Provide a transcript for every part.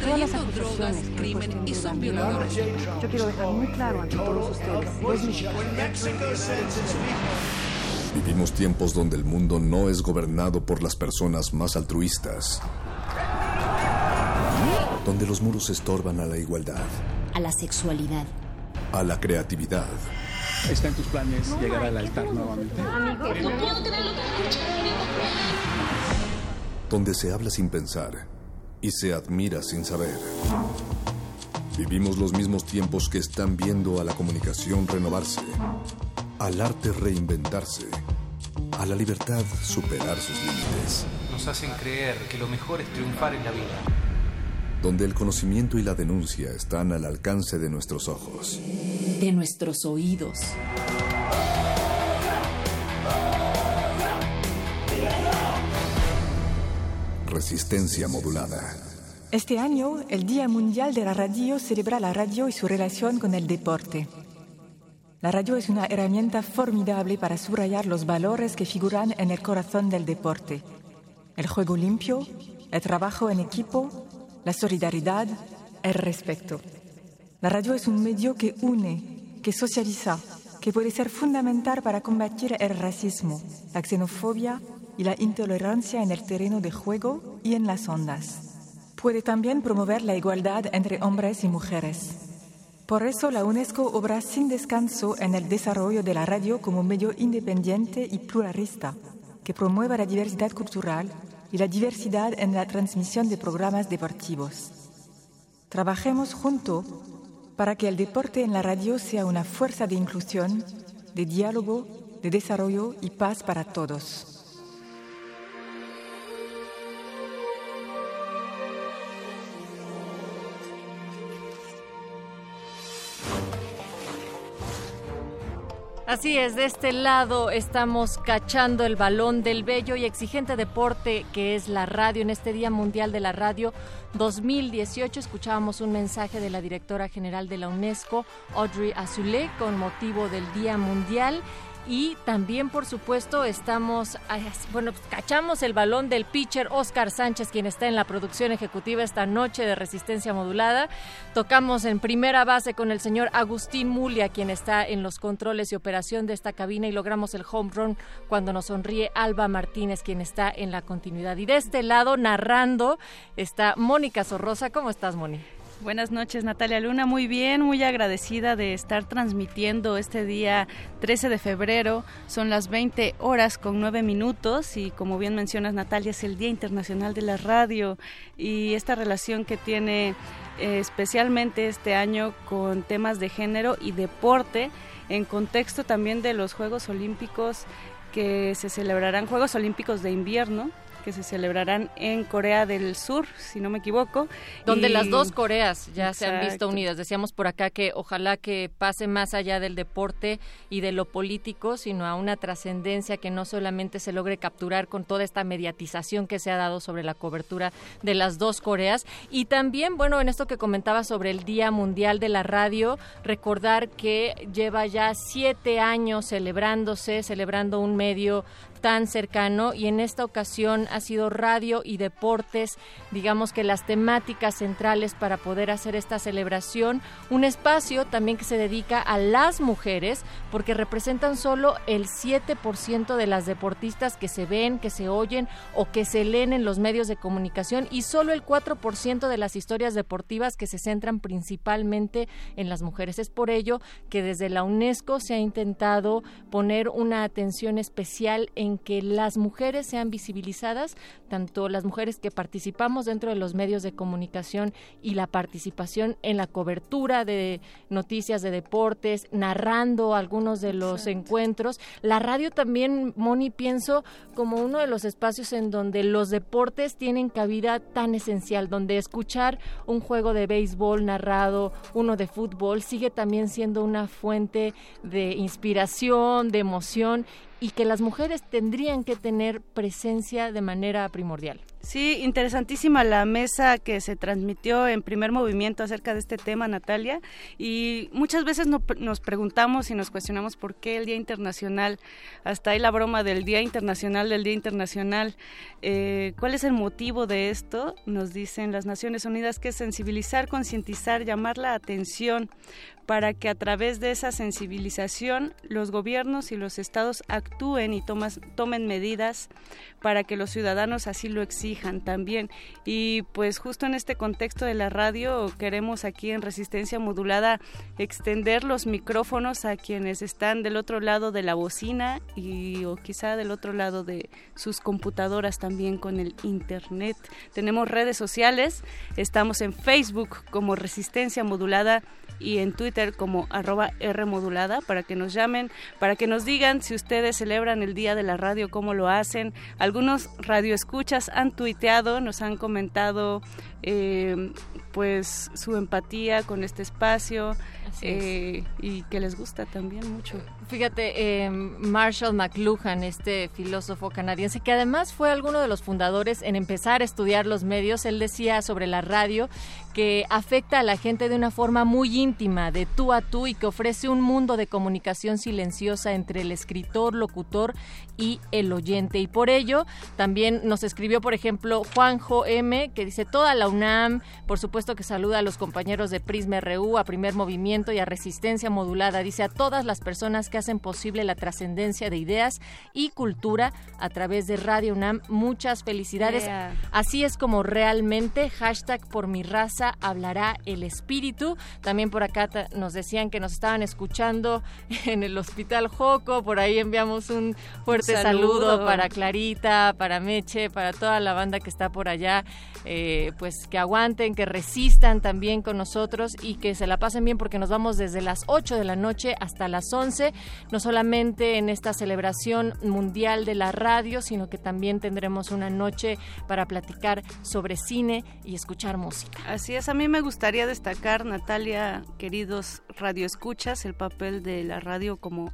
Todas las acusaciones crimen y son violadores. Yo quiero dejar muy claro ante todos ustedes. Vivimos tiempos donde el mundo no es gobernado por las personas más altruistas. Donde los muros estorban a la igualdad. A la sexualidad. A la creatividad. ¿Está en tus planes llegar al altar nuevamente? Donde se habla sin pensar y se admira sin saber. Vivimos los mismos tiempos que están viendo a la comunicación renovarse, al arte reinventarse, a la libertad superar sus límites. Nos hacen creer que lo mejor es triunfar en la vida. Donde el conocimiento y la denuncia están al alcance de nuestros ojos. De nuestros oídos. Resistencia modulada. Este año, el Día Mundial de la Radio celebra la radio y su relación con el deporte. La radio es una herramienta formidable para subrayar los valores que figuran en el corazón del deporte. El juego limpio, el trabajo en equipo, la solidaridad, el respeto. La radio es un medio que une, que socializa, que puede ser fundamental para combatir el racismo, la xenofobia y la intolerancia en el terreno de juego y en las ondas. Puede también promover la igualdad entre hombres y mujeres. Por eso la UNESCO obra sin descanso en el desarrollo de la radio como medio independiente y pluralista, que promueva la diversidad cultural y la diversidad en la transmisión de programas deportivos. Trabajemos juntos para que el deporte en la radio sea una fuerza de inclusión, de diálogo, de desarrollo y paz para todos. Así es, de este lado estamos cachando el balón del bello y exigente deporte que es la radio. En este Día Mundial de la Radio 2018 escuchábamos un mensaje de la directora general de la UNESCO, Audrey Azoulay, con motivo del Día Mundial y también, por supuesto, estamos, bueno, pues, cachamos el balón del pitcher Oscar Sánchez, quien está en la producción ejecutiva esta noche de Resistencia Modulada. Tocamos en primera base con el señor Agustín Mulia, quien está en los controles y operación de esta cabina, y logramos el home run cuando nos sonríe Alba Martínez, quien está en la continuidad. Y de este lado, narrando, está Mónica Sorrosa. ¿Cómo estás, Mónica? Buenas noches, Natalia Luna. Muy bien, muy agradecida de estar transmitiendo este día 13 de febrero. Son las 20 horas con 9 minutos y como bien mencionas, Natalia, es el Día Internacional de la Radio y esta relación que tiene eh, especialmente este año con temas de género y deporte en contexto también de los Juegos Olímpicos que se celebrarán, Juegos Olímpicos de invierno, que se celebrarán en Corea del Sur, si no me equivoco. Donde las dos Coreas ya se han visto unidas. Decíamos por acá que ojalá que pase más allá del deporte y de lo político, sino a una trascendencia que no solamente se logre capturar con toda esta mediatización que se ha dado sobre la cobertura de las dos Coreas. Y también, bueno, en esto que comentaba sobre el Día Mundial de la Radio, recordar que lleva ya siete años celebrándose, celebrando un medio tan cercano y en esta ocasión ha sido radio y deportes, digamos que las temáticas centrales para poder hacer esta celebración, un espacio también que se dedica a las mujeres porque representan solo el 7% de las deportistas que se ven, que se oyen o que se leen en los medios de comunicación y solo el 4% de las historias deportivas que se centran principalmente en las mujeres. Es por ello que desde la UNESCO se ha intentado poner una atención especial en en que las mujeres sean visibilizadas, tanto las mujeres que participamos dentro de los medios de comunicación y la participación en la cobertura de noticias de deportes, narrando algunos de los encuentros. La radio también, Moni, pienso como uno de los espacios en donde los deportes tienen cabida tan esencial, donde escuchar un juego de béisbol narrado, uno de fútbol, sigue también siendo una fuente de inspiración, de emoción y que las mujeres tendrían que tener presencia de manera primordial. Sí, interesantísima la mesa que se transmitió en primer movimiento acerca de este tema, Natalia. Y muchas veces nos preguntamos y nos cuestionamos por qué el Día Internacional, hasta ahí la broma del Día Internacional del Día Internacional. Eh, ¿Cuál es el motivo de esto? Nos dicen las Naciones Unidas que es sensibilizar, concientizar, llamar la atención para que a través de esa sensibilización los gobiernos y los estados actúen y tomen medidas para que los ciudadanos así lo exijan también. Y pues justo en este contexto de la radio queremos aquí en Resistencia Modulada extender los micrófonos a quienes están del otro lado de la bocina y o quizá del otro lado de sus computadoras también con el internet. Tenemos redes sociales, estamos en Facebook como Resistencia Modulada y en Twitter como arroba Rmodulada para que nos llamen, para que nos digan si ustedes celebran el Día de la Radio, cómo lo hacen. Algunos radioescuchas han tuiteado, nos han comentado eh, pues su empatía con este espacio eh, y que les gusta también mucho. Fíjate, eh, Marshall McLuhan, este filósofo canadiense, que además fue alguno de los fundadores en empezar a estudiar los medios, él decía sobre la radio que afecta a la gente de una forma muy íntima, de tú a tú, y que ofrece un mundo de comunicación silenciosa entre el escritor, locutor y el oyente. Y por ello también nos escribió, por ejemplo, Juanjo M, que dice toda la UNAM, por supuesto que saluda a los compañeros de Prisma RU, a Primer Movimiento y a Resistencia Modulada. Dice a todas las personas que hacen posible la trascendencia de ideas y cultura a través de Radio UNAM. Muchas felicidades. Así es como realmente, hashtag por mi raza hablará el espíritu. También por acá nos decían que nos estaban escuchando en el Hospital Joco. Por ahí enviamos un fuerte saludo. para Clarita, para Meche, para toda la banda que está por allá. Eh, pues que aguanten, que resistan también con nosotros y que se la pasen bien porque nos vamos desde las 8 de la noche hasta las 11, no solamente en esta celebración mundial de la radio, sino que también tendremos una noche para platicar sobre cine y escuchar música. Así a mí me gustaría destacar, Natalia, queridos radioescuchas, el papel de la radio como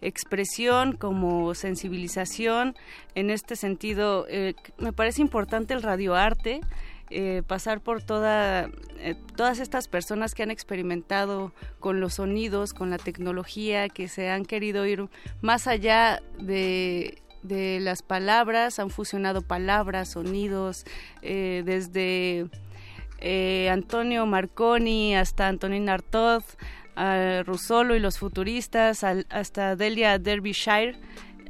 expresión, como sensibilización. En este sentido, eh, me parece importante el radioarte. Eh, pasar por toda, eh, todas estas personas que han experimentado con los sonidos, con la tecnología, que se han querido ir más allá de, de las palabras, han fusionado palabras, sonidos, desde eh, Antonio Marconi hasta Antonin Artaud, a Rusolo y los futuristas, hasta Delia Derbyshire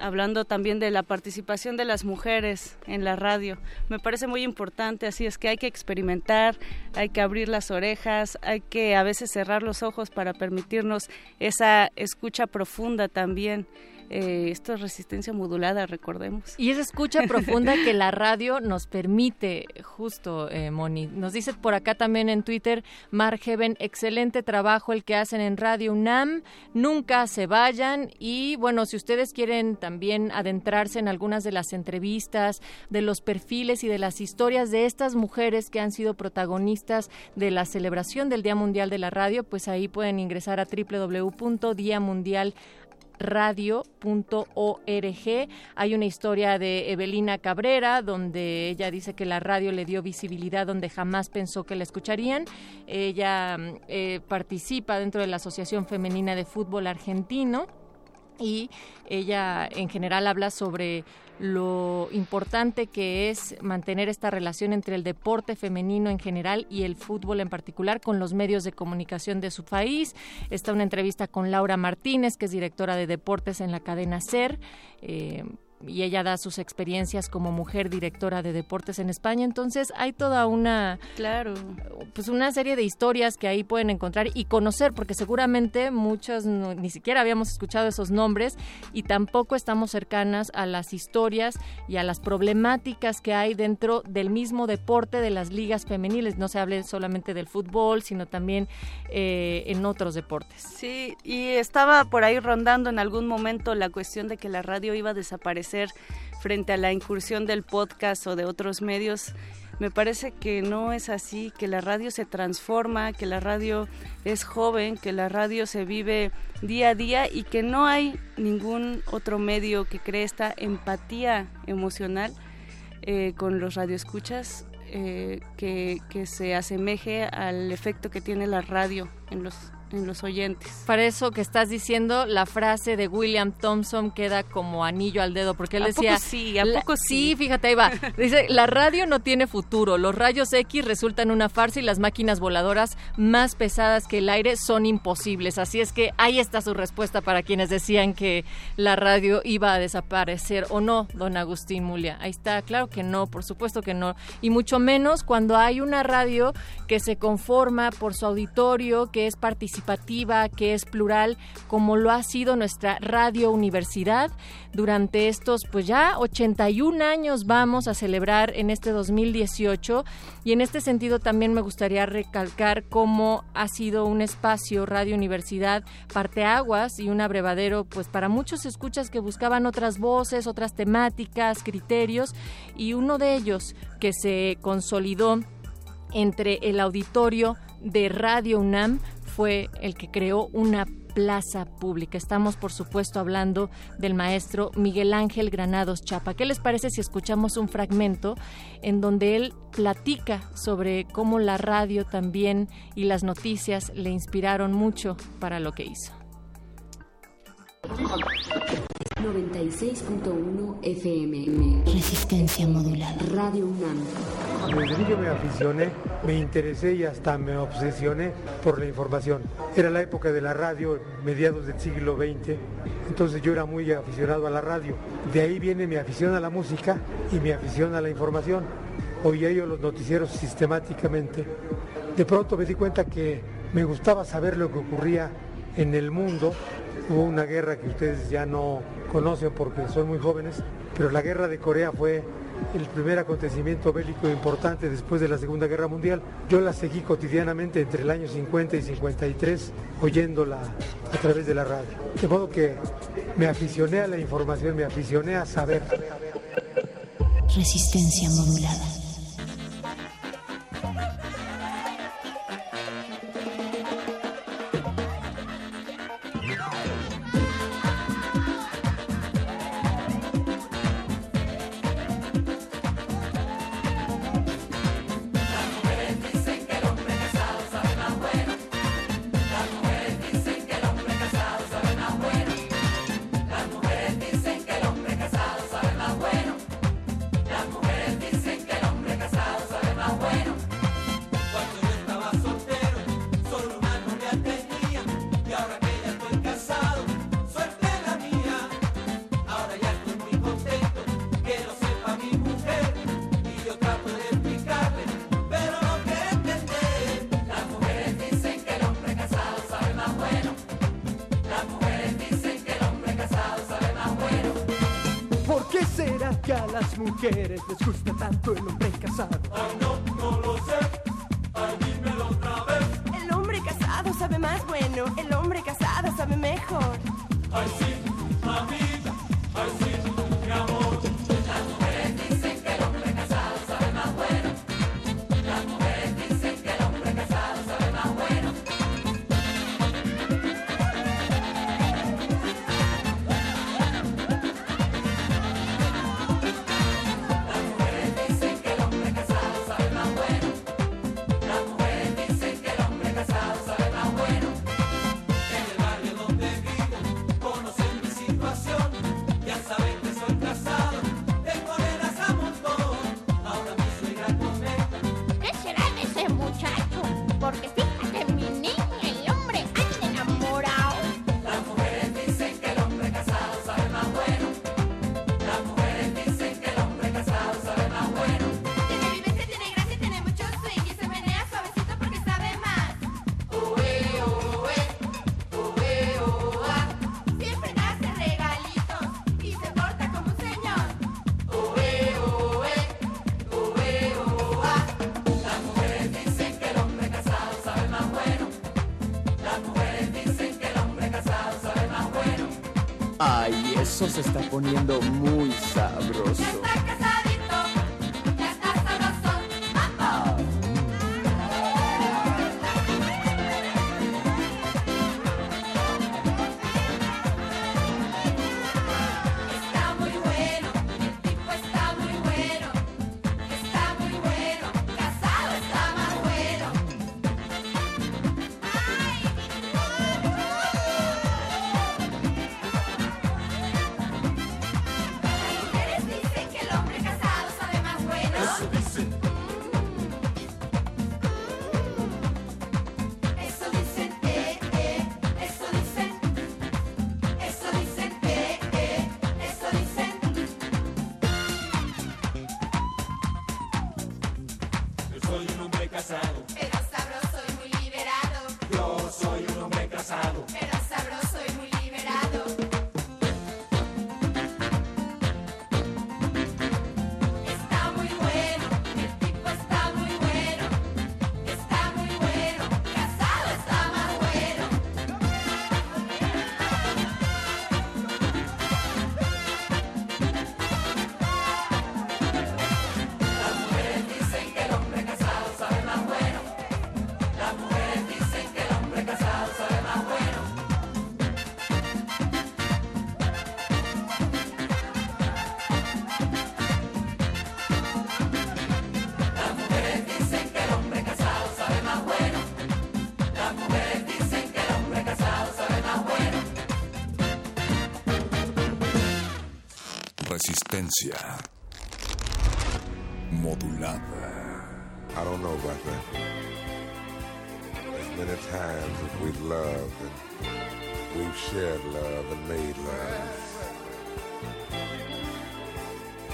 hablando también de la participación de las mujeres en la radio. Me parece muy importante, así es que hay que experimentar, hay que abrir las orejas, hay que a veces cerrar los ojos para permitirnos esa escucha profunda también eh, esto es resistencia modulada, recordemos. Y esa escucha profunda que la radio nos permite, justo, eh, Moni. Nos dice por acá también en Twitter, Margeven, excelente trabajo el que hacen en Radio UNAM, nunca se vayan y bueno, si ustedes quieren también adentrarse en algunas de las entrevistas, de los perfiles y de las historias de estas mujeres que han sido protagonistas de la celebración del Día Mundial de la Radio, pues ahí pueden ingresar a www.diamundial.com radio.org. Hay una historia de Evelina Cabrera donde ella dice que la radio le dio visibilidad donde jamás pensó que la escucharían. Ella eh, participa dentro de la Asociación Femenina de Fútbol Argentino y ella en general habla sobre lo importante que es mantener esta relación entre el deporte femenino en general y el fútbol en particular con los medios de comunicación de su país. Está una entrevista con Laura Martínez, que es directora de deportes en la cadena SER. Eh, y ella da sus experiencias como mujer directora de deportes en España. Entonces hay toda una, claro, pues una serie de historias que ahí pueden encontrar y conocer, porque seguramente muchas ni siquiera habíamos escuchado esos nombres y tampoco estamos cercanas a las historias y a las problemáticas que hay dentro del mismo deporte de las ligas femeniles. No se hable solamente del fútbol, sino también eh, en otros deportes. Sí, y estaba por ahí rondando en algún momento la cuestión de que la radio iba a desaparecer frente a la incursión del podcast o de otros medios. Me parece que no es así, que la radio se transforma, que la radio es joven, que la radio se vive día a día y que no hay ningún otro medio que cree esta empatía emocional eh, con los radioescuchas eh, que, que se asemeje al efecto que tiene la radio en los en los oyentes. Para eso que estás diciendo, la frase de William Thompson queda como anillo al dedo, porque él decía... sí, ¿a poco sí? Sí, fíjate, ahí va. Dice, la radio no tiene futuro, los rayos X resultan una farsa y las máquinas voladoras más pesadas que el aire son imposibles. Así es que ahí está su respuesta para quienes decían que la radio iba a desaparecer o no, don Agustín Mulia. Ahí está, claro que no, por supuesto que no. Y mucho menos cuando hay una radio que se conforma por su auditorio, que es que es plural, como lo ha sido nuestra Radio Universidad. Durante estos, pues ya 81 años vamos a celebrar en este 2018 y en este sentido también me gustaría recalcar cómo ha sido un espacio Radio Universidad parteaguas y un abrevadero pues para muchos escuchas que buscaban otras voces, otras temáticas, criterios y uno de ellos que se consolidó entre el auditorio de Radio UNAM fue el que creó una plaza pública. Estamos, por supuesto, hablando del maestro Miguel Ángel Granados Chapa. ¿Qué les parece si escuchamos un fragmento en donde él platica sobre cómo la radio también y las noticias le inspiraron mucho para lo que hizo? 96.1 FM. Resistencia modulada. Radio UNAM. Desde niño me aficioné, me interesé y hasta me obsesioné por la información. Era la época de la radio, mediados del siglo XX, entonces yo era muy aficionado a la radio. De ahí viene mi afición a la música y mi afición a la información. Oía yo los noticieros sistemáticamente. De pronto me di cuenta que me gustaba saber lo que ocurría en el mundo. Hubo una guerra que ustedes ya no conocen porque son muy jóvenes, pero la guerra de Corea fue el primer acontecimiento bélico importante después de la Segunda Guerra Mundial. Yo la seguí cotidianamente entre el año 50 y 53, oyéndola a través de la radio. De modo que me aficioné a la información, me aficioné a saber. Resistencia modulada. Poniendo muy sabroso. Resistencia modulada. I don't know about that. As many times as we've loved and we've shared love and made love,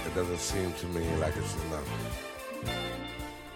it doesn't seem to me like it's enough.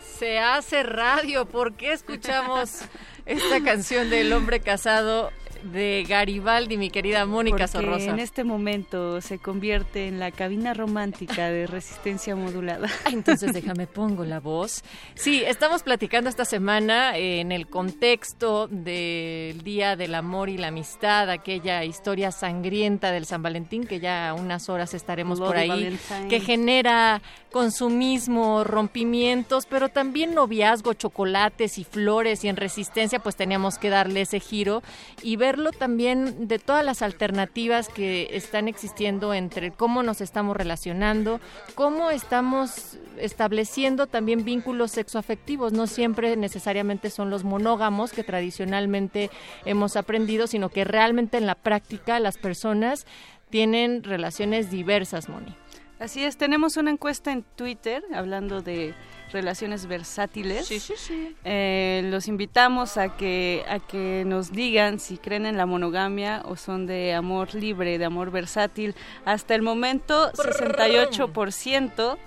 Se hace radio. ¿Por qué escuchamos esta canción del hombre casado de Garibaldi, mi querida Mónica Sorrosa? en este momento se convierte en la cabina romántica de resistencia modulada. Entonces déjame pongo la voz. Sí, estamos platicando esta semana eh, en el contexto del Día del Amor y la Amistad, aquella historia sangrienta del San Valentín que ya unas horas estaremos por ahí, Valentine. que genera consumismo, rompimientos, pero también noviazgo, chocolates y flores y en resistencia pues teníamos que darle ese giro y verlo también de todas las alternativas que están existiendo entre cómo nos estamos relacionando, cómo estamos estableciendo también vínculos sexoafectivos. No siempre necesariamente son los monógamos que tradicionalmente hemos aprendido, sino que realmente en la práctica las personas tienen relaciones diversas, Moni. Así es, tenemos una encuesta en Twitter hablando de relaciones versátiles. Sí, sí, sí. Eh, los invitamos a que a que nos digan si creen en la monogamia o son de amor libre, de amor versátil. Hasta el momento, 68%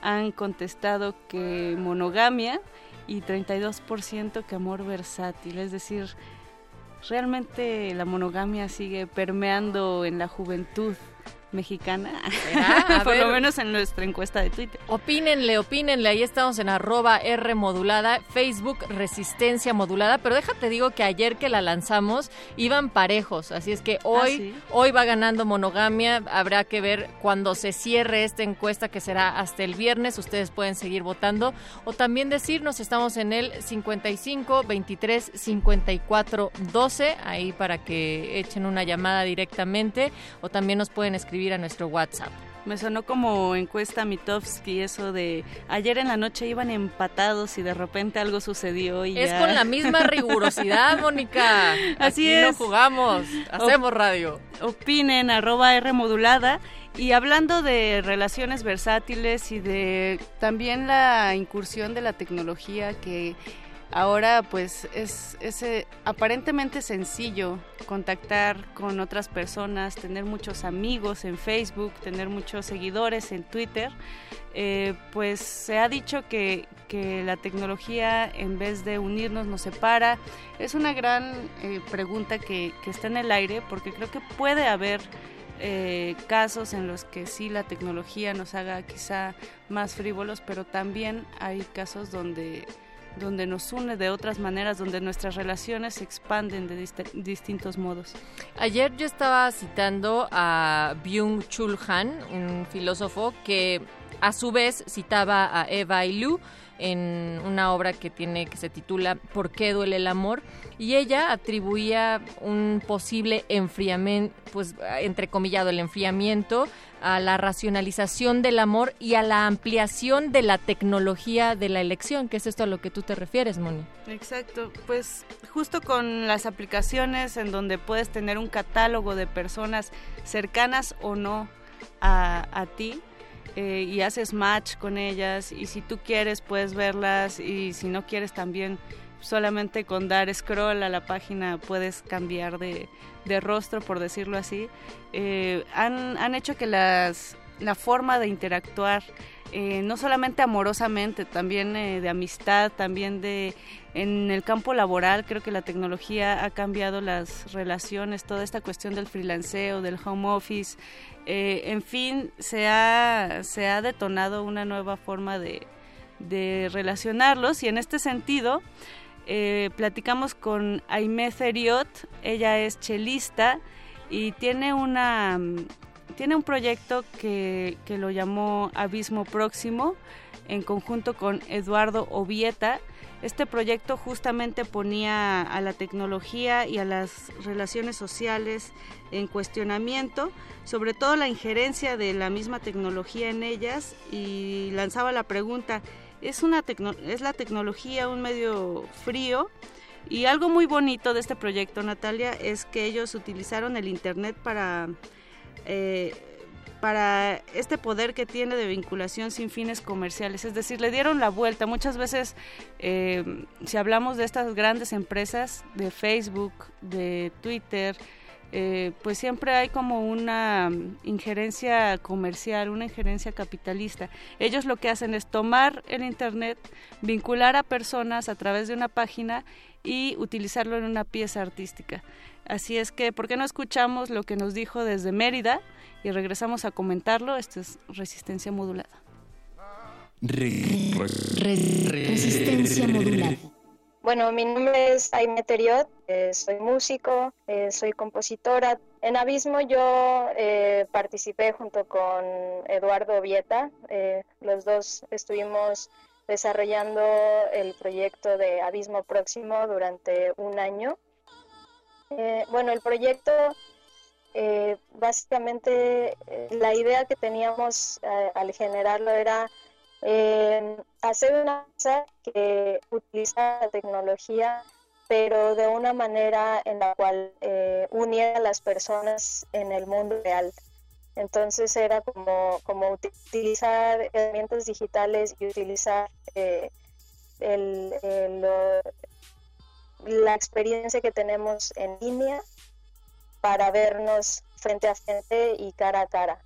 han contestado que monogamia y 32% que amor versátil. Es decir, realmente la monogamia sigue permeando en la juventud mexicana, por lo menos en nuestra encuesta de Twitter. Opínenle, opínenle, ahí estamos en arroba R modulada, Facebook Resistencia Modulada, pero déjate digo que ayer que la lanzamos iban parejos, así es que hoy, ¿sí? hoy va ganando monogamia, habrá que ver cuando se cierre esta encuesta que será hasta el viernes, ustedes pueden seguir votando. O también decirnos, estamos en el 55 23 54 12, ahí para que echen una llamada directamente. O también nos pueden escribir a nuestro WhatsApp. Me sonó como encuesta Mitofsky, eso de ayer en la noche iban empatados y de repente algo sucedió y Es ya. con la misma rigurosidad, Mónica. Así Aquí es. no jugamos, hacemos radio. Opinen, arroba R modulada. Y hablando de relaciones versátiles y de también la incursión de la tecnología que ahora pues es, eh, aparentemente sencillo contactar con otras personas, tener muchos amigos en Facebook, tener muchos seguidores en Twitter, eh, pues se ha dicho que, que la tecnología en vez de unirnos nos separa. Es una gran eh, pregunta que, que está en el aire porque creo que puede haber eh, casos en los que sí la tecnología nos haga quizá más frívolos, pero también hay casos donde donde nos une de otras maneras, donde nuestras relaciones se expanden de distintos modos. Ayer yo estaba citando a Byung-Chul Han, un filósofo que a su vez citaba a Eva Ilú en una obra que tiene que se titula ¿Por qué duele el amor? y ella atribuía un posible enfriamiento, pues entrecomillado el enfriamiento a la racionalización del amor y a la ampliación de la tecnología de la elección, que es esto a lo que tú te refieres, Moni. Exacto, pues justo con las aplicaciones en donde puedes tener un catálogo de personas cercanas o no a, ti, eh, y haces match con ellas y si tú quieres puedes verlas y si no quieres también solamente con dar scroll a la página puedes cambiar de, rostro, por decirlo así, eh, han, han, hecho que las, la forma de interactuar, eh, no solamente amorosamente, también eh, de amistad, también de en el campo laboral, creo que la tecnología ha cambiado las relaciones, toda esta cuestión del freelanceo, del home office, en fin, se ha, se ha detonado una nueva forma de, de relacionarlos y en este sentido eh, platicamos con Aimé Feriot, ella es chelista y tiene una tiene un proyecto que, que lo llamó Abismo Próximo en conjunto con Eduardo Ovieta. Este proyecto justamente ponía a la tecnología y a las relaciones sociales en cuestionamiento, sobre todo la injerencia de la misma tecnología en ellas y lanzaba la pregunta, es, una es la tecnología un medio frío y algo muy bonito de este proyecto, Natalia, es que ellos utilizaron el Internet para, eh, para este poder que tiene de vinculación sin fines comerciales. Es decir, le dieron la vuelta. Muchas veces, eh, si hablamos de estas grandes empresas, de Facebook, de Twitter, eh, pues siempre hay como una injerencia comercial, una injerencia capitalista. Ellos lo que hacen es tomar el Internet, vincular a personas a través de una página y utilizarlo en una pieza artística. Así es que, ¿por qué no escuchamos lo que nos dijo desde Mérida y regresamos a comentarlo? Esto es resistencia modulada. resistencia modulada. Bueno, mi nombre es Aime Teriot, eh, soy músico, eh, soy compositora. En Abismo yo eh, participé junto con Eduardo Vieta, los dos estuvimos desarrollando el proyecto de Abismo Próximo durante un año. bueno, el proyecto, básicamente la idea que teníamos al generarlo era hacer una cosa que utiliza la tecnología, pero de una manera en la cual eh, uniera a las personas en el mundo real. Entonces era como, como utilizar herramientas digitales y utilizar eh, el, la experiencia que tenemos en línea para vernos frente a frente y cara a cara.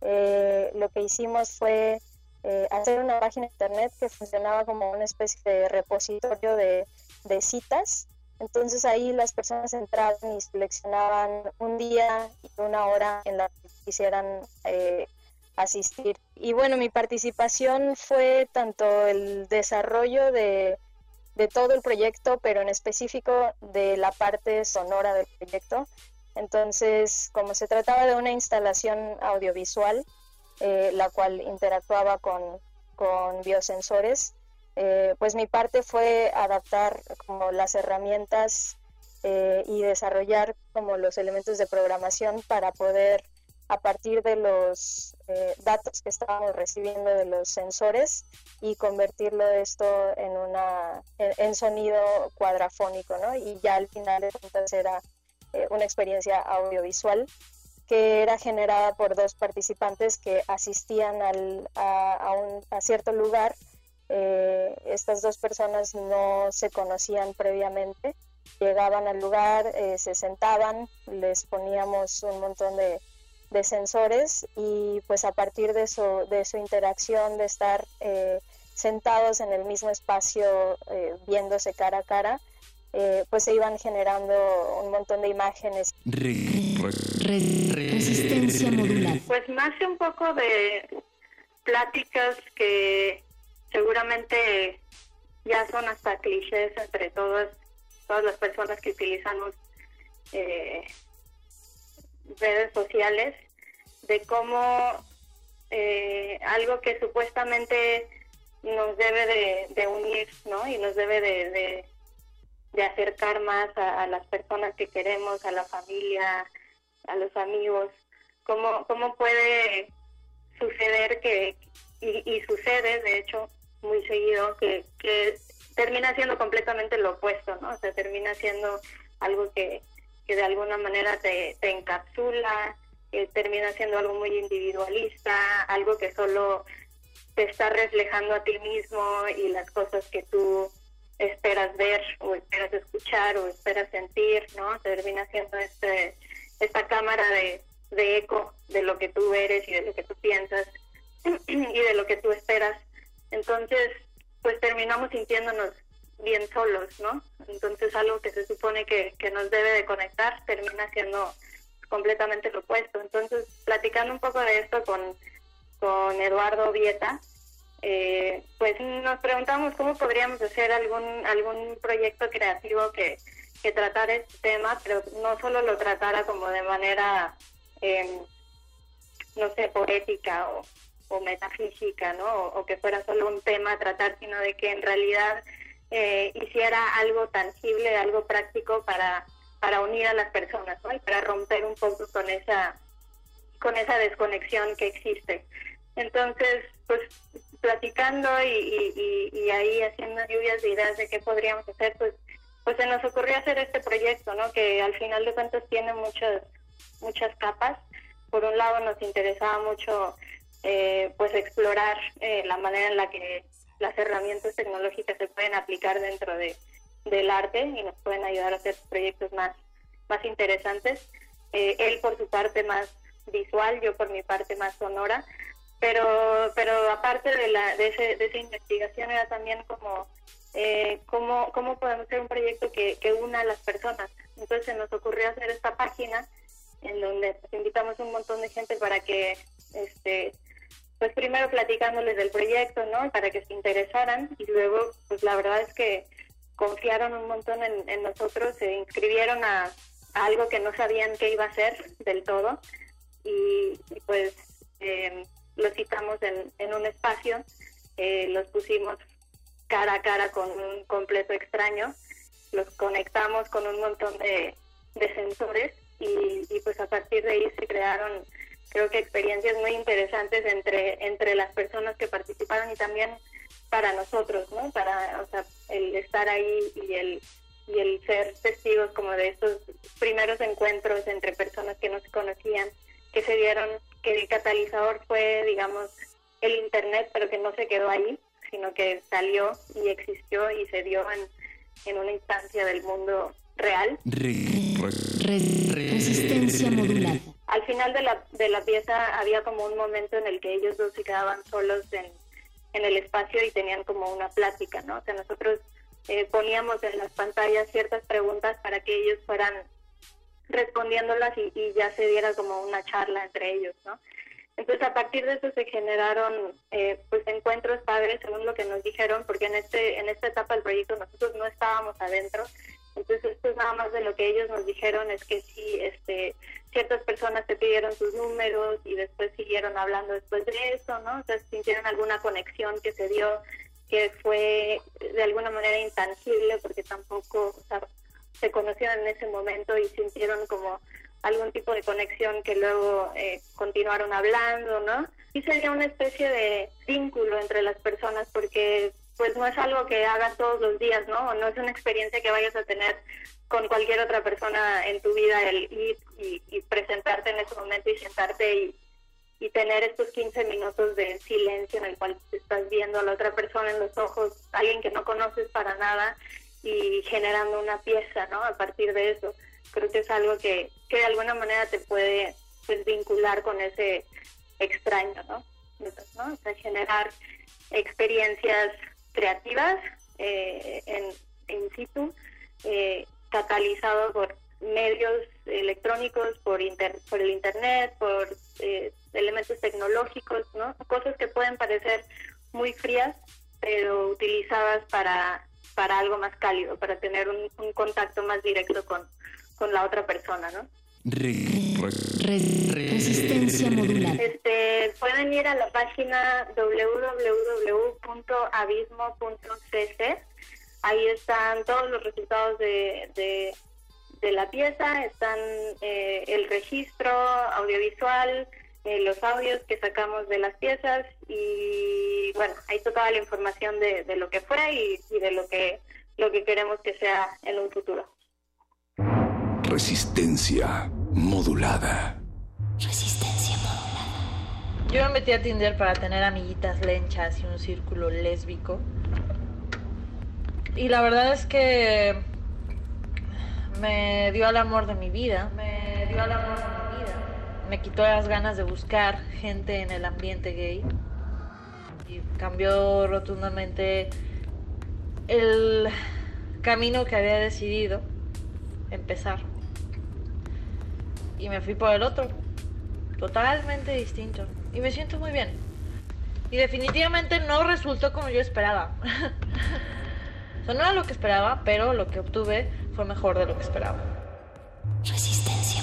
Eh, lo que hicimos fue eh, hacer una página de internet que funcionaba como una especie de repositorio de, citas. Entonces ahí las personas entraban y seleccionaban un día y una hora en la que quisieran eh, asistir. Y bueno, mi participación fue tanto el desarrollo de, de todo el proyecto, pero en específico de la parte sonora del proyecto. Entonces, como se trataba de una instalación audiovisual, eh, la cual interactuaba con, biosensores. Eh, pues mi parte fue adaptar como las herramientas eh, y desarrollar como los elementos de programación para poder a partir de los datos que estábamos recibiendo de los sensores y convertirlo esto en una en, sonido cuadrafónico ¿no? y ya al final de cuentas era una experiencia audiovisual que era generada por dos participantes que asistían al, a, un, a, cierto lugar. Eh, estas dos personas no se conocían previamente, llegaban al lugar, eh, se sentaban, les poníamos un montón de, de, sensores y pues a partir de, eso, de su interacción, de estar eh, sentados en el mismo espacio, viéndose cara a cara, eh, pues se iban generando un montón de imágenes. resistencia modular. Pues nace un poco de pláticas que seguramente ya son hasta clichés entre todas, todas las personas que utilizamos eh, redes sociales, de cómo eh, algo que supuestamente nos debe de, unir, ¿no? Y nos debe de, de, acercar más a, las personas que queremos, a la familia, a los amigos. ¿Cómo, cómo puede suceder que, y, sucede, de hecho, muy seguido, que, que termina siendo completamente lo opuesto, ¿no? O sea, termina siendo algo que, que de alguna manera te, te encapsula, termina siendo algo muy individualista, algo que solo te está reflejando a ti mismo y las cosas que tú esperas ver o esperas escuchar o esperas sentir, ¿no? Termina siendo este, esta cámara de, eco de lo que tú eres y de lo que tú piensas y de lo que tú esperas. Entonces, pues terminamos sintiéndonos bien solos, ¿no? Entonces algo que se supone que, que nos debe de conectar termina siendo completamente lo opuesto. Entonces, platicando un poco de esto con, con Eduardo Vieta, eh, pues nos preguntamos cómo podríamos hacer algún, algún proyecto creativo que, que tratara este tema, pero no solo lo tratara como de manera, em, no sé, poética o, metafísica, ¿no? O, que fuera solo un tema a tratar, sino de que en realidad eh, hiciera algo tangible, algo práctico para, para unir a las personas, ¿no? Y para romper un poco con esa, con esa desconexión que existe. Entonces, pues platicando y, y, ahí haciendo lluvias de ideas de qué podríamos hacer, pues, pues se nos ocurrió hacer este proyecto, ¿no? Que al final de cuentas tiene muchas, muchas capas. Por un lado nos interesaba mucho, eh, pues explorar eh, la manera en la que las herramientas tecnológicas se pueden aplicar dentro de, del arte y nos pueden ayudar a hacer proyectos más, más interesantes. Eh, él por su parte más visual, yo por mi parte más sonora pero pero aparte de la de, ese, de esa investigación era también como eh, cómo, cómo podemos hacer un proyecto que, que una a las personas. Entonces se nos ocurrió hacer esta página en donde pues, invitamos un montón de gente para que este pues primero platicándoles del proyecto no para que se interesaran y luego pues la verdad es que confiaron un montón en, nosotros se inscribieron a, algo que no sabían qué iba a ser del todo y, pues eh, los citamos en, en un espacio, eh, los pusimos cara a cara con un completo extraño, los conectamos con un montón de, de sensores y, y, pues a partir de ahí se crearon creo que experiencias muy interesantes entre, entre las personas que participaron y también para nosotros, ¿no? Para, o sea, el estar ahí y el, y el ser testigos como de estos primeros encuentros entre personas que no se conocían, que se dieron que el catalizador fue, digamos, el Internet, pero que no se quedó ahí, sino que salió y existió y se dio en, en una instancia del mundo real. resistencia modular. Al final de la, de la pieza había como un momento en el que ellos dos se quedaban solos en, en el espacio y tenían como una plática, ¿no? O sea, nosotros eh, poníamos en las pantallas ciertas preguntas para que ellos fueran respondiéndolas y, ya se diera como una charla entre ellos, ¿no? Entonces a partir de eso se generaron eh, pues encuentros padres según lo que nos dijeron, porque en este en esta etapa del proyecto nosotros no estábamos adentro, entonces esto es nada más de lo que ellos nos dijeron es que sí, este ciertas personas te pidieron sus números y después siguieron hablando después de eso, ¿no? O sea, sintieron alguna conexión que se dio que fue de alguna manera intangible porque tampoco, o sea, se conocieron en ese momento y sintieron como algún tipo de conexión que luego eh, continuaron hablando, ¿no? Y sería una especie de vínculo entre las personas porque pues no es algo que hagas todos los días, ¿no? No es una experiencia que vayas a tener con cualquier otra persona en tu vida, el ir y, presentarte en ese momento y sentarte y, y tener estos 15 minutos de silencio en el cual estás viendo a la otra persona en los ojos, alguien que no conoces para nada y generando una pieza, ¿no? A partir de eso. Creo que es algo que, que de alguna manera te puede pues, vincular con ese extraño, ¿no? ¿no? O sea, generar experiencias creativas eh, en, situ, eh, catalizado por medios electrónicos, por, por el Internet, por eh, elementos tecnológicos, ¿no? Cosas que pueden parecer muy frías, pero utilizadas para, para algo más cálido, para tener un, un contacto más directo con, con la otra persona, ¿no? resistencia modular. Este, pueden ir a la página www.abismo.cc. Ahí están todos los resultados de, de, de la pieza, están eh, el registro audiovisual, eh, los audios que sacamos de las piezas y bueno, ahí está toda la información de, de lo que fue y, y de lo que lo que queremos que sea en un futuro. Resistencia modulada. Resistencia modulada. Yo me metí a Tinder para tener amiguitas lenchas y un círculo lésbico. Y la verdad es que me dio el amor de mi vida. Me dio el amor de mi vida. Me quitó las ganas de buscar gente en el ambiente gay. Y cambió rotundamente el camino que había decidido empezar. Y me fui por el otro, totalmente distinto. Y me siento muy bien. Y definitivamente no resultó como yo esperaba. o sea, no era lo que esperaba, pero lo que obtuve fue mejor de lo que esperaba. Resistencia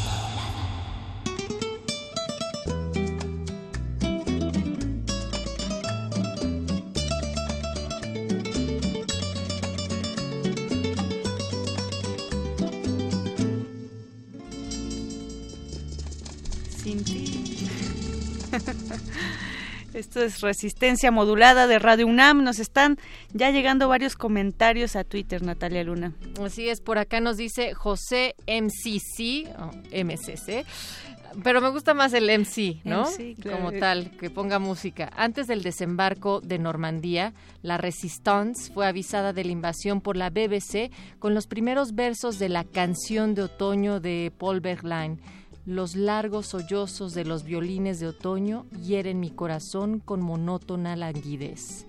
Esto es Resistencia Modulada de Radio UNAM. Nos están ya llegando varios comentarios a Twitter, Natalia Luna. Así es, por acá nos dice José MCC, MCC, pero me gusta más el MC, ¿no? MC, claro. Como tal, que ponga música. Antes del desembarco de Normandía, la Resistance fue avisada de la invasión por la BBC con los primeros versos de la canción de otoño de Paul Verlaine. Los largos sollozos de los violines de otoño hieren mi corazón con monótona languidez.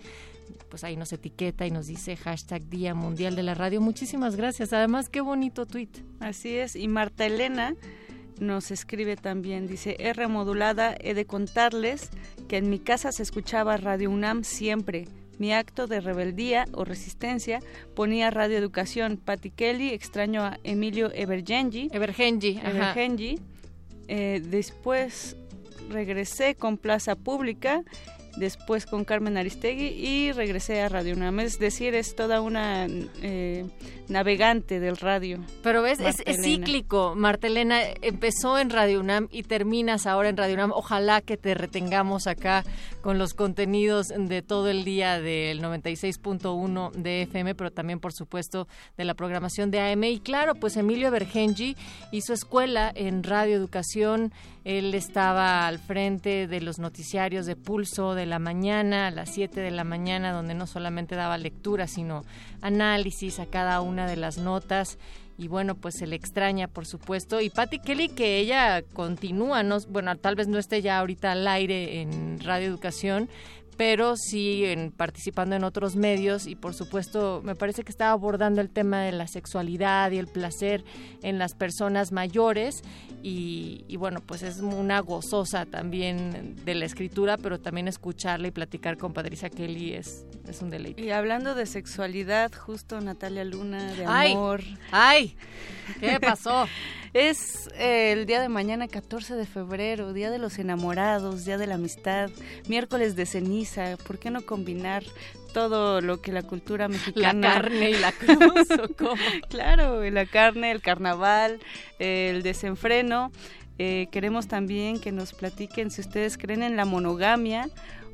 Pues ahí nos etiqueta y nos dice hashtag Día Mundial de la Radio. Muchísimas gracias. Además, qué bonito tweet. Así es. Y Marta Elena nos escribe también, dice, R modulada, he de contarles que en mi casa se escuchaba Radio UNAM siempre. Mi acto de rebeldía o resistencia ponía Radio Educación. Patti Kelly, extraño a Emilio Evergenji. Evergenji, ajá. Eh, después regresé con Plaza Pública, después con Carmen Aristegui y regresé a Radio UNAM. Es decir, es toda una eh, navegante del radio. Pero ves, es, es cíclico. Martelena empezó en Radio UNAM y terminas ahora en Radio UNAM. Ojalá que te retengamos acá con los contenidos de todo el día del 96.1 de FM, pero también, por supuesto, de la programación de AM. Y claro, pues Emilio Bergenji hizo escuela en Radio Educación. Él estaba al frente de los noticiarios de Pulso de la mañana, a las 7 de la mañana, donde no solamente daba lectura, sino análisis a cada una de las notas y bueno, pues se le extraña, por supuesto. Y Patty Kelly, que ella continúa, no, bueno, tal vez no esté ya ahorita al aire en Radio Educación, pero sí en, participando en otros medios y por supuesto me parece que estaba abordando el tema de la sexualidad y el placer en las personas mayores y, y bueno, pues es una gozosa también de la escritura, pero también escucharla y platicar con Patricia Kelly es, es un deleite. Y hablando de sexualidad, justo Natalia Luna, de Ay, amor. ¡Ay! ¿Qué pasó? Es eh, el día de mañana, 14 de febrero, Día de los Enamorados, Día de la Amistad, miércoles de ceniza. ¿Por qué no combinar todo lo que la cultura mexicana... La carne y la cruz, ¿o cómo? claro, la carne, el carnaval, el desenfreno. Eh, queremos también que nos platiquen si ustedes creen en la monogamia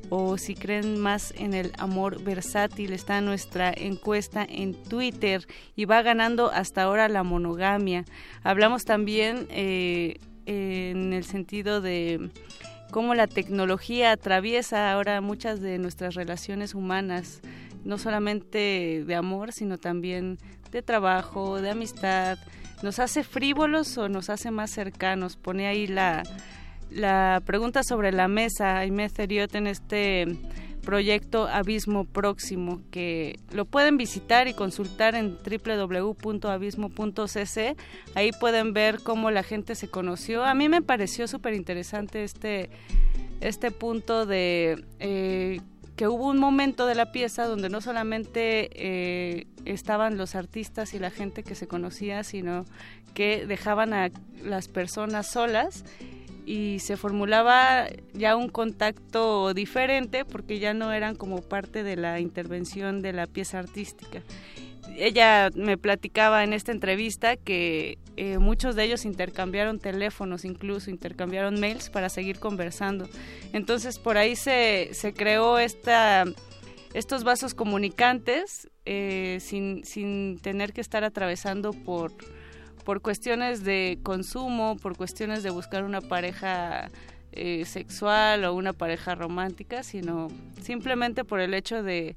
o si creen más en el amor versátil. Está nuestra encuesta en Twitter y va ganando hasta ahora la monogamia. Hablamos también eh, en el sentido de cómo la tecnología atraviesa ahora muchas de nuestras relaciones humanas, no solamente de amor, sino también de trabajo, de amistad. ¿Nos hace frívolos o nos hace más cercanos? Pone ahí la, la pregunta sobre la mesa, Aimé Theriot, en este proyecto Abismo Próximo, que lo pueden visitar y consultar en www.abismo.cc. Ahí pueden ver cómo la gente se conoció. A mí me pareció súper interesante este, este punto de... eh, que hubo un momento de la pieza donde no solamente eh, estaban los artistas y la gente que se conocía, sino que dejaban a las personas solas y se formulaba ya un contacto diferente porque ya no eran como parte de la intervención de la pieza artística ella me platicaba en esta entrevista que eh, muchos de ellos intercambiaron teléfonos, incluso intercambiaron mails para seguir conversando. Entonces por ahí se, se creó esta, estos vasos comunicantes eh, sin, sin tener que estar atravesando por, por cuestiones de consumo, por cuestiones de buscar una pareja eh, sexual o una pareja romántica, sino simplemente por el hecho de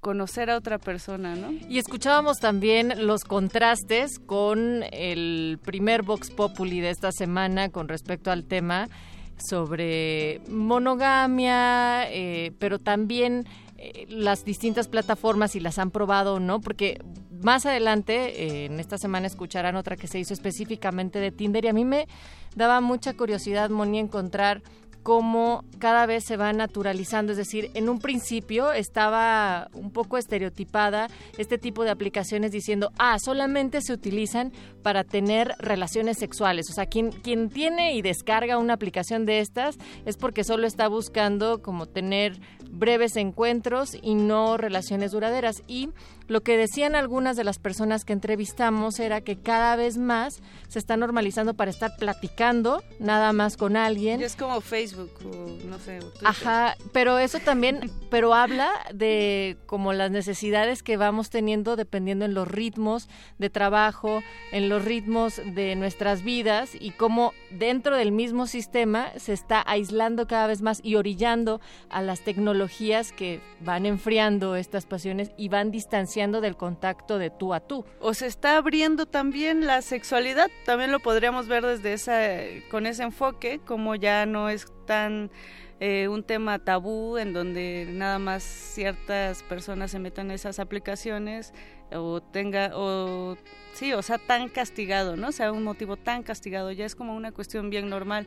conocer a otra persona, ¿no? Y escuchábamos también los contrastes con el primer Vox Populi de esta semana con respecto al tema sobre monogamia, eh, pero también eh, las distintas plataformas y las han probado o no, porque más adelante eh, en esta semana escucharán otra que se hizo específicamente de Tinder y a mí me daba mucha curiosidad, Moni, encontrar cómo cada vez se va naturalizando, es decir, en un principio estaba un poco estereotipada este tipo de aplicaciones diciendo, ah, solamente se utilizan para tener relaciones sexuales, o sea, quien, quien tiene y descarga una aplicación de estas es porque solo está buscando como tener breves encuentros y no relaciones duraderas. Y lo que decían algunas de las personas que entrevistamos era que cada vez más se está normalizando para estar platicando nada más con alguien. es como Facebook o no sé. Ajá, pero eso también, pero habla de como las necesidades que vamos teniendo dependiendo en los ritmos de trabajo, en los ritmos de nuestras vidas y cómo dentro del mismo sistema se está aislando cada vez más y orillando a las tecnologías que van enfriando estas pasiones y van distanciando del contacto de tú a tú. O se está abriendo también la sexualidad, también lo podríamos ver desde esa, con ese enfoque, como ya no es tan eh, un tema tabú en donde nada más ciertas personas se metan en esas aplicaciones o tenga o sí, o sea, tan castigado, ¿no? O sea, un motivo tan castigado, ya es como una cuestión bien normal.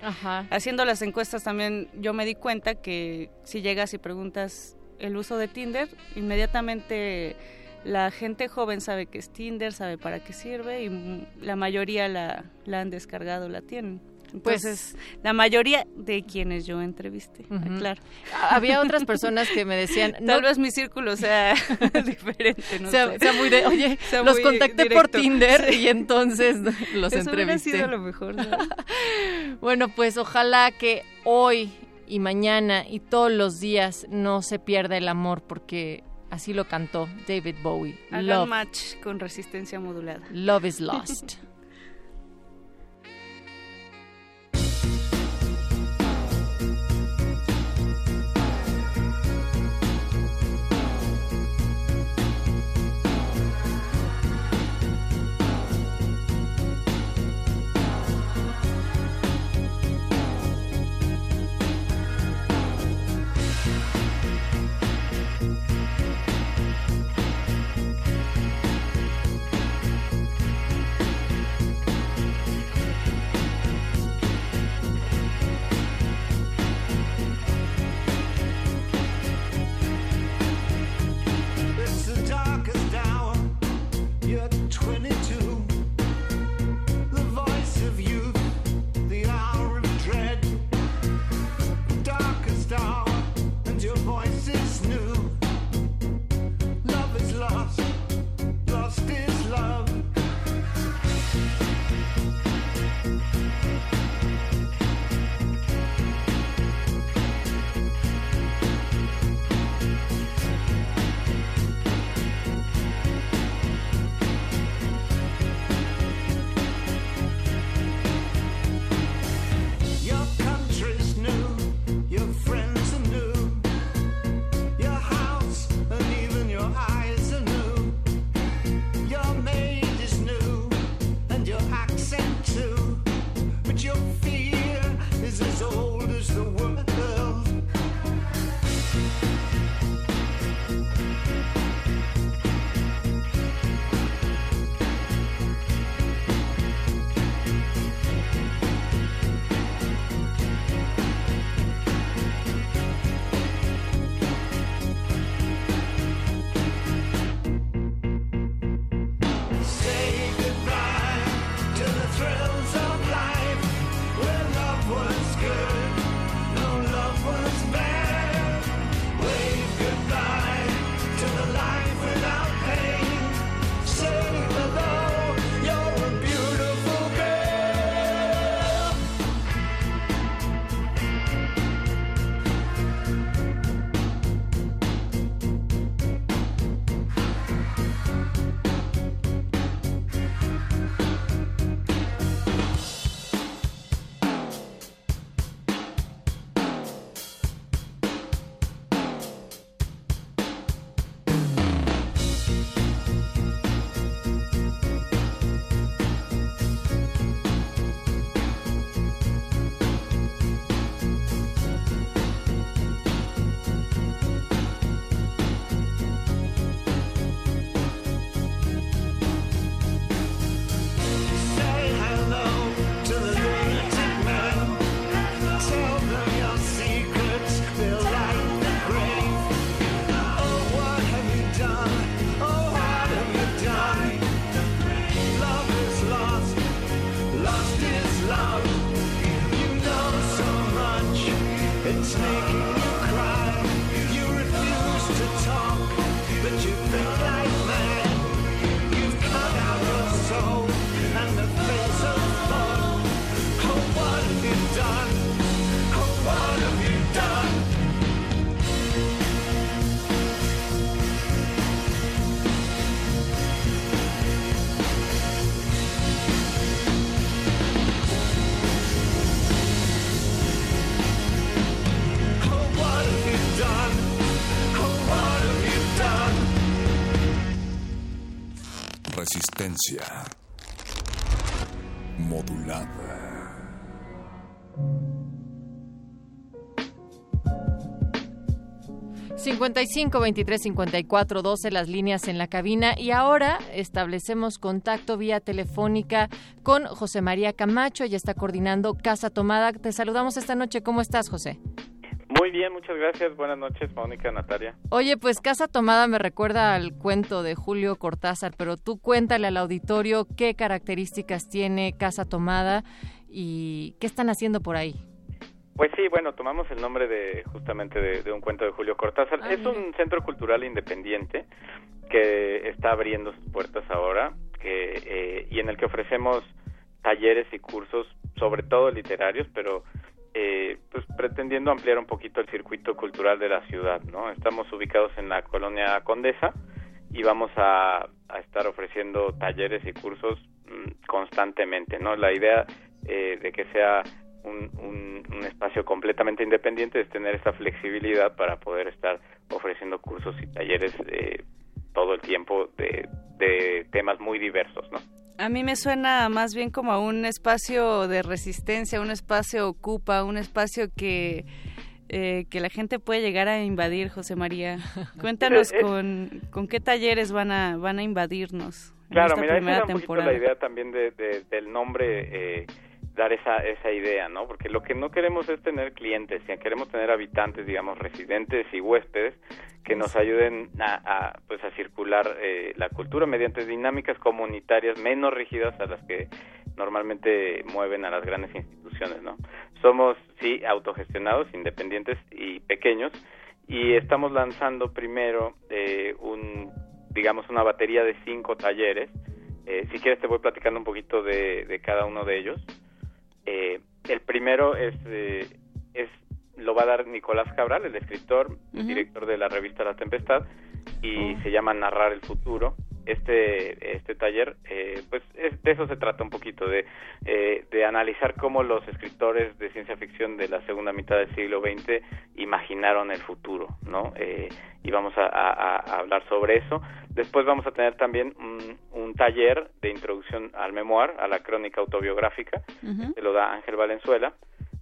Haciendo las encuestas también yo me di cuenta que si llegas y preguntas el uso de Tinder, inmediatamente la gente joven sabe que es Tinder, sabe para qué sirve y la mayoría la, la han descargado, la tienen. Pues Entonces, la mayoría de quienes yo entrevisté, claro. Había otras personas que me decían... Tal vez mi círculo sea diferente, no sea, muy de, oye, los contacté por Tinder y entonces los Eso entrevisté. sido lo mejor, bueno, pues ojalá que hoy y mañana y todos los días no se pierda el amor porque Así lo cantó David Bowie. Hagan match con resistencia modulada. Love is lost. 55 23 54 12 las líneas en la cabina y ahora establecemos contacto vía telefónica con José María Camacho, ella está coordinando Casa Tomada. Te saludamos esta noche, ¿cómo estás, José? Muy bien, muchas gracias. Buenas noches, Mónica, Natalia. Oye, pues Casa Tomada me recuerda al cuento de Julio Cortázar, pero tú cuéntale al auditorio qué características tiene Casa Tomada y qué están haciendo por ahí. Pues sí, bueno, tomamos el nombre de justamente de, un cuento de Julio Cortázar. Ah, es un centro cultural independiente que está abriendo sus puertas ahora que, eh, y en el que ofrecemos talleres y cursos, sobre todo literarios, pero eh, pues pretendiendo ampliar un poquito el circuito cultural de la ciudad, ¿no? Estamos ubicados en la colonia Condesa y vamos a, a estar ofreciendo talleres y cursos mm, constantemente, ¿no? La idea eh, de que sea un, un, espacio completamente independiente es tener esta flexibilidad para poder estar ofreciendo cursos y talleres eh, todo el tiempo de, de temas muy diversos, ¿no? A mí me suena más bien como a un espacio de resistencia, un espacio ocupa, un espacio que eh, que la gente puede llegar a invadir, José María. Cuéntanos con, con qué talleres van a van a invadirnos. Claro, en esta mira, primera esa es un poquito temporada. la idea también de, de- del nombre, eh, dar esa, esa idea, ¿no? Porque lo que no queremos es tener clientes, sino queremos tener habitantes, digamos, residentes y huéspedes que nos ayuden a, a, pues, a circular eh, la cultura mediante dinámicas comunitarias menos rígidas a las que normalmente mueven a las grandes instituciones, ¿no? Somos, sí, autogestionados, independientes y pequeños, y estamos lanzando primero eh, un, digamos, una batería de cinco talleres. Eh, si quieres te voy platicando un poquito de, de cada uno de ellos. Eh, el primero es, eh, es lo va a dar Nicolás Cabral, el escritor, director de la revista La Tempestad, y se llama Narrar el Futuro. Este, este taller, eh, pues es- de eso se trata un poquito, de, eh, de analizar cómo los escritores de ciencia ficción de la segunda mitad del siglo XX imaginaron el futuro, ¿no? Eh, y vamos a, a- a hablar sobre eso. Después vamos a tener también un, un taller de introducción al memoir, a la crónica autobiográfica, que lo da Ángel Valenzuela.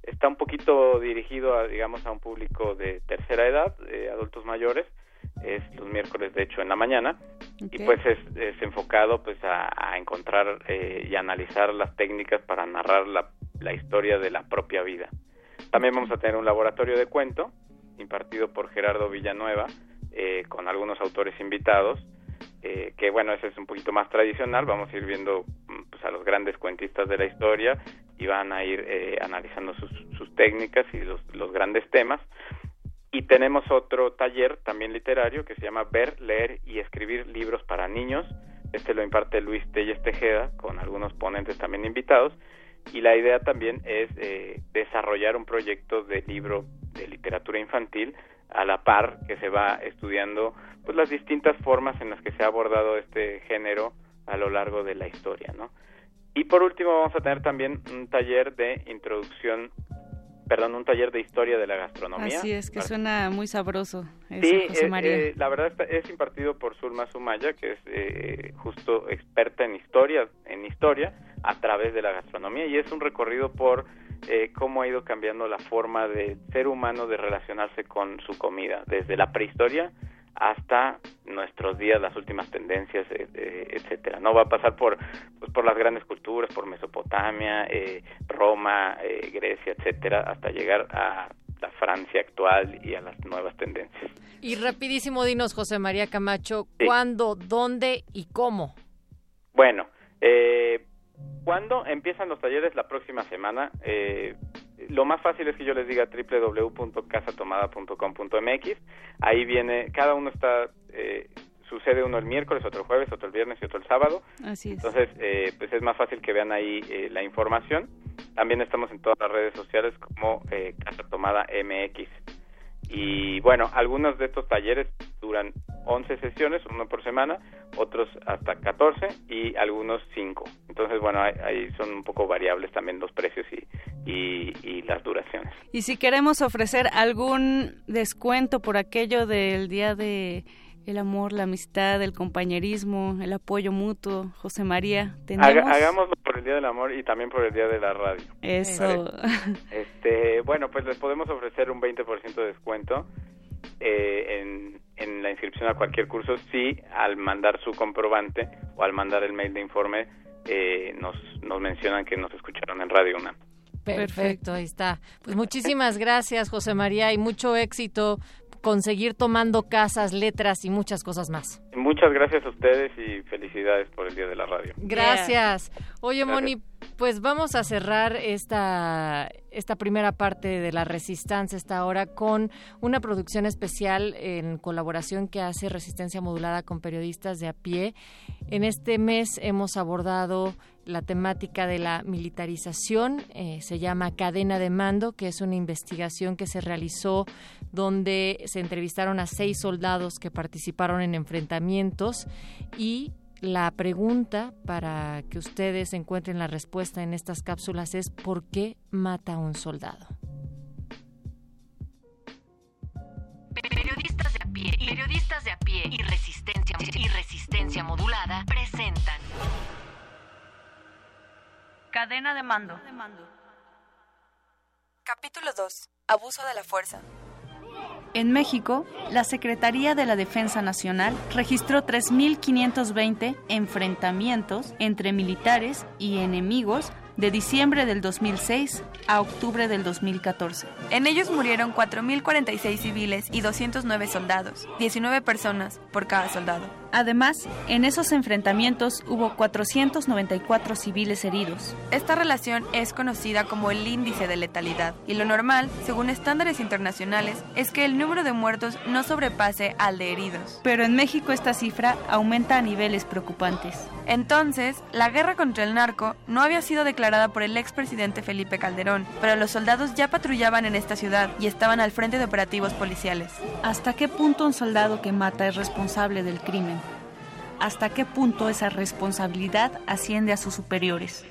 Está un poquito dirigido, a, digamos, a un público de tercera edad, eh, adultos mayores. Es los miércoles, de hecho, en la mañana. Y pues es, es enfocado pues a, a encontrar eh, y analizar las técnicas para narrar la, la historia de la propia vida. También vamos a tener un laboratorio de cuento impartido por Gerardo Villanueva eh, con algunos autores invitados eh, que bueno, ese es un poquito más tradicional, vamos a ir viendo mm, pues, a los grandes cuentistas de la historia y van a ir eh, analizando sus, sus técnicas y los, los grandes temas. Y tenemos otro taller también literario que se llama Ver, Leer y Escribir Libros para Niños. Este lo imparte Luis Telles Tejeda con algunos ponentes también invitados. Y la idea también es eh, desarrollar un proyecto de libro de literatura infantil a la par que se va estudiando pues las distintas formas en las que se ha abordado este género a lo largo de la historia, ¿no? Y por último vamos a tener también un taller de introducción, perdón, un taller de historia de la gastronomía. Así es, que suena muy sabroso eso, Sí, José eh, eh, la verdad está- es impartido por Zulma Sumaya, que es eh, justo experta en historia, en historia a través de la gastronomía y es un recorrido por eh, cómo ha ido cambiando la forma del ser humano de relacionarse con su comida, desde la prehistoria hasta nuestros días, las últimas tendencias, eh, eh, etcétera. No va a pasar por pues, por las grandes culturas, por Mesopotamia, eh, Roma, eh, Grecia, etcétera, hasta llegar a la Francia actual y a las nuevas tendencias. Y rapidísimo, dinos, José María Camacho, ¿cuándo, dónde y cómo? Bueno, eh, ¿cuándo empiezan los talleres? La próxima semana. Eh, lo más fácil es que yo les diga www.casatomada.com.mx. Ahí viene, cada uno está, eh, sucede uno el miércoles, otro el jueves, otro el viernes y otro el sábado. Así es. Entonces, eh, pues es más fácil que vean ahí eh, la información. También estamos en todas las redes sociales como eh, Casa Tomada MX. Y bueno, algunos de estos talleres duran 11 sesiones, uno por semana, otros hasta 14 y algunos 5. Entonces, bueno, ahí, son un poco variables también los precios y, y, y las duraciones. Y si queremos ofrecer algún descuento por aquello del día de el amor, la amistad, el compañerismo, el apoyo mutuo. José María, tenemos... hagámoslo por el Día del Amor y también por el Día de la Radio. Eso. Este, bueno, pues les podemos ofrecer un 20% de descuento eh, en, en la inscripción a cualquier curso si al mandar su comprobante o al mandar el mail de informe eh, nos, nos mencionan que nos escucharon en Radio UNAM. Perfecto, ahí está. Pues muchísimas gracias, José María, y mucho éxito conseguir tomando casas, letras y muchas cosas más. Muchas gracias a ustedes y felicidades por el Día de la Radio. Gracias. Oye, Moni, pues vamos a cerrar esta, esta primera parte de la Resistencia esta hora con una producción especial en colaboración que hace Resistencia Modulada con periodistas de a pie. En este mes hemos abordado la temática de la militarización. Eh, se llama Cadena de Mando, que es una investigación que se realizó donde se entrevistaron a seis soldados que participaron en enfrentamientos y la pregunta para que ustedes encuentren la respuesta en estas cápsulas es ¿por qué mata a un soldado? Periodistas de a pie, periodistas de a pie y resistencia y resistencia modulada presentan Cadena de mando. Capítulo 2. Abuso de la fuerza. En México, la Secretaría de la Defensa Nacional registró 3.520 enfrentamientos entre militares y enemigos de diciembre del 2006 a octubre del 2014. En ellos murieron 4.046 civiles y 209 soldados, 19 personas por cada soldado. Además, en esos enfrentamientos hubo 494 civiles heridos. Esta relación es conocida como el índice de letalidad y lo normal, según estándares internacionales, es que el número de muertos no sobrepase al de heridos. Pero en México esta cifra aumenta a niveles preocupantes. Entonces, la guerra contra el narco no había sido declarada por el expresidente Felipe Calderón, pero los soldados ya patrullaban en esta ciudad y estaban al frente de operativos policiales. ¿Hasta qué punto un soldado que mata es responsable del crimen? Hasta qué punto esa responsabilidad asciende a sus superiores.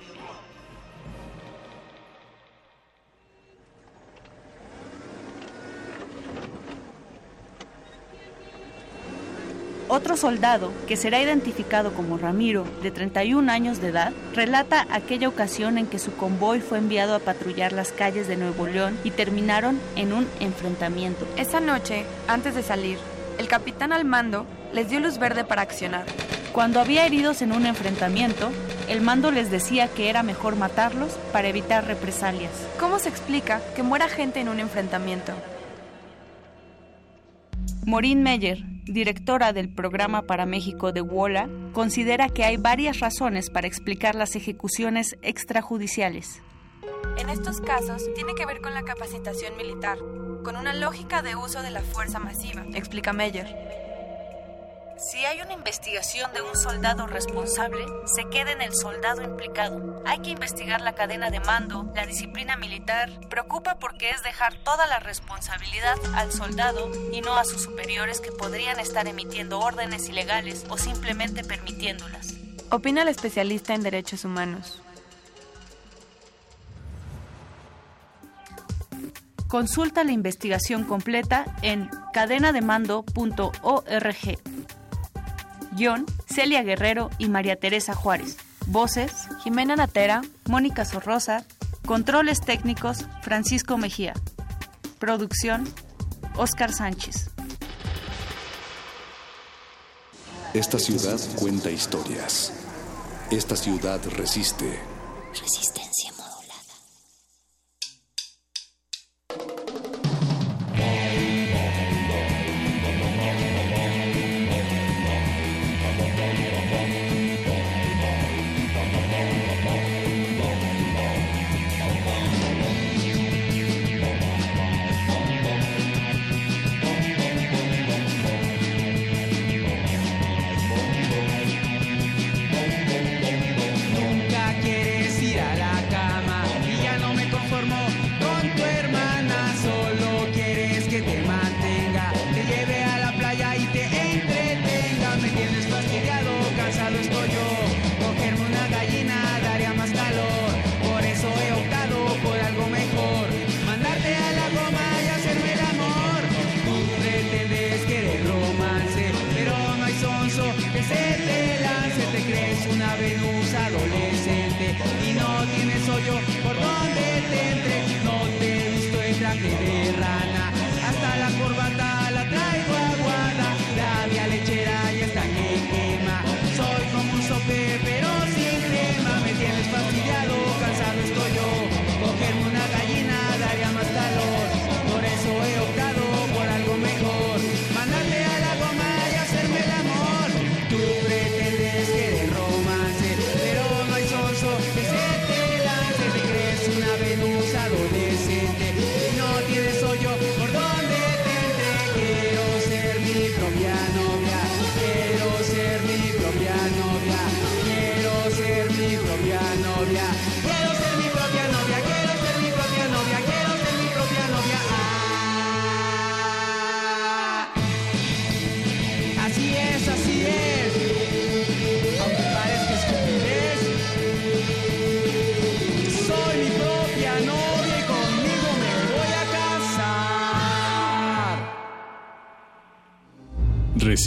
Otro soldado, que será identificado como Ramiro, de 31 años de edad, relata aquella ocasión en que su convoy fue enviado a patrullar las calles de Nuevo León y terminaron en un enfrentamiento. Esa noche, antes de salir, el capitán al mando les dio luz verde para accionar. Cuando había heridos en un enfrentamiento, el mando les decía que era mejor matarlos para evitar represalias. ¿Cómo se explica que muera gente en un enfrentamiento? Maureen Meyer, directora del programa para México de WOLA, considera que hay varias razones para explicar las ejecuciones extrajudiciales. En estos casos tiene que ver con la capacitación militar, con una lógica de uso de la fuerza masiva, explica Meyer. Si hay una investigación de un soldado responsable, se queda en el soldado implicado. Hay que investigar la cadena de mando, la disciplina militar. Preocupa porque es dejar toda la responsabilidad al soldado y no a sus superiores que podrían estar emitiendo órdenes ilegales o simplemente permitiéndolas. Opina el especialista en derechos humanos. Consulta la investigación completa en cadenademando.org. Guión, Celia Guerrero y María Teresa Juárez. Voces, Jimena Natera, Mónica Sorrosa. Controles técnicos, Francisco Mejía. Producción, Oscar Sánchez. Esta ciudad cuenta historias. Esta ciudad resiste. Resistencia.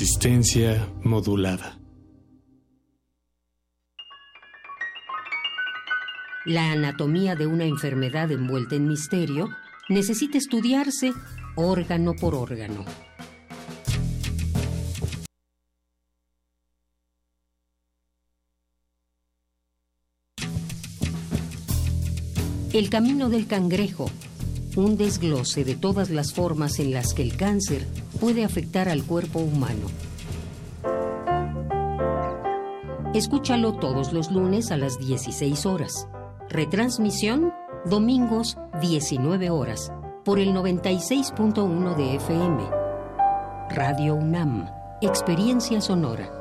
Resistencia modulada. La anatomía de una enfermedad envuelta en misterio necesita estudiarse órgano por órgano. El camino del cangrejo, un desglose de todas las formas en las que el cáncer puede afectar al cuerpo humano. Escúchalo todos los lunes a las 16 horas. Retransmisión domingos 19 horas por el 96.1 de FM. Radio UNAM, Experiencia Sonora.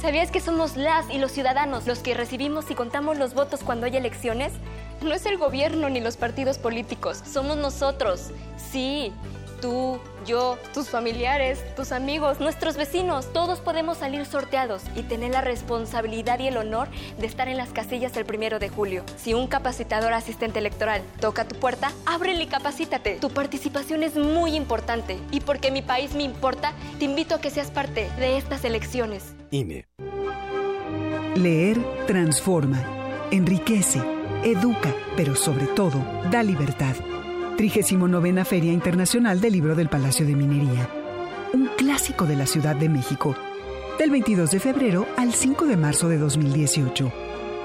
¿Sabías que somos las y los ciudadanos los que recibimos y contamos los votos cuando hay elecciones? No es el gobierno ni los partidos políticos, somos nosotros. Sí, tú, yo, tus familiares, tus amigos, nuestros vecinos, todos podemos salir sorteados y tener la responsabilidad y el honor de estar en las casillas el primero de julio. Si un capacitador asistente electoral toca tu puerta, ábrele y capacítate. Tu participación es muy importante y porque mi país me importa, te invito a que seas parte de estas elecciones. INE. Leer transforma, enriquece, educa, pero sobre todo da libertad. 39 Feria Internacional del Libro del Palacio de Minería. Un clásico de la Ciudad de México. Del 22 de febrero al 5 de marzo de 2018.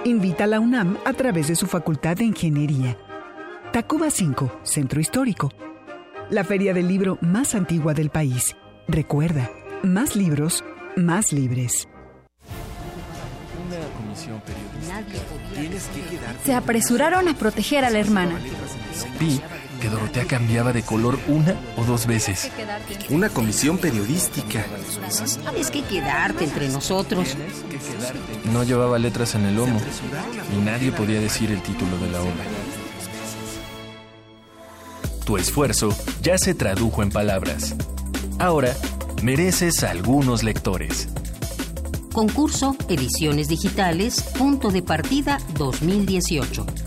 Invita a la UNAM a través de su Facultad de Ingeniería. Tacuba 5, Centro Histórico. La feria del libro más antigua del país. Recuerda, más libros, más libres. Una comisión periodística. Se apresuraron a proteger a la hermana. Vi que Dorotea cambiaba de color una o dos veces. Una comisión periodística. Tienes que quedarte entre nosotros. No llevaba letras en el lomo y nadie podía decir el título de la obra. Tu esfuerzo ya se tradujo en palabras. Ahora mereces algunos lectores. Concurso Ediciones Digitales, punto de partida 2018.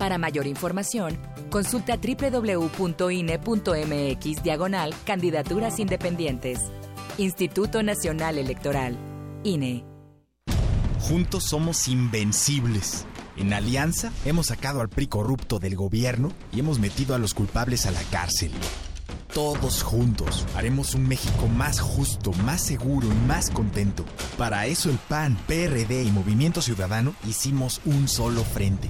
Para mayor información, consulta www.ine.mx diagonal candidaturas independientes. Instituto Nacional Electoral. INE. Juntos somos invencibles. En Alianza hemos sacado al PRI corrupto del gobierno y hemos metido a los culpables a la cárcel. Todos juntos haremos un México más justo, más seguro y más contento. Para eso el PAN, PRD y Movimiento Ciudadano hicimos un solo frente.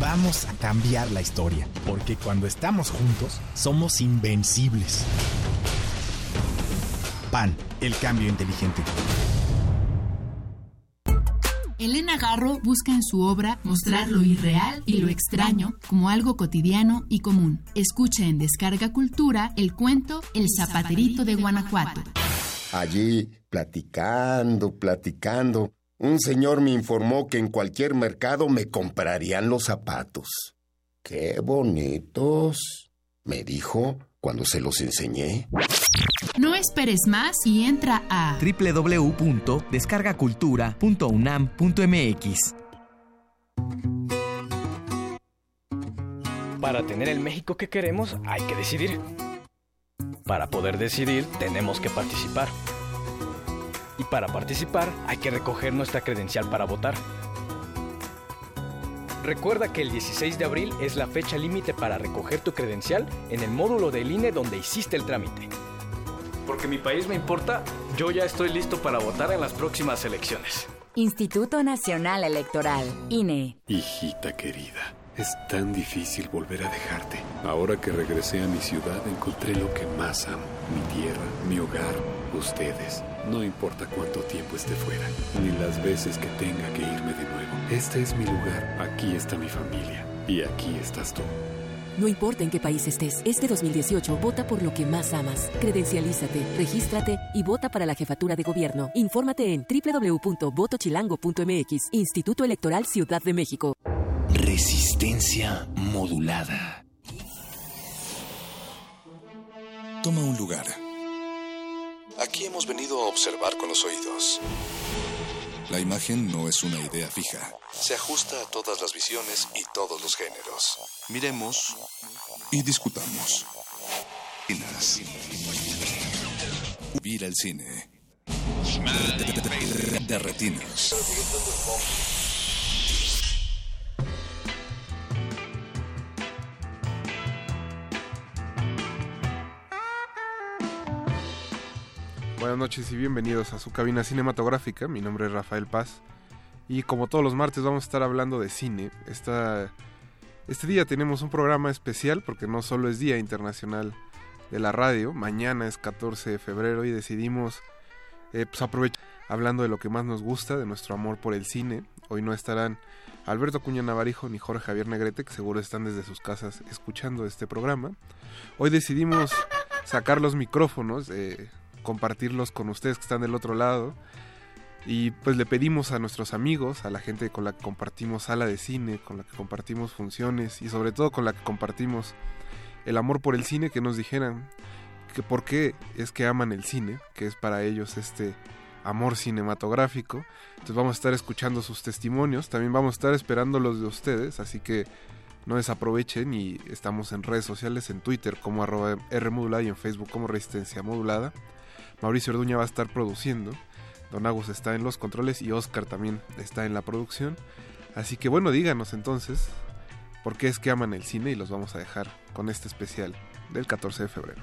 Vamos a cambiar la historia, porque cuando estamos juntos somos invencibles. PAN, el cambio inteligente. Elena Garro busca en su obra mostrar lo irreal y lo extraño como algo cotidiano y común. Escucha en Descarga Cultura el cuento El Zapaterito de Guanajuato. Allí, platicando, platicando, un señor me informó que en cualquier mercado me comprarían los zapatos. ¡Qué bonitos! me dijo cuando se los enseñé. No esperes más y entra a www.descargacultura.unam.mx. Para tener el México que queremos hay que decidir. Para poder decidir tenemos que participar. Y para participar hay que recoger nuestra credencial para votar. Recuerda que el 16 de abril es la fecha límite para recoger tu credencial en el módulo del INE donde hiciste el trámite. Porque mi país me importa, yo ya estoy listo para votar en las próximas elecciones. Instituto Nacional Electoral, INE. Hijita querida, es tan difícil volver a dejarte. Ahora que regresé a mi ciudad encontré lo que más amo, mi tierra, mi hogar, ustedes. No importa cuánto tiempo esté fuera, ni las veces que tenga que irme de nuevo. Este es mi lugar, aquí está mi familia y aquí estás tú. No importa en qué país estés, este 2018 vota por lo que más amas. Credencialízate, regístrate y vota para la jefatura de gobierno. Infórmate en www.votochilango.mx, Instituto Electoral Ciudad de México. Resistencia modulada. Toma un lugar. Aquí hemos venido a observar con los oídos. La imagen no es una idea fija. Se ajusta a todas las visiones y todos los géneros. Miremos y discutamos. Vira el cine. De retinas. Buenas noches y bienvenidos a su cabina cinematográfica. Mi nombre es Rafael Paz. Y como todos los martes vamos a estar hablando de cine. Esta, este día tenemos un programa especial porque no solo es Día Internacional de la Radio, mañana es 14 de febrero y decidimos eh, pues aprovechar hablando de lo que más nos gusta, de nuestro amor por el cine. Hoy no estarán Alberto Cuña Navarijo ni Jorge Javier Negrete, que seguro están desde sus casas escuchando este programa. Hoy decidimos sacar los micrófonos, eh, compartirlos con ustedes que están del otro lado. Y pues le pedimos a nuestros amigos, a la gente con la que compartimos sala de cine, con la que compartimos funciones y sobre todo con la que compartimos el amor por el cine, que nos dijeran que por qué es que aman el cine, que es para ellos este amor cinematográfico. Entonces vamos a estar escuchando sus testimonios, también vamos a estar esperando los de ustedes, así que no desaprovechen y estamos en redes sociales, en Twitter como arroba Rmodulada y en Facebook como Resistencia Modulada. Mauricio Orduña va a estar produciendo. Don Agus está en los controles y Oscar también está en la producción. Así que bueno, díganos entonces por qué es que aman el cine y los vamos a dejar con este especial del 14 de febrero.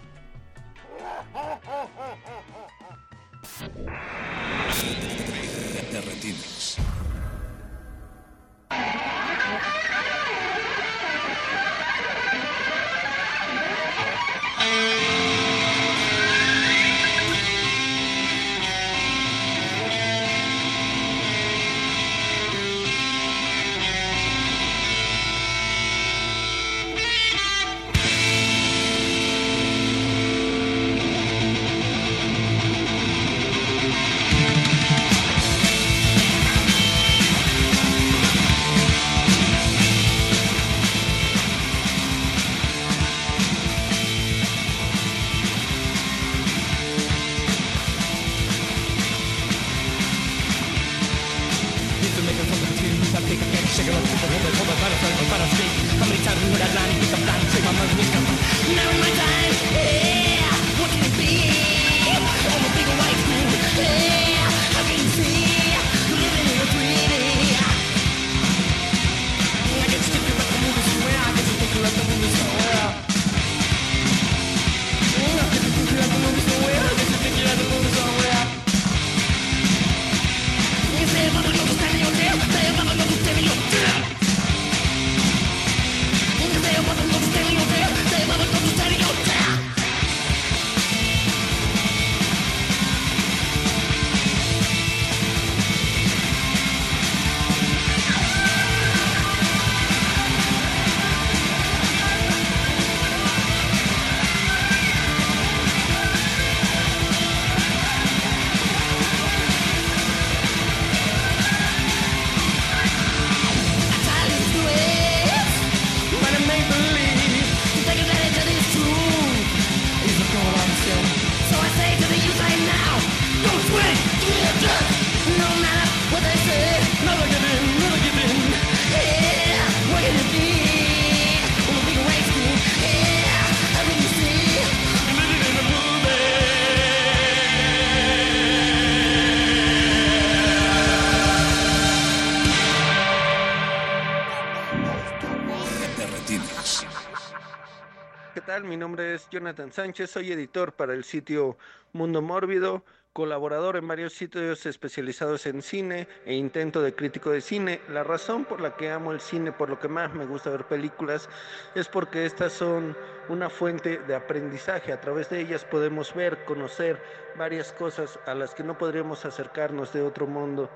Jonathan Sánchez, soy editor para el sitio Mundo Mórbido, colaborador en varios sitios especializados en cine e intento de crítico de cine. La razón por la que amo el cine, por lo que más me gusta ver películas, es porque estas son una fuente de aprendizaje. A través de ellas podemos ver, conocer varias cosas a las que no podríamos acercarnos de otro mundo.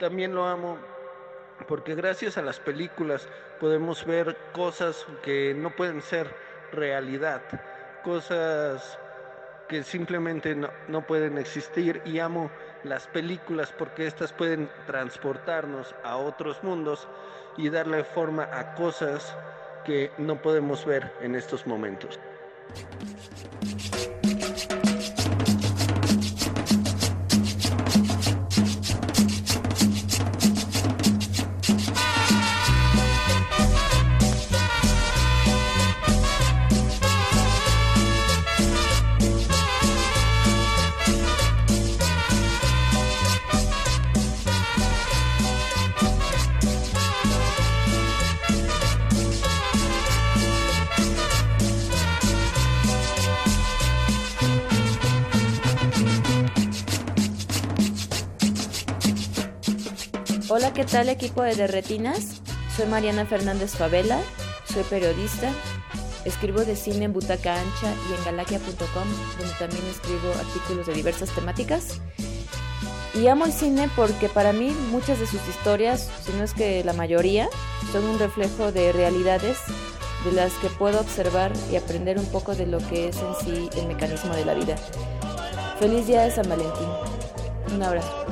También lo amo porque gracias a las películas podemos ver cosas que no pueden ser realidad, cosas que simplemente no, no, pueden existir y amo las películas porque estas pueden transportarnos a otros mundos y darle forma a cosas que no podemos ver en estos momentos. Hola, ¿qué tal equipo de Derretinas? Soy Mariana Fernández Favela, soy periodista, escribo de cine en Butaca Ancha y en galaquia.com, donde también escribo artículos de diversas temáticas. Y amo el cine porque para mí muchas de sus historias, si no es que la mayoría, son un reflejo de realidades de las que puedo observar y aprender un poco de lo que es en sí el mecanismo de la vida. Feliz día de San Valentín. Un abrazo.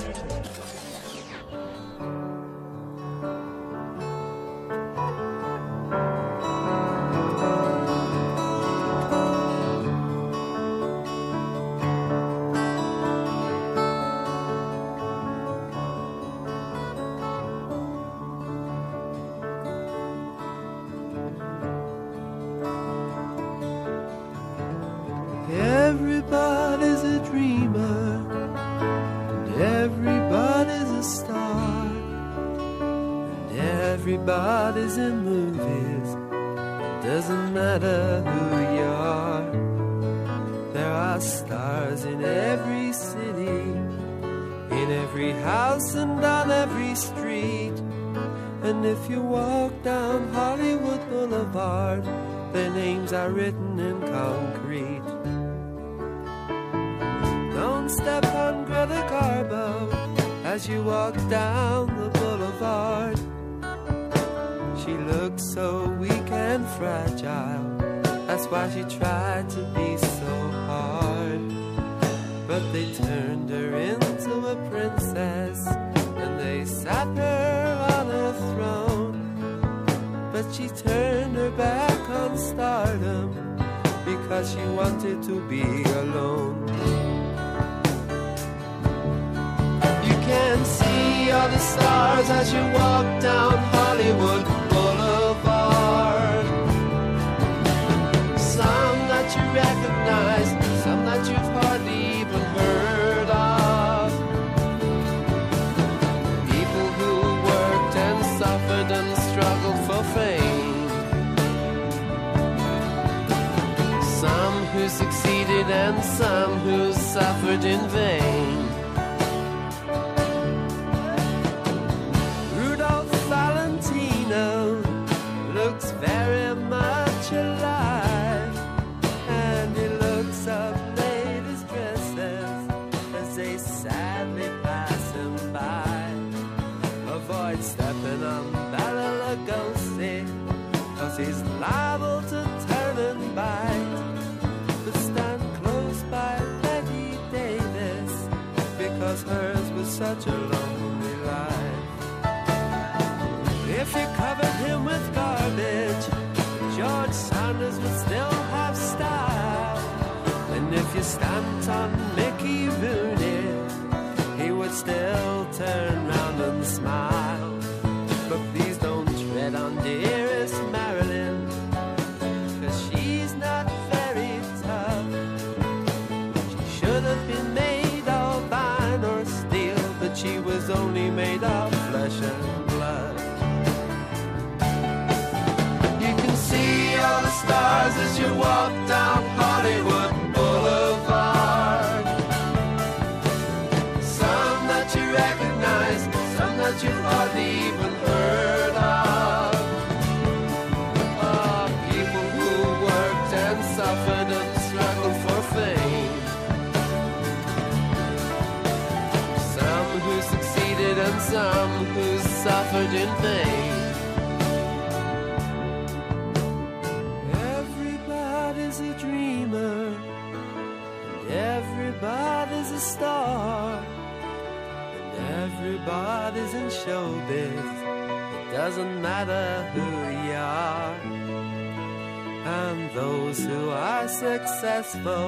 whisper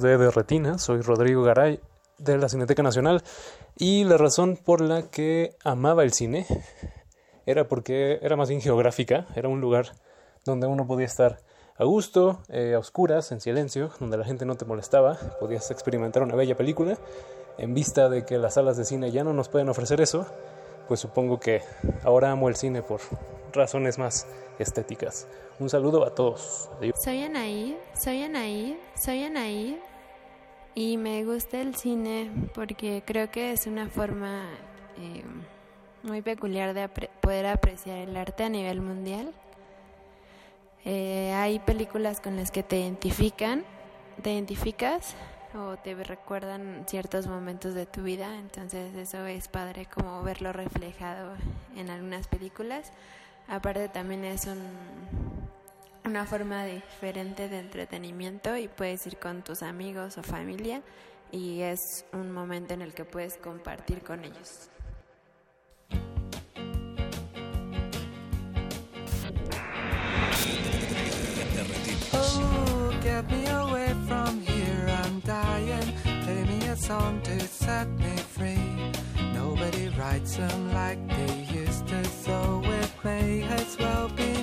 de De Retina, soy Rodrigo Garay de la Cineteca Nacional y la razón por la que amaba el cine era porque era más bien geográfica, era un lugar donde uno podía estar a gusto, eh, a oscuras, en silencio, donde la gente no te molestaba, podías experimentar una bella película. En vista de que las salas de cine ya no nos pueden ofrecer eso, pues supongo que ahora amo el cine por razones más estéticas. Un saludo a todos. Soy Anaí, soy Anaí, soy Anaí y me gusta el cine porque creo que es una forma eh, muy peculiar de apre- poder apreciar el arte a nivel mundial. Eh, hay películas con las que te identifican, te identificas o te recuerdan ciertos momentos de tu vida, entonces eso es padre como verlo reflejado en algunas películas. Aparte también es un, una forma diferente de entretenimiento y puedes ir con tus amigos o familia y es un momento en el que puedes compartir con ellos. Oh, get me away from here, I'm dying. A song to set me free. Nobody writes them like they used to, so it may as well be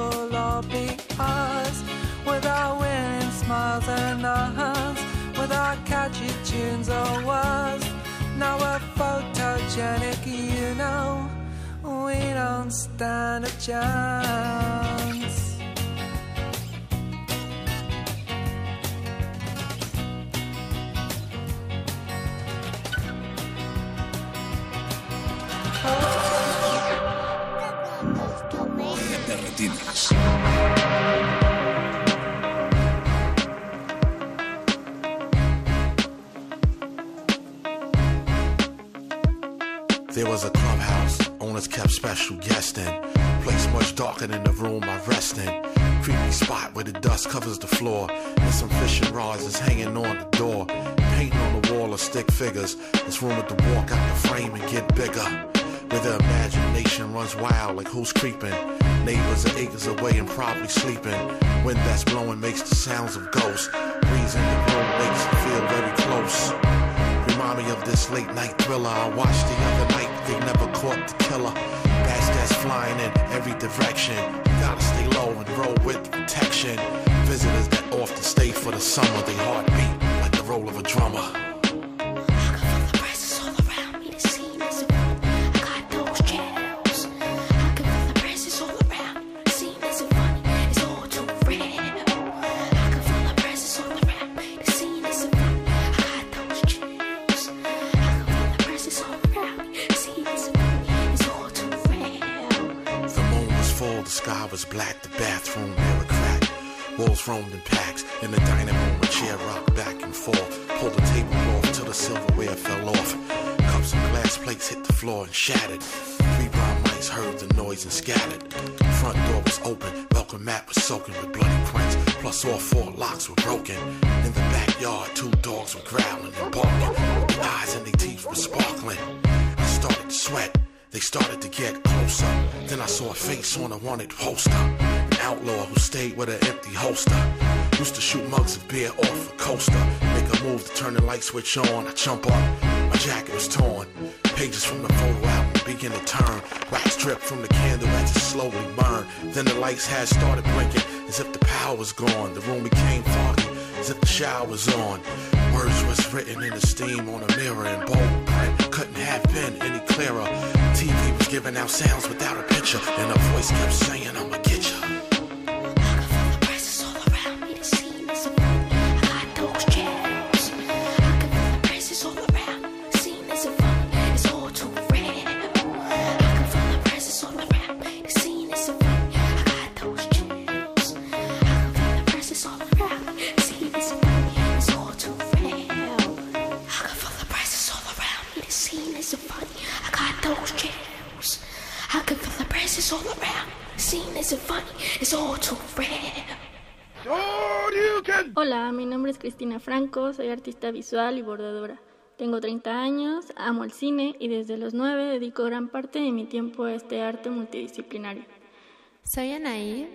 successful or be us. Without winning smiles and hugs, without catchy tunes or words. Now we're photogenic, you know. We don't stand a chance. De There was a clubhouse, owners kept special guests in. Place much darker than the room I rest in. Creepy spot where the dust covers the floor. And some fishing rods is hanging on the door. Painting on the wall of stick figures. It's rumored to walk out the frame and get bigger. Where the imagination runs wild like who's creeping. Neighbors are acres away and probably sleeping. Wind that's blowing makes the sounds of ghosts. Breeze in the room makes it feel very close. Remind me of this late night thriller I watched the other night. They never caught the killer. Bats that's flying in every direction. Gotta stay low and roll with protection. Visitors that often stay for the summer. They heartbeat like the roll of a drummer. Was black, the bathroom mirror cracked. Walls roamed in packs, in the dining room a chair rocked back and forth. Pulled the table off till the silverware fell off. Cups and glass plates hit the floor and shattered. Three brown mice heard the noise and scattered. Front door was open, welcome mat was soaking with bloody prints. Plus all four locks were broken. In the backyard, two dogs were growling and barking. Their eyes and their teeth were sparkling. I started to sweat. They started to get closer. Then I saw a face on a wanted poster. An outlaw who stayed with an empty holster. Used to shoot mugs of beer off a coaster. Make a move to turn the light switch on. I jump up. My jacket was torn. Pages from the photo album begin to turn. Wax dripped from the candle as it slowly burned. Then the lights had started blinking as if the power was gone. The room became foggy as if the shower was on. Words was written in the steam on a mirror in bold print. Have been any clearer. TV was giving out sounds without a picture. And a voice kept saying, I'ma get you. Hola, mi nombre es Cristina Franco, soy artista visual y bordadora. Tengo 30 años, amo el cine y desde los 9 dedico gran parte de mi tiempo a este arte multidisciplinario. Soy Anaí.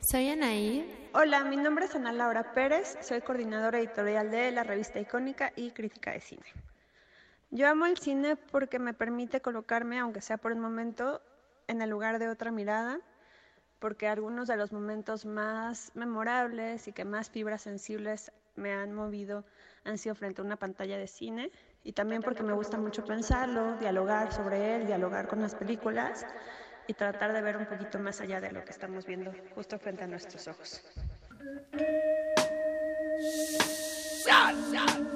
Soy Anaí. Hola, mi nombre es Ana Laura Pérez, soy coordinadora editorial de la revista Icónica y crítica de cine. Yo amo el cine porque me permite colocarme, aunque sea por un momento, en el lugar de otra mirada, porque algunos de los momentos más memorables y que más fibras sensibles me han movido han sido frente a una pantalla de cine. Y también porque me gusta mucho pensarlo, dialogar sobre él, dialogar con las películas y tratar de ver un poquito más allá de lo que estamos viendo justo frente a nuestros ojos. Sometimes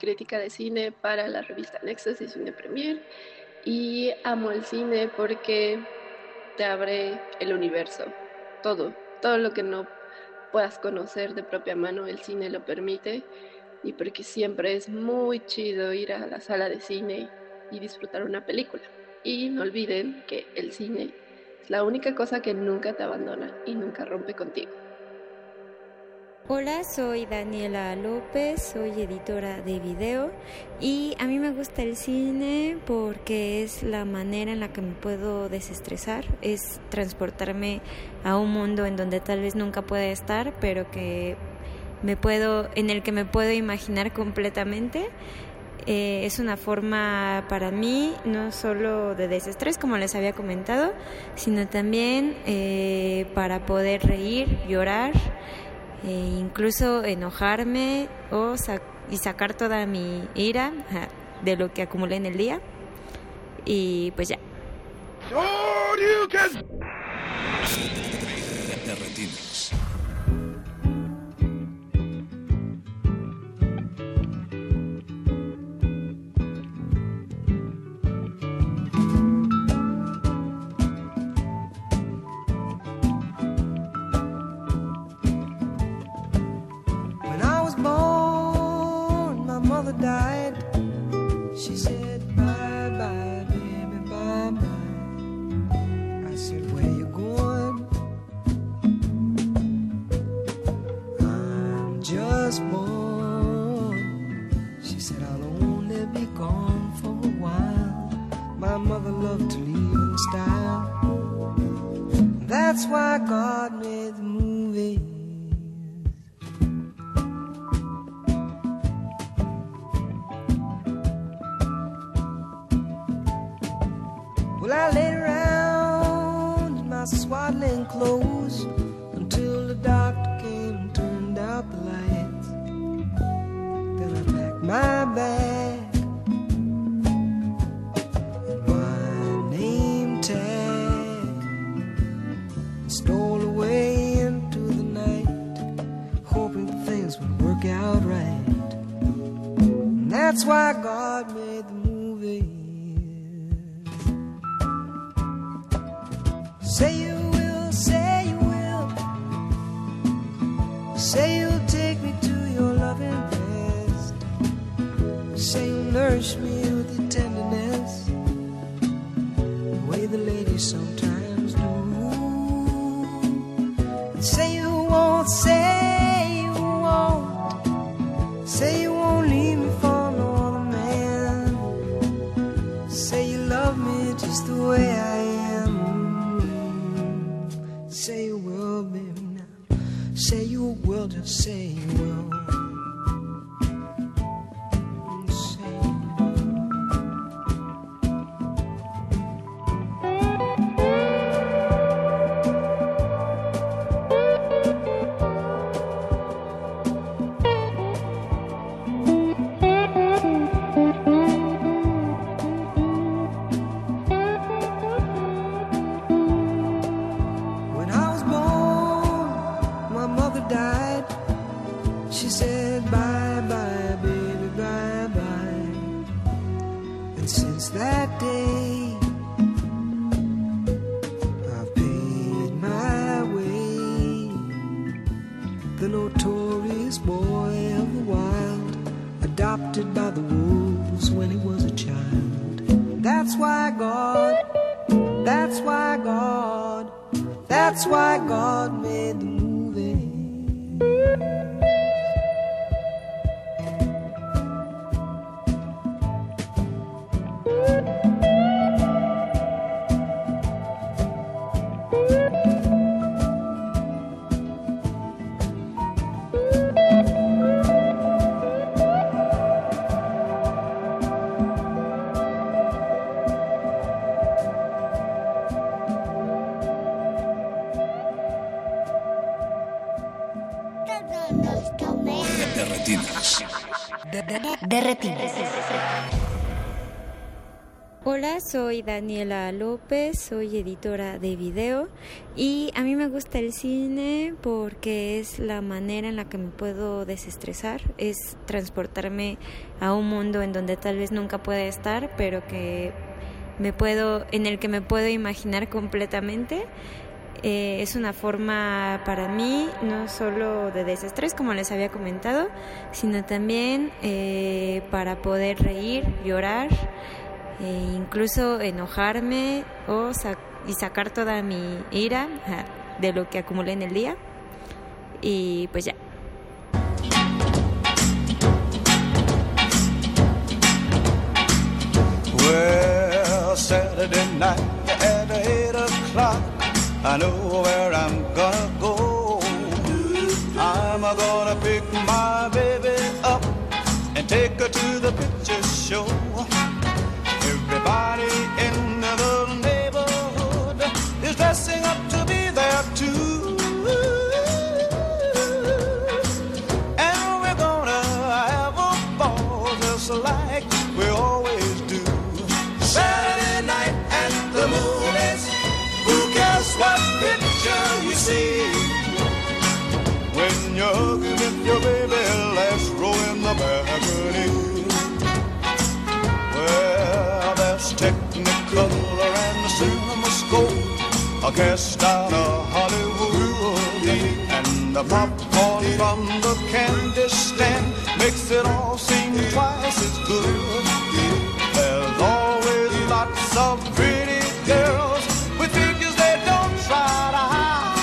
crítica de cine para la revista Nexus y Cine Premier. Y amo el cine porque te abre el universo, todo, todo lo que no puedas conocer de propia mano, el cine lo permite. Y porque siempre es muy chido ir a la sala de cine y disfrutar una película. Y no olviden que el cine es la única cosa que nunca te abandona y nunca rompe contigo. Hola, soy Daniela López, soy editora de video y a mí me gusta el cine porque es la manera en la que me puedo desestresar, es transportarme a un mundo en donde tal vez nunca pueda estar, pero que me puedo, en el que me puedo imaginar completamente. Eh, es una forma para mí no solo de desestrés, como les había comentado, sino también eh, para poder reír, llorar e incluso enojarme o sa- y sacar toda mi ira de lo que acumulé en el día. Y pues ya. Retinas. was born. She said, I'll only be gone for a while. My mother loved to leave in style. That's why God made the movies. Well, I laid around in my swaddling clothes. My bag and my name tag stole away into the night, hoping things would work out right. And that's why God made the movie. Say you will, say you will. Say you'll take me to your loving nourish me with your tenderness. The way the ladies sometimes do. And say you won't, say you won't. Say you won't leave me for no other man. Say you love me just the way I am. Say you will, baby, now. Say you will, just say you will. Soy Daniela López, soy editora de video y a mí me gusta el cine porque es la manera en la que me puedo desestresar, es transportarme a un mundo en donde tal vez nunca pueda estar, pero que me puedo, en el que me puedo imaginar completamente. Eh, es una forma para mí no solo de desestrés, como les había comentado, sino también eh, para poder reír, llorar, e incluso enojarme o sa- y sacar toda mi ira de lo que acumulé en el día. Y pues ya. Well, Saturday night at eight o'clock, I know where I'm gonna go. I'm gonna pick my baby up and take her to the picture show. Everybody in the neighborhood is dressing up to be there too. And we're gonna have a ball just like CinemaScope. A cast out of Hollywood. And the popcorn from the candy stand makes it all seem twice as good. There's always lots of pretty girls with figures they don't try to hide.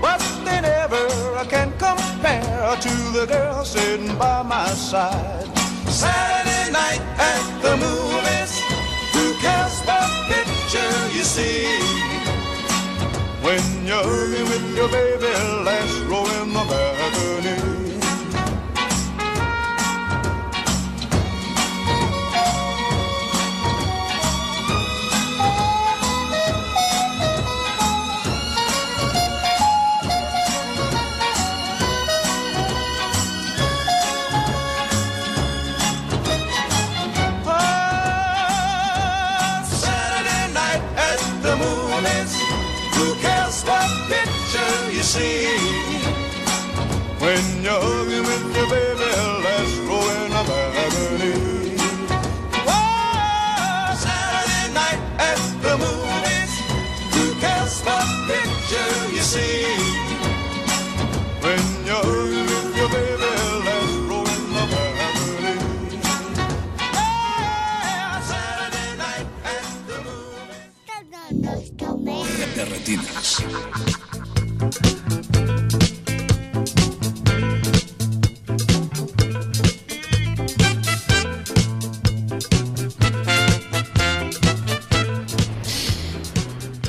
But they never can compare to the girl sitting by my side. Saturday night at the movies. That's the picture you see. When you're with your baby, last row in the balcony. See? When you're hugging with your baby, let's roll in a balcony. Ah, Saturday night as the moon is, who cares what picture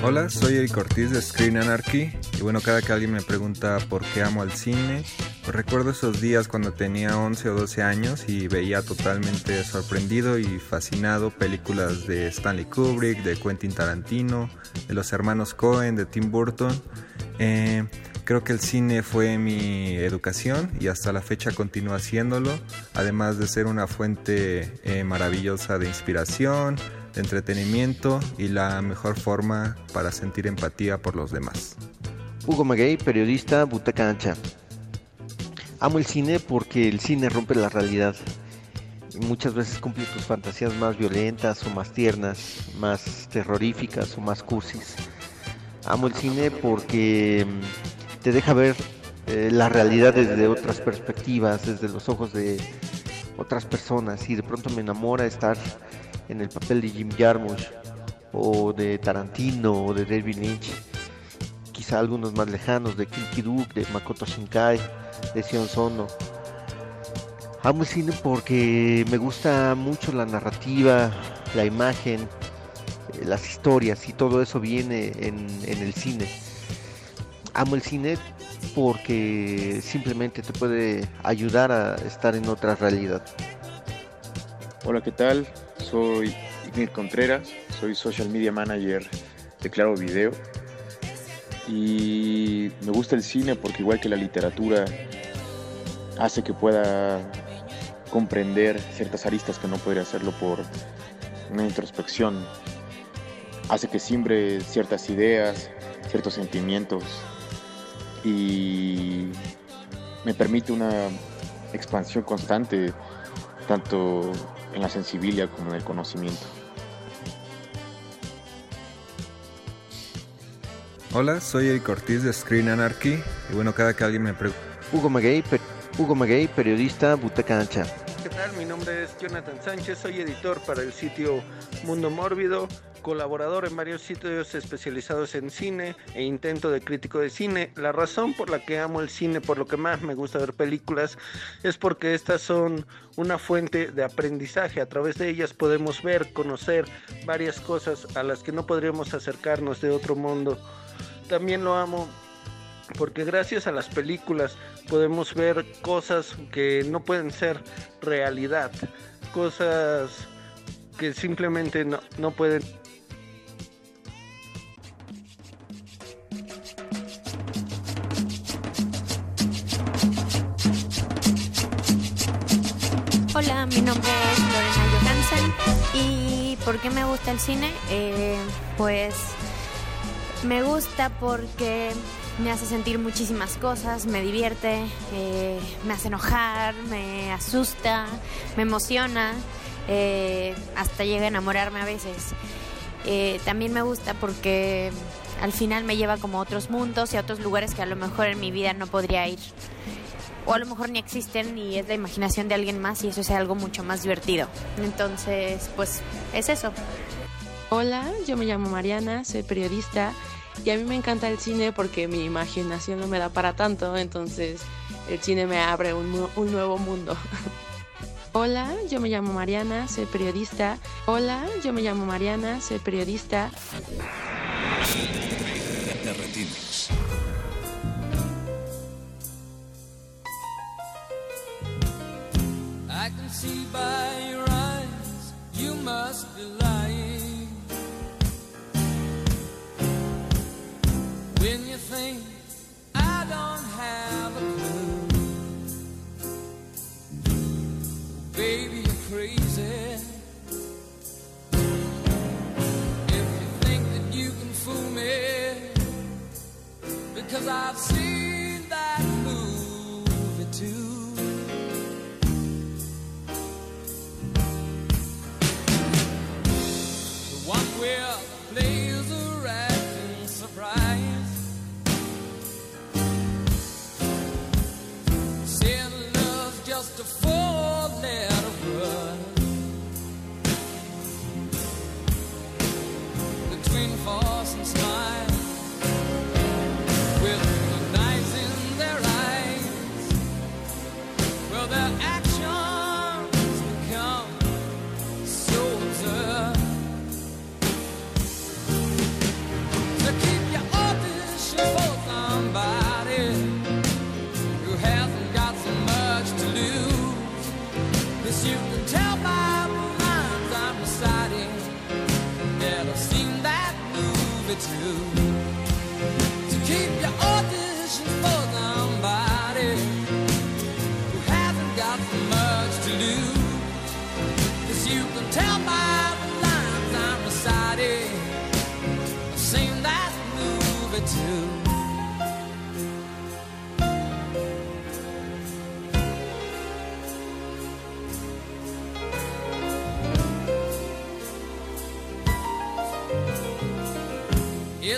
Hola, soy Eric Ortiz de Screen Anarchy y bueno, cada que alguien me pregunta por qué amo al cine, pues recuerdo esos días cuando tenía 11 o 12 años y veía totalmente sorprendido y fascinado películas de Stanley Kubrick, de Quentin Tarantino, de los hermanos Cohen, de Tim Burton. Eh, creo que el cine fue mi educación y hasta la fecha continúa haciéndolo, además de ser una fuente eh, maravillosa de inspiración, entretenimiento y la mejor forma para sentir empatía por los demás. Hugo Maguey, periodista, Butaca Ancha. Amo el cine porque el cine rompe la realidad. Muchas veces cumple tus fantasías más violentas o más tiernas, más terroríficas o más cursis. Amo el cine porque mm, te deja ver eh, la realidad desde otras perspectivas, desde los ojos de otras personas y de pronto me enamora estar en el papel de Jim Jarmusch o de Tarantino o de David Lynch quizá algunos más lejanos de Kim Ki-duk, de Makoto Shinkai, de Sion Sono. Amo el cine porque me gusta mucho la narrativa, la imagen, eh, las historias y todo eso viene en, en el cine. Amo el cine porque simplemente te puede ayudar a estar en otra realidad. Hola, ¿qué tal? Soy Ignir Contreras, soy Social Media Manager de Claro Video. Y me gusta el cine porque igual que la literatura hace que pueda comprender ciertas aristas que no podría hacerlo por una introspección, hace que siembre ciertas ideas, ciertos sentimientos y me permite una expansión constante tanto en la sensibilidad como en el conocimiento. Hola, soy Eric Ortiz de Screen Anarchy y bueno, cada que alguien me pregunta... Hugo Maguey, per- Hugo Maguey, periodista, Butaca Ancha. ¿Qué tal? Mi nombre es Jonathan Sánchez, soy editor para el sitio Mundo Mórbido, colaborador en varios sitios especializados en cine e intento de crítico de cine. La razón por la que amo el cine, por lo que más me gusta ver películas, es porque estas son una fuente de aprendizaje. A través de ellas podemos ver, conocer varias cosas a las que no podríamos acercarnos de otro mundo. También lo amo porque gracias a las películas podemos ver cosas que no pueden ser realidad, cosas que simplemente no, no pueden Hola, mi nombre es Lorena Johansen y ¿por qué me gusta el cine? Eh, pues me gusta porque me hace sentir muchísimas cosas, me divierte, eh, me hace enojar, me asusta, me emociona, eh, hasta llega a enamorarme a veces. Eh, también me gusta porque al final me lleva como a otros mundos y a otros lugares que a lo mejor en mi vida no podría ir. O a lo mejor ni existen y es la imaginación de alguien más y eso es algo mucho más divertido. Entonces, pues es eso. Hola, yo me llamo Mariana, soy periodista y a mí me encanta el cine porque mi imaginación no me da para tanto, entonces el cine me abre un, un nuevo mundo. Hola, yo me llamo Mariana, soy periodista. Hola, yo me llamo Mariana, soy periodista. must be lying when you think I don't have a clue. Baby, you're crazy. If you think that you can fool me, because I've seen.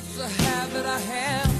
it's a habit I have.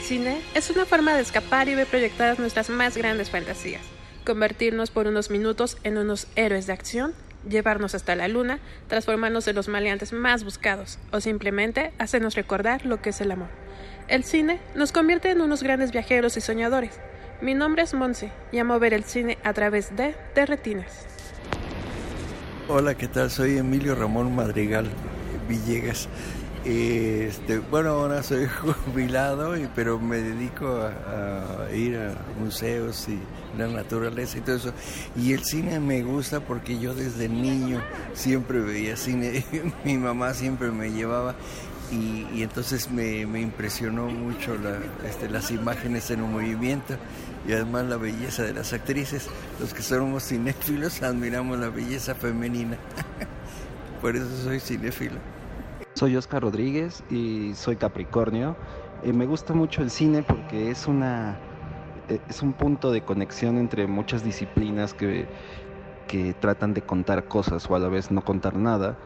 El cine es una forma de escapar y ver proyectadas nuestras más grandes fantasías, convertirnos por unos minutos en unos héroes de acción, llevarnos hasta la luna, transformarnos en los maleantes más buscados o simplemente hacernos recordar lo que es el amor. El cine nos convierte en unos grandes viajeros y soñadores. Mi nombre es Monse y amo ver el cine a través de De Retinas. Hola, ¿qué tal? Soy Emilio Ramón Madrigal Villegas. Este, bueno, ahora soy jubilado, y- pero me dedico a, ir a museos y la naturaleza y todo eso. Y el cine me gusta porque yo desde niño siempre veía cine. Mi mamá siempre me llevaba y, entonces me, me impresionó mucho este, las imágenes en un movimiento y además la belleza de las actrices. Los que somos cinéfilos admiramos la belleza femenina. Por eso soy cinéfilo. Soy Oscar Rodríguez y soy Capricornio. Eh, me gusta mucho el cine porque es una eh, es un punto de conexión entre muchas disciplinas que, que tratan de contar cosas o a la vez no contar nada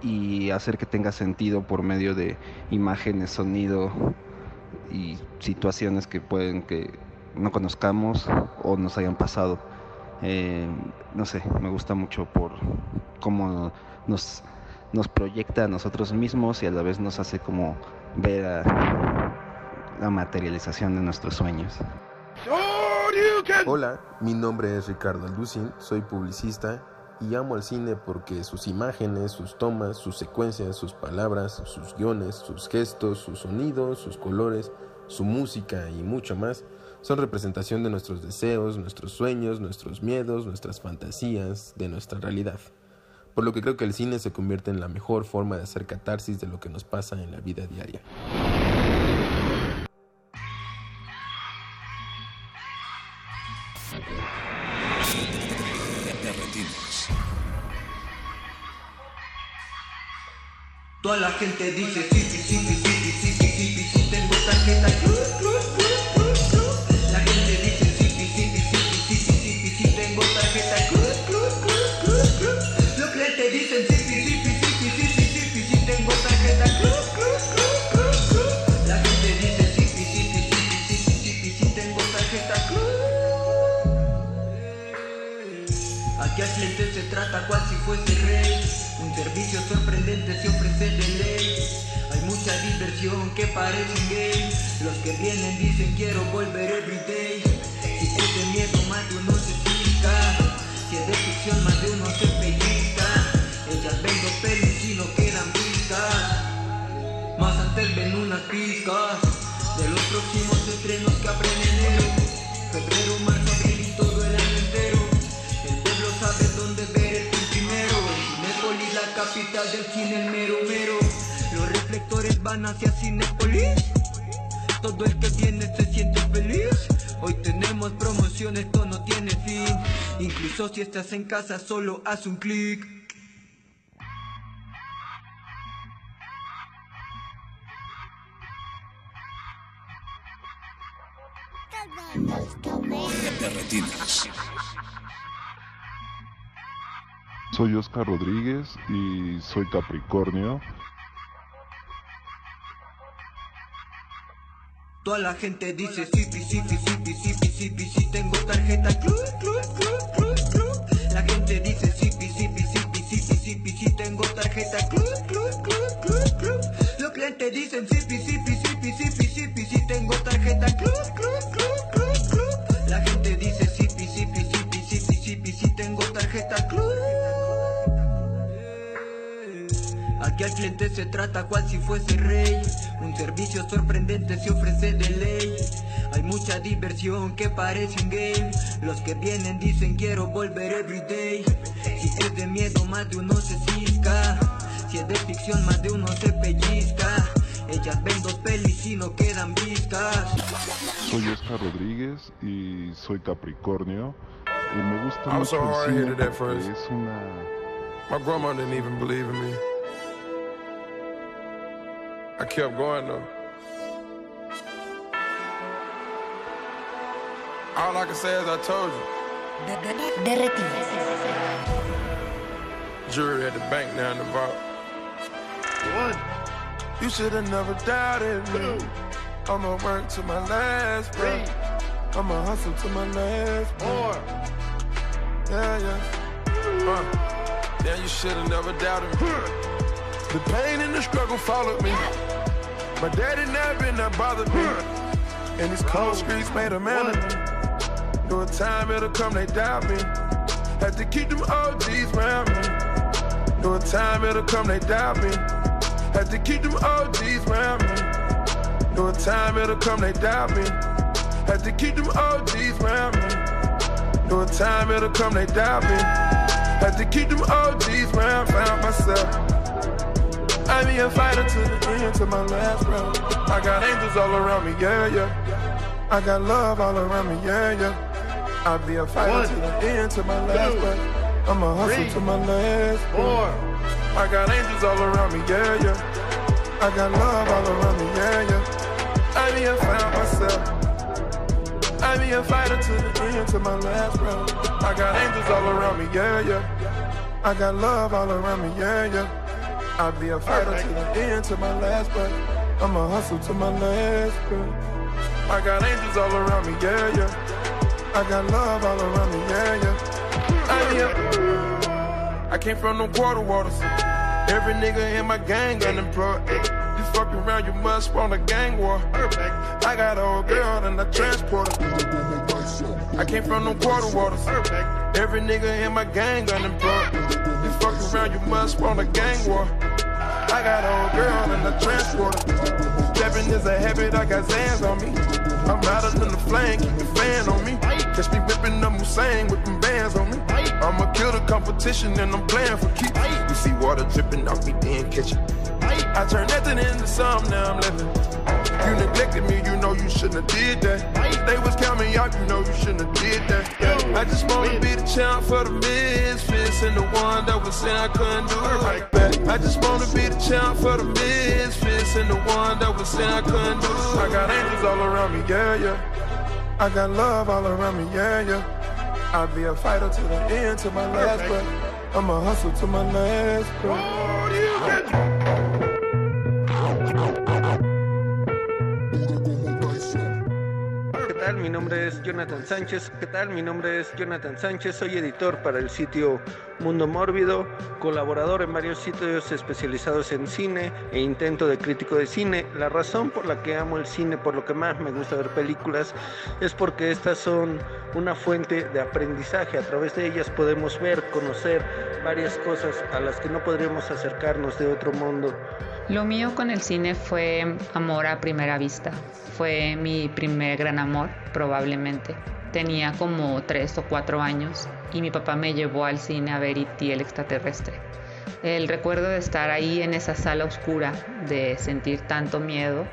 y hacer que tenga sentido por medio de imágenes, sonido y situaciones que pueden que no conozcamos o nos hayan pasado. Eh, no sé, me gusta mucho por cómo nos, nos proyecta a nosotros mismos y a la vez nos hace como ver a la materialización de nuestros sueños. Hola, mi nombre es Ricardo Alducin, soy publicista y amo al cine porque sus imágenes, sus tomas, sus secuencias, sus palabras, sus guiones, sus gestos, sus sonidos, sus colores, su música y mucho más son representación de nuestros deseos, nuestros sueños, nuestros miedos, nuestras fantasías, de nuestra realidad. Por lo que creo que el cine se convierte en la mejor forma de hacer catarsis de lo que nos pasa en la vida diaria. Toda la gente dice sí, sí, sí, sí, sí, sí, sí, sí, sí, sí, tengo tarjeta trata cual si fuese rey. Un servicio sorprendente se ofrece de ley. Hay mucha diversión que parece un game. Los que vienen dicen quiero volver everyday. Si de miedo más de uno se pica. Si es de ficción más de uno se pellizca. Ellas ven dos pelis y no quedan pistas. Más antes ven unas pizcas. De los próximos estrenos que abren enero. Febrero, marzo, pueblo sabe dónde ver el primero. Cinépolis, la capital del cine, el mero mero. Los reflectores van hacia Cinépolis. Todo el que viene se siente feliz. Hoy tenemos promociones, esto no tiene fin. Incluso si estás en casa, solo haz un clic. Soy Oscar Rodríguez y soy Capricornio. Toda la gente dice sipi, sipi, sipi, sipi, sipi, si tengo tarjeta club, club, club, club, club. La gente dice sipi, sipi, sipi, sipi, sipi, si tengo tarjeta club, club, club, club, club. Los clientes dicen sipi, sipi, sipi, sipi, sipi, si tengo tarjeta club, club, club, club, club. La gente dice sipi, sipi, sipi, sipi, sipi, si tengo tarjeta Aquí al cliente se trata cual si fuese rey. Un servicio sorprendente se ofrece de ley. Hay mucha diversión que parece un game. Los que vienen dicen quiero volver everyday. Si es de miedo más de uno se cisca. Si es de ficción, más de uno se pellizca. Ellas ven dos pelis y no quedan vistas. Soy Oscar Rodríguez y soy Capricornio. Y me gusta I'm mucho so el cine porque first. es una My grandma didn't even believe in me. I kept going though. All I can say is I told you. Jury at the bank now in the vault. What? You should have never doubted me. I'ma work to my last breath. I'ma hustle to my last breath. Yeah, yeah. Uh, yeah, you should have never doubted me. The pain and the struggle followed me. My daddy never that bothered me. And these cold streets made a man of me. Knew a time it'll come, they doubt me. Had to keep them OGs around me. Knew a time it'll come, they doubt me. Had to keep them OGs around me. Knew a time it'll come, they doubt me. Had to keep them OGs around me. Knew a time it'll come, they doubt me. Had to keep them OGs around, found myself. I be a fighter to the end, to my last breath. I got angels all around me, yeah, yeah. I got love all around me, yeah, yeah. I be a fighter One, to the end, to my last two, breath. I'ma hustle three, to my last four. I got angels all around me, yeah, yeah. I got love all around me, yeah, yeah. I be a found myself. I be a fighter to the end, to my last breath. I got angels all around me, yeah, yeah. I got love all around me, yeah, yeah. I be a fighter to the end, to my last breath. I'ma hustle to my last breath. I got angels all around me, yeah, yeah. I got love all around me, yeah, yeah. I came from them quarter waters. Every nigga in my gang unemployed. You fuck around, you must spawn a gang war. I got a old girl and I transport her. I came from them quarter waters. Every nigga in my gang unemployed. You fuck around, you must spawn a gang war. I got a old girl in the transport her. Stepping is a habit, I got Zans on me. I'm hotter than the flame, keep the fan on me. Catch me whipping up Hussein with them bands on me. I'ma kill the competition and I'm playing for keeps. You see water dripping off me, then catch it. I turned nothing into something, now I'm living. You neglected me, you know you shouldn't have did that. They was counting out, you know you shouldn't have did that. Yeah. I just wanna be the champ for the misfits and the one that was saying I couldn't do it like that. I just wanna be the champ for the misfits and the one that was saying I couldn't do it. I got angels all around me, yeah, yeah. I got love all around me, yeah, yeah. I'll be a fighter to the end, to my last breath. I'ma hustle to my last breath. ¿Qué Mi nombre es Jonathan Sánchez. ¿Qué tal? Mi nombre es Jonathan Sánchez. Soy editor para el sitio Mundo Mórbido, colaborador en varios sitios especializados en cine e intento de crítico de cine. La razón por la que amo el cine, por lo que más me gusta ver películas, es porque estas son una fuente de aprendizaje. A través de ellas podemos ver, conocer varias cosas a las que no podríamos acercarnos de otro mundo. Lo mío con el cine fue amor a primera vista. Fue mi primer gran amor, probablemente. Tenía como tres o cuatro años y mi papá me llevó al cine a ver E.T. el extraterrestre. El recuerdo de estar ahí en esa sala oscura, de sentir tanto miedo,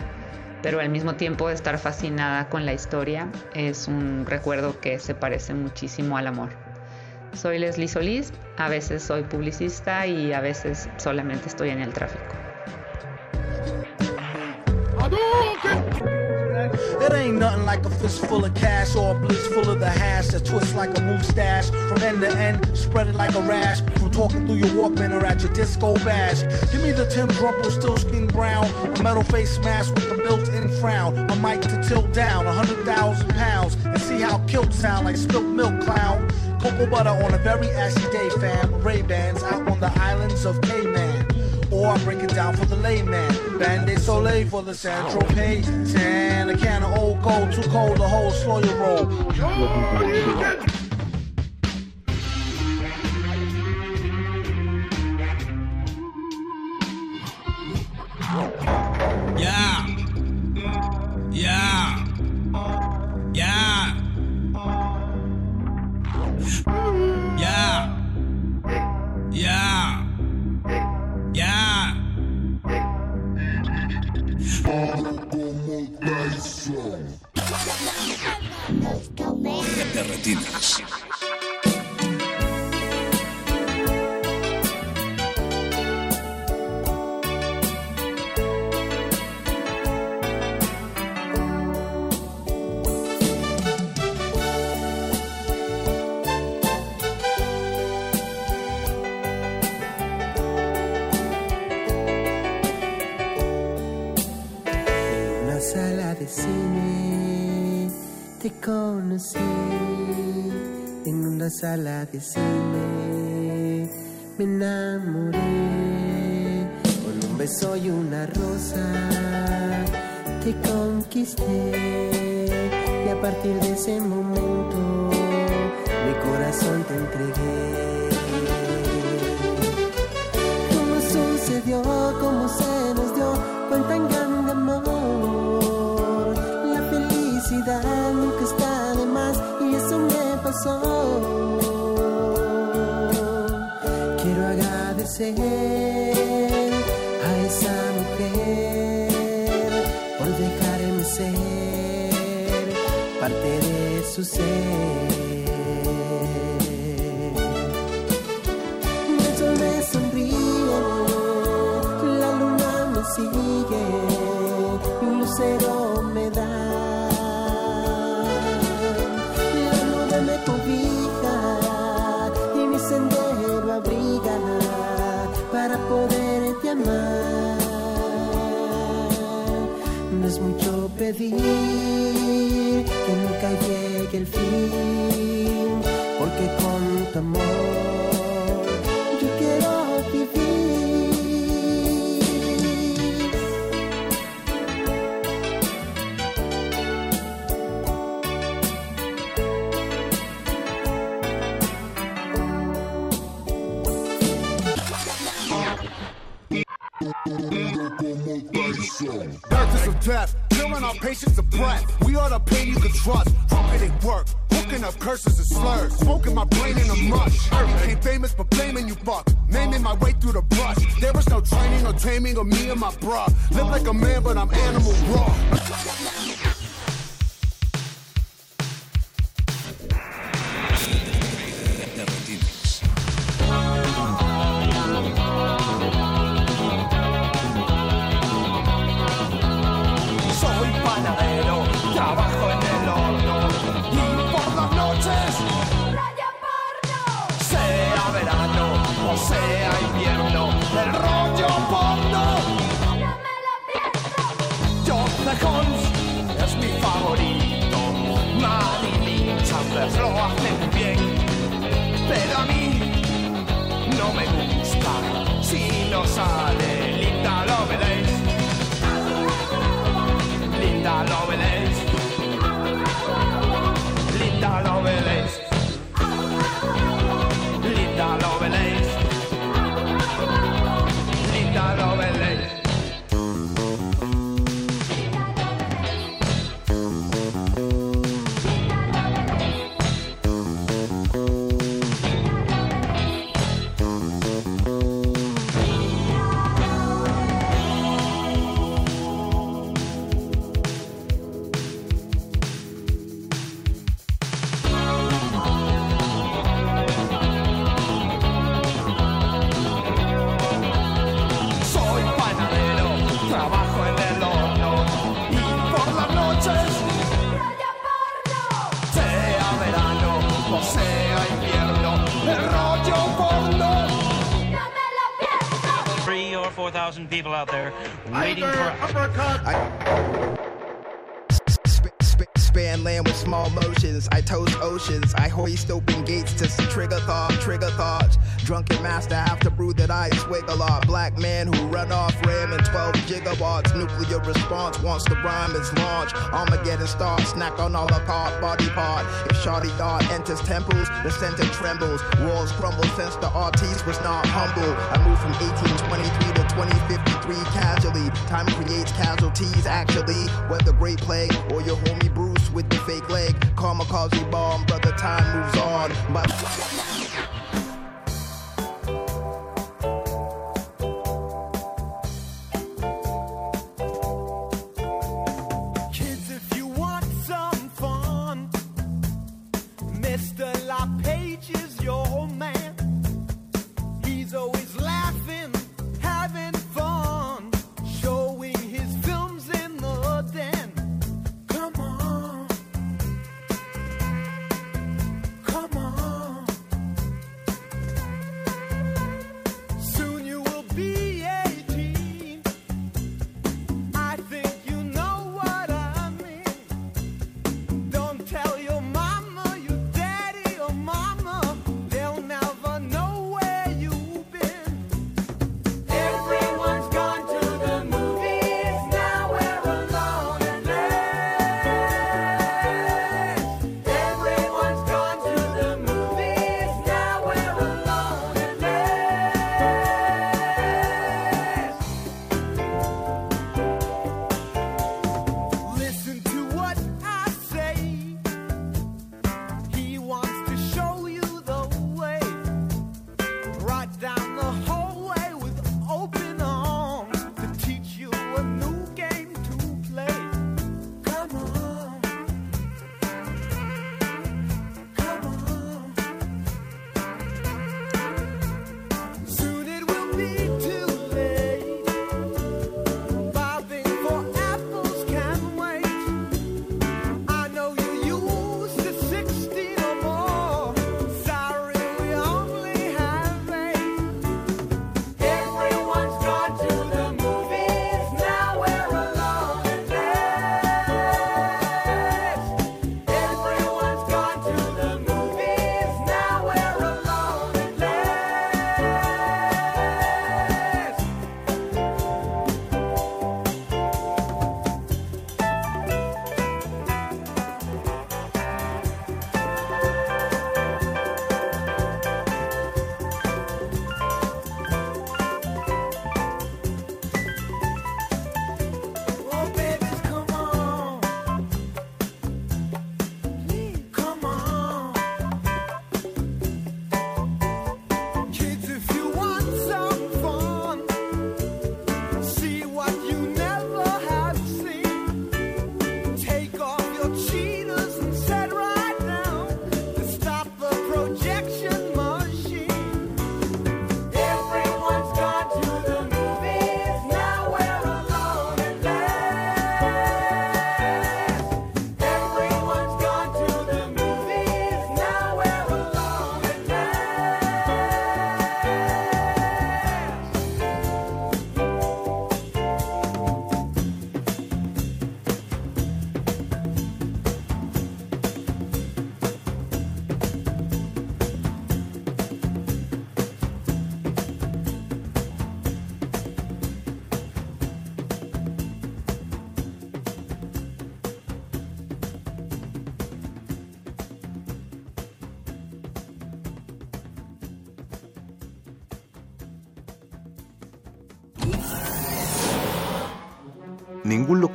pero al mismo tiempo de estar fascinada con la historia, es un recuerdo que se parece muchísimo al amor. Soy Leslie Solís, a veces soy publicista y a veces solamente estoy en el tráfico. It ain't nothing like a fistful of cash or a blitz full of the hash that twists like a mustache from end to end, spread it like a rash. From talking through your Walkman or at your disco bash. Give me the Tim Rumple, still skin brown, a metal face mask with a built-in frown, a mic to tilt down a hundred thousand pounds, and see how kilt sound like spilt milk clown. Cocoa butter on a very ashy day, fam. Ray Bans out on the islands of Cayman. Or I break it down for the layman. Band-Aid Soleil for the San Tropez. Tan, a can of old gold, too cold to hold, slow your roll. Cine me enamoré. Con un beso y una rosa te conquisté. Y a partir de ese momento mi corazón te entregué. A esa mujer por dejarme ser parte de su ser. Me sonríe, la luna me sigue, un lucero poderte amar. No es mucho pedir que nunca llegue el fin, or people out there waiting for Span land with small motions. I toast oceans. I hoist open gates to see trigger thought, trigger thoughts. Drunken master after brew that I swig a lot. Black man who run off ram in 12 gigawatts. Nuclear response wants to rhyme its launch. Armageddon start, snack on all the caught body part. If Shardy Dart enters temples, the center trembles. Walls crumble since the artiste was not humble. I moved from 1823 to 2053 casually. Time creates casualties actually. Whether great plague or your homie Bruce with the fake leg. karma Kamikaze bomb, brother, time moves on. But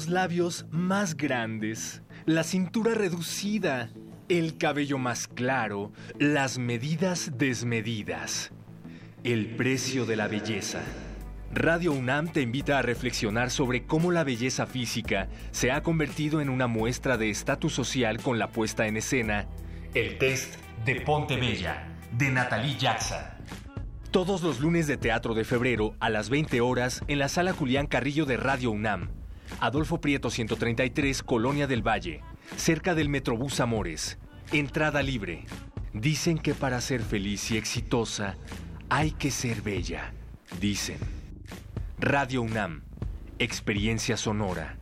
Los labios más grandes, la cintura reducida, el cabello más claro, las medidas desmedidas. El precio de la belleza. Radio UNAM te invita a reflexionar sobre cómo la belleza física se ha convertido en una muestra de estatus social con la puesta en escena El test de Ponte Bella, de Natalie Jackson. Todos los lunes de teatro de febrero a las 20 horas en la sala Julián Carrillo de Radio UNAM. Adolfo Prieto 133, Colonia del Valle, cerca del Metrobús Amores. Entrada libre. Dicen que para ser feliz y exitosa hay que ser bella. Dicen. Radio UNAM. Experiencia sonora.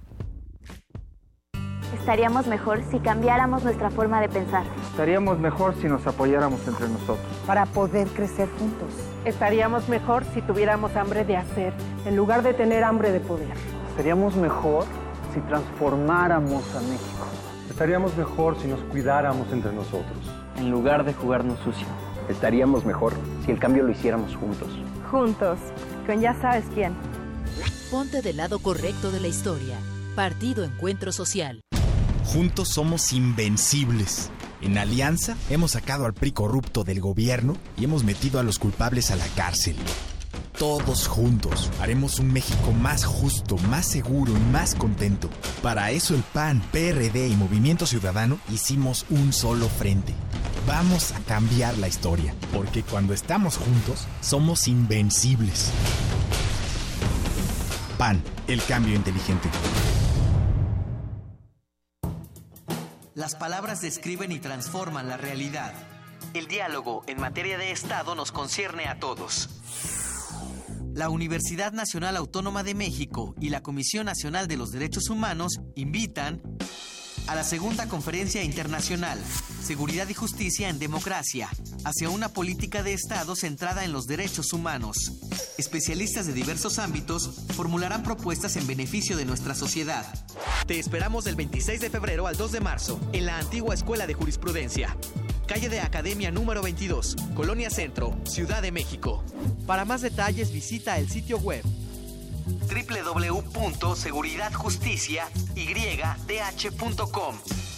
Estaríamos mejor si cambiáramos nuestra forma de pensar. Estaríamos mejor si nos apoyáramos entre nosotros. Para poder crecer juntos. Estaríamos mejor si tuviéramos hambre de hacer, en lugar de tener hambre de poder. Estaríamos mejor si transformáramos a México. Estaríamos mejor si nos cuidáramos entre nosotros. En lugar de jugarnos sucio. Estaríamos mejor si el cambio lo hiciéramos juntos. Juntos, con ya sabes quién. Ponte del lado correcto de la historia. Partido Encuentro Social. Juntos somos invencibles. En Alianza hemos sacado al PRI corrupto del gobierno y hemos metido a los culpables a la cárcel. Todos juntos haremos un México más justo, más seguro y más contento. Para eso el PAN, PRD y Movimiento Ciudadano hicimos un solo frente. Vamos a cambiar la historia, porque cuando estamos juntos somos invencibles. PAN, el cambio inteligente. Las palabras describen y transforman la realidad. El diálogo en materia de Estado nos concierne a todos. La Universidad Nacional Autónoma de México y la Comisión Nacional de los Derechos Humanos invitan a la segunda conferencia internacional, Seguridad y Justicia en Democracia, hacia una política de Estado centrada en los derechos humanos. Especialistas de diversos ámbitos formularán propuestas en beneficio de nuestra sociedad. Te esperamos del 26 de febrero al 2 de marzo en la antigua Escuela de Jurisprudencia. Calle de Academia número 22, Colonia Centro, Ciudad de México. Para más detalles visita el sitio web www.seguridadjusticiaydh.com.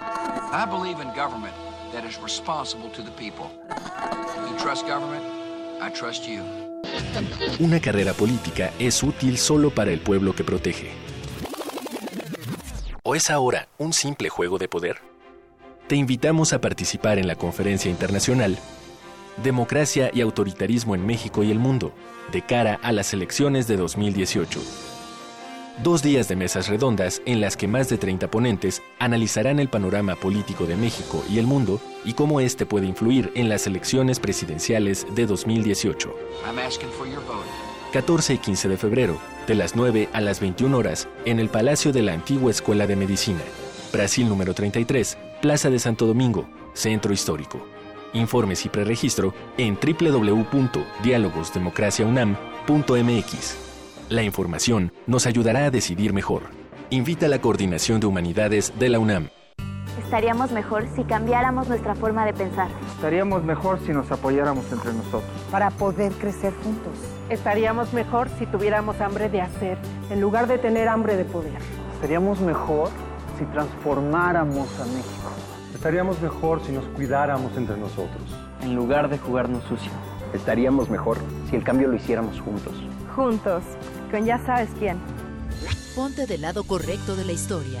I believe in government that is responsible to the people. You trust government? I trust you. Una carrera política es útil solo para el pueblo que protege. ¿O es ahora un simple juego de poder? Te invitamos a participar en la conferencia internacional Democracia y Autoritarismo en México y el Mundo, de cara a las elecciones de 2018. Dos días de mesas redondas en las que más de 30 ponentes analizarán el panorama político de México y el mundo y cómo este puede influir en las elecciones presidenciales de 2018. 14 y 15 de febrero, de las 9 a las 21 horas, en el Palacio de la Antigua Escuela de Medicina, Brasil número 33, Plaza de Santo Domingo, Centro Histórico. Informes y preregistro en www.dialogosdemocraciaunam.mx. La información nos ayudará a decidir mejor. Invita a la Coordinación de Humanidades de la UNAM. Estaríamos mejor si cambiáramos nuestra forma de pensar. Estaríamos mejor si nos apoyáramos entre nosotros. Para poder crecer juntos. Estaríamos mejor si tuviéramos hambre de hacer, en lugar de tener hambre de poder. Estaríamos mejor si transformáramos a México. Estaríamos mejor si nos cuidáramos entre nosotros. En lugar de jugarnos sucio. Estaríamos mejor si el cambio lo hiciéramos juntos. Juntos, con ya sabes quién. Ponte del lado correcto de la historia.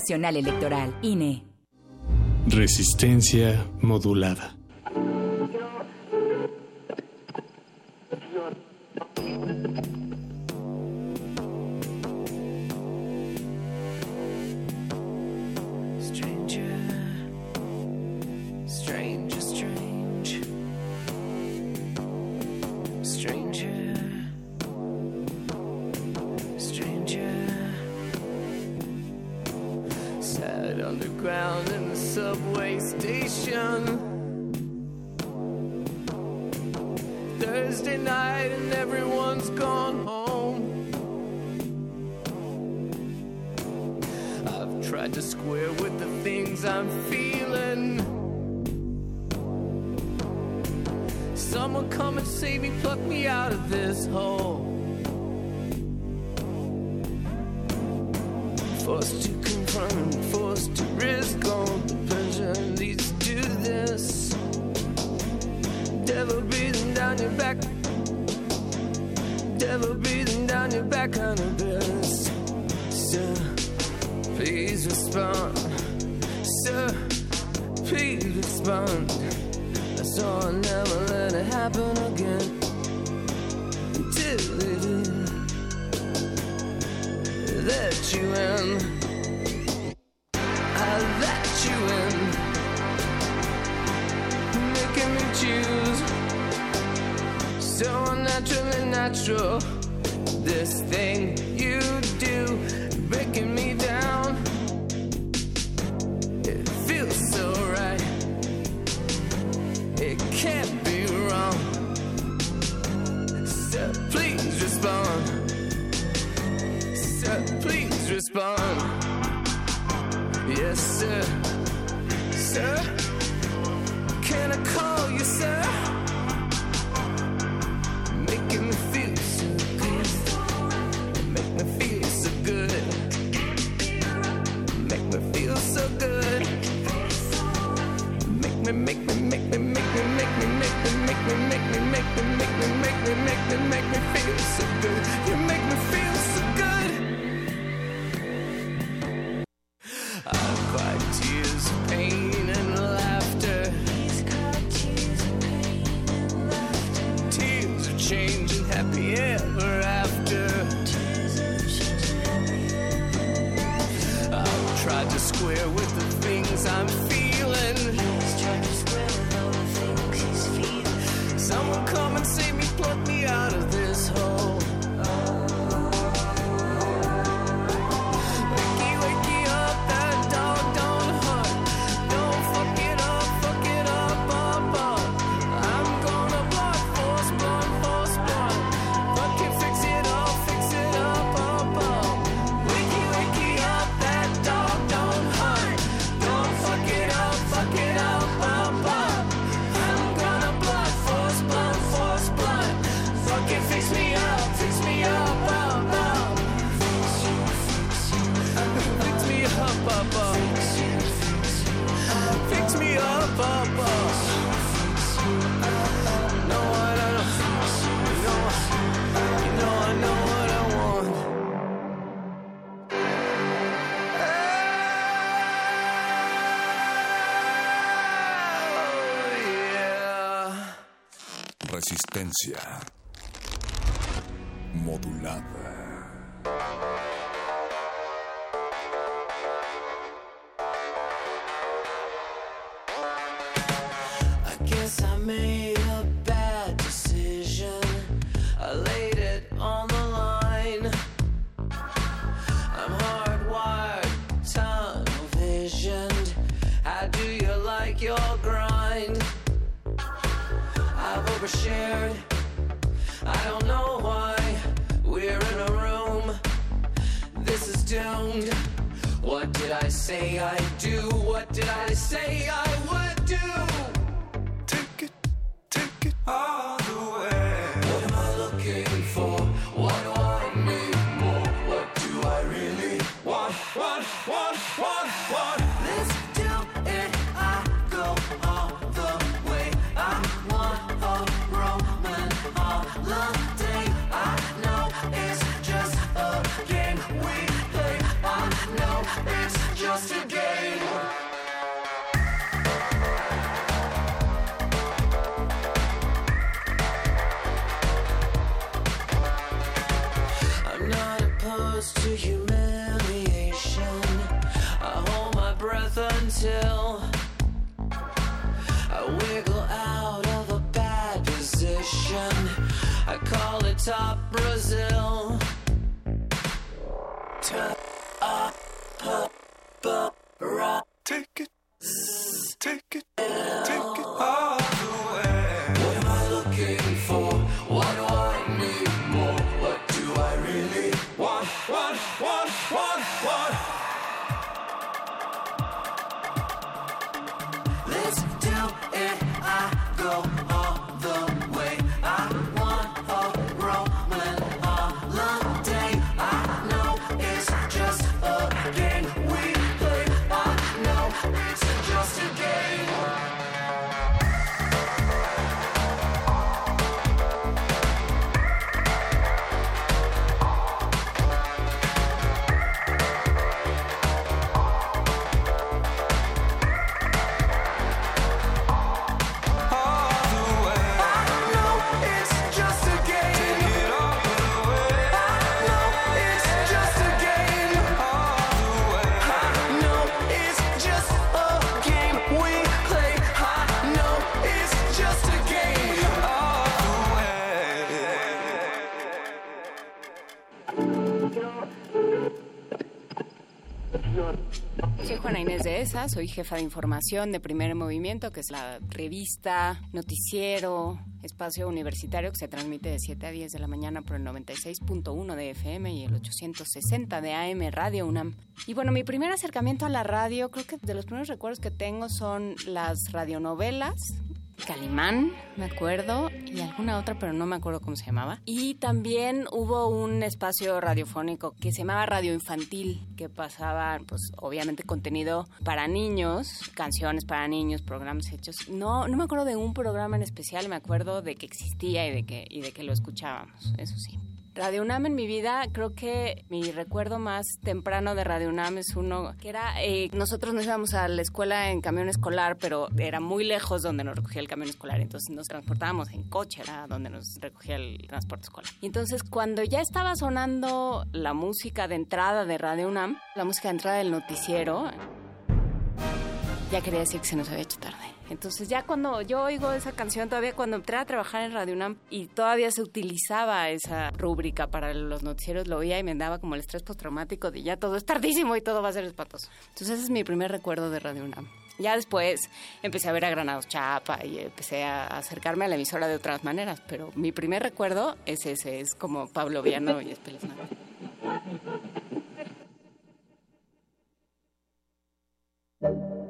Electoral, INE. Resistencia modulada. Valencia. Until I wiggle out of a bad position. I call it top Brazil. Soy jefa de información de Primer Movimiento, que es la revista, noticiero, espacio universitario que se transmite de 7 a 10 de la mañana por el 96.1 de FM y el 860 de AM Radio UNAM. Y bueno, mi primer acercamiento a la radio, creo que de los primeros recuerdos que tengo son las radionovelas Calimán, me acuerdo, alguna otra, pero no me acuerdo cómo se llamaba. Y también hubo un espacio radiofónico que se llamaba Radio Infantil, que pasaba, pues, obviamente contenido para niños, canciones para niños, programas hechos. No, no me acuerdo de un programa en especial, me acuerdo de que existía y de que, y de que lo escuchábamos, eso sí. Radio UNAM en mi vida, creo que mi recuerdo más temprano de Radio UNAM es uno que era, eh, nosotros nos íbamos a la escuela en camión escolar, pero era muy lejos donde nos recogía el camión escolar, entonces nos transportábamos en coche, era donde nos recogía el transporte escolar. Entonces cuando ya estaba sonando la música de entrada de Radio UNAM, la música de entrada del noticiero, ya quería decir que se nos había hecho tarde. Entonces ya cuando yo oigo esa canción, todavía cuando entré a trabajar en Radio UNAM y todavía se utilizaba esa rúbrica para los noticieros, lo oía y me daba como el estrés postraumático de ya todo es tardísimo y todo va a ser espantoso. Entonces ese es mi primer recuerdo de Radio UNAM. Ya después empecé a ver a Granados Chapa y empecé a acercarme a la emisora de otras maneras, pero mi primer recuerdo es ese, es como Pablo Viano y Espeluznante.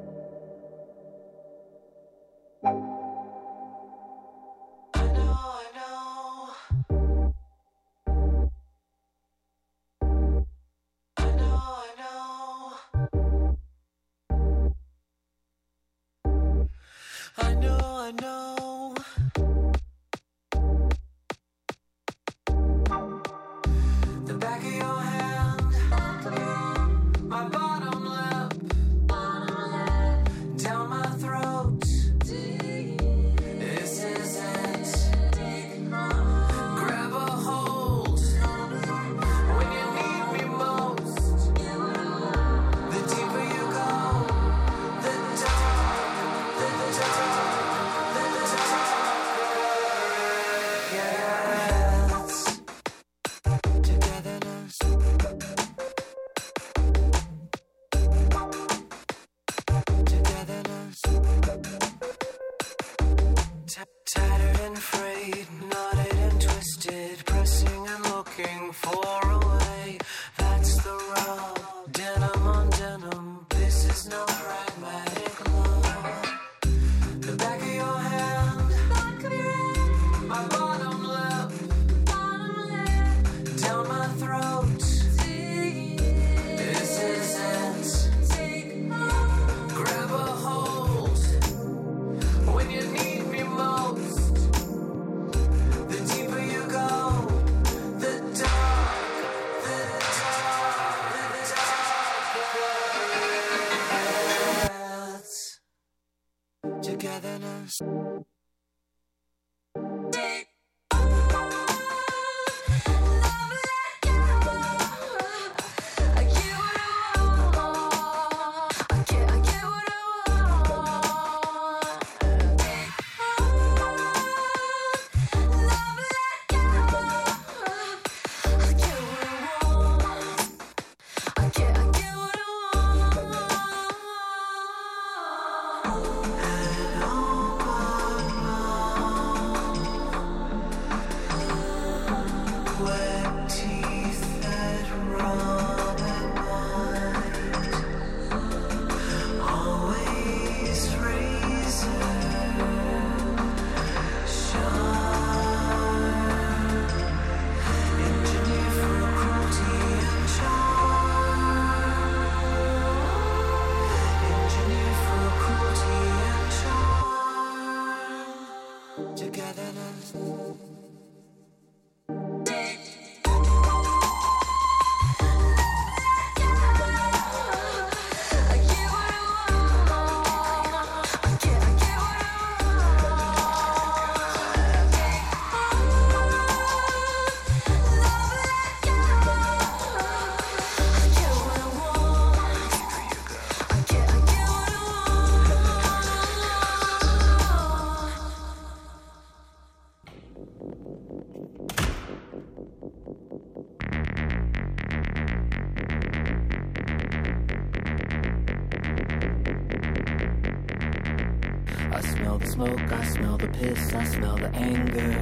I smell the anger.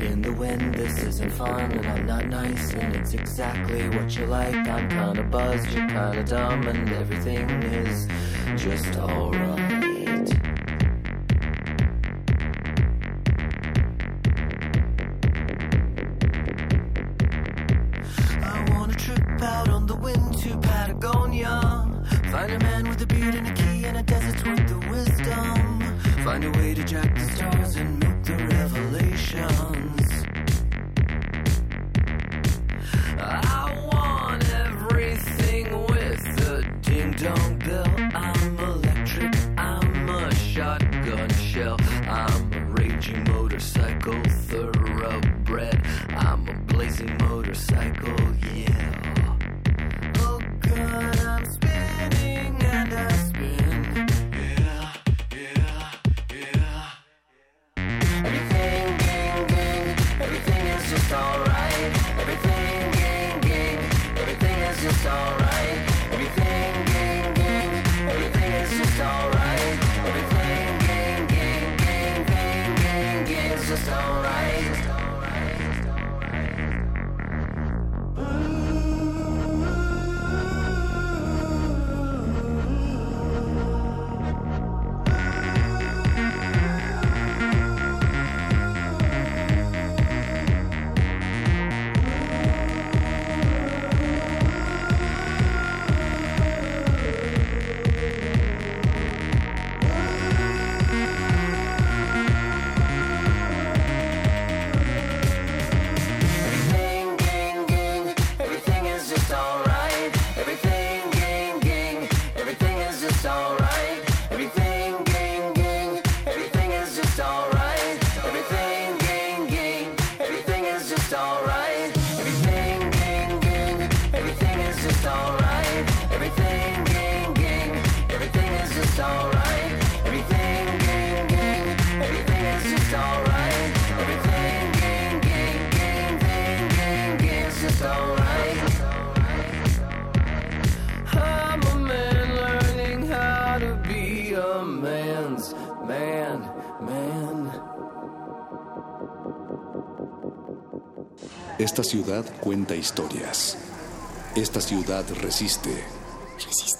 In the wind, this isn't fun, and I'm not nice, and it's exactly what you like. I'm kinda buzzed, you're kinda dumb, and everything is just alright. Esta ciudad cuenta historias. Esta ciudad resiste. Resistencia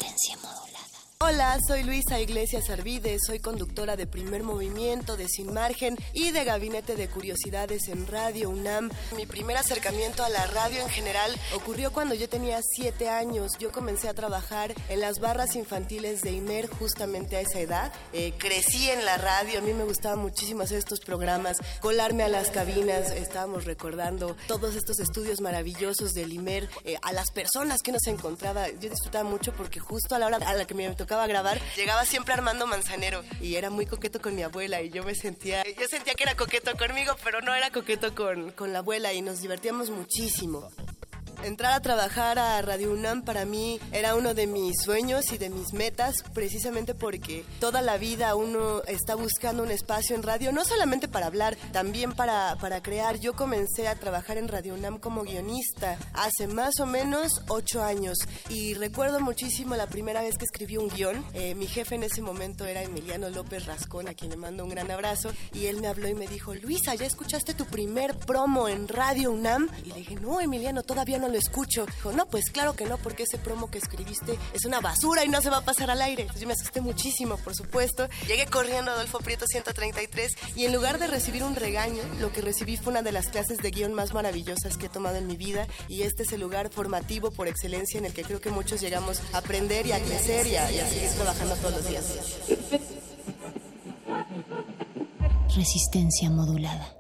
Soy Luisa Iglesias Arvide, soy conductora de Primer Movimiento, de Sin Margen y de Gabinete de Curiosidades en Radio UNAM. Mi primer acercamiento a la radio en general ocurrió cuando yo tenía siete años. Yo comencé a trabajar en las barras infantiles de IMER justamente a esa edad. Eh, crecí en la radio, a mí me gustaba muchísimo hacer estos programas, colarme a las cabinas, estábamos recordando todos estos estudios maravillosos del IMER, eh, a las personas que uno se encontraba. Yo disfrutaba mucho porque justo a la hora a la que me tocaba tocaba llegaba siempre Armando Manzanero y era muy coqueto con mi abuela y yo me sentía, yo sentía que era coqueto conmigo, pero no era coqueto con, con la abuela y nos divertíamos muchísimo. Entrar a trabajar a Radio UNAM para mí era uno de mis sueños y de mis metas, precisamente porque toda la vida uno está buscando un espacio en radio, no solamente para hablar, también para, para crear. Yo comencé a trabajar en Radio UNAM como guionista hace más o menos ocho años y recuerdo muchísimo la primera vez que escribí un guion. Eh, mi jefe en ese momento era Emiliano López Rascón, a quien le mando un gran abrazo, y él me habló y me dijo, Luisa, ¿ya escuchaste tu primer promo en Radio UNAM? Y le dije, no, Emiliano, todavía no lo escucho. Dijo, no, pues claro que no, porque ese promo que escribiste es una basura y no se va a pasar al aire. Yo me asusté muchísimo, por supuesto. Llegué corriendo a Adolfo Prieto 133 y en lugar de recibir un regaño, lo que recibí fue una de las clases de guion más maravillosas que he tomado en mi vida y este es el lugar formativo por excelencia en el que creo que muchos llegamos a aprender y a crecer y y a seguir trabajando todos los días. Resistencia modulada.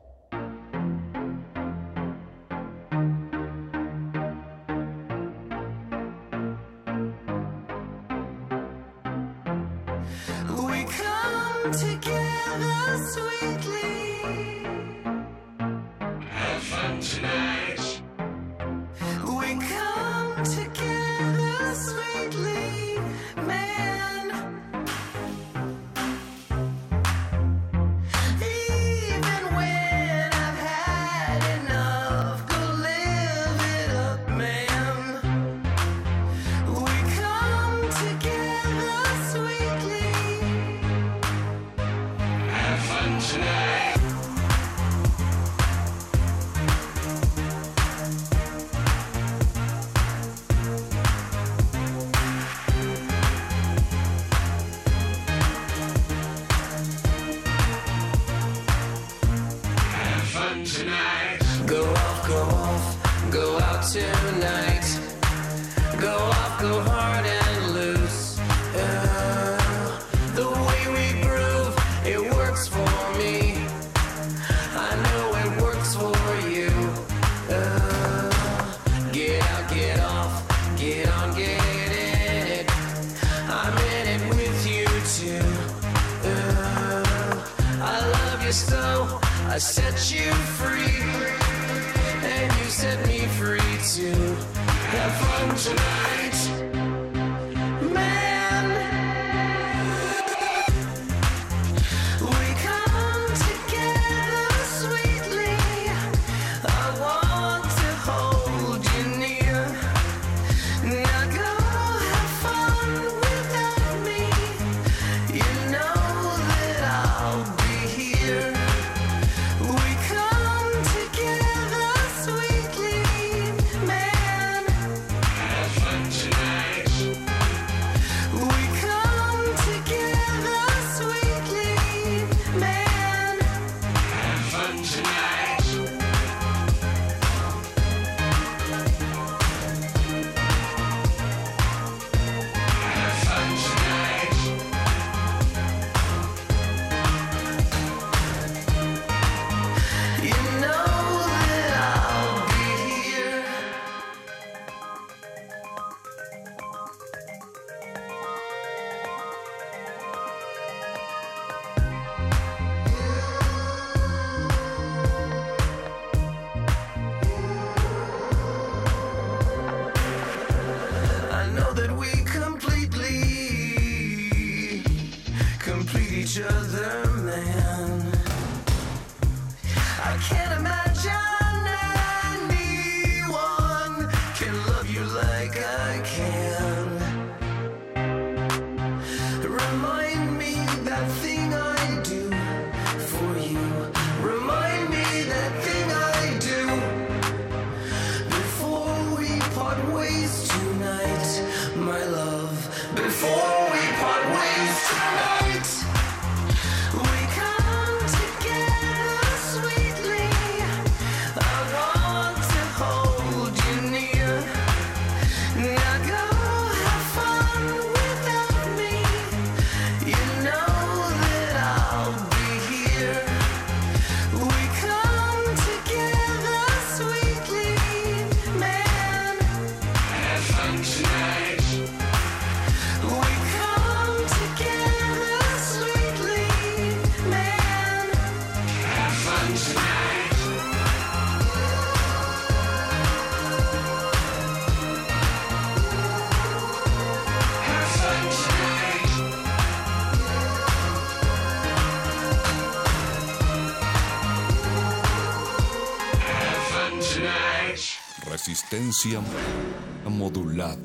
Resistencia modulada.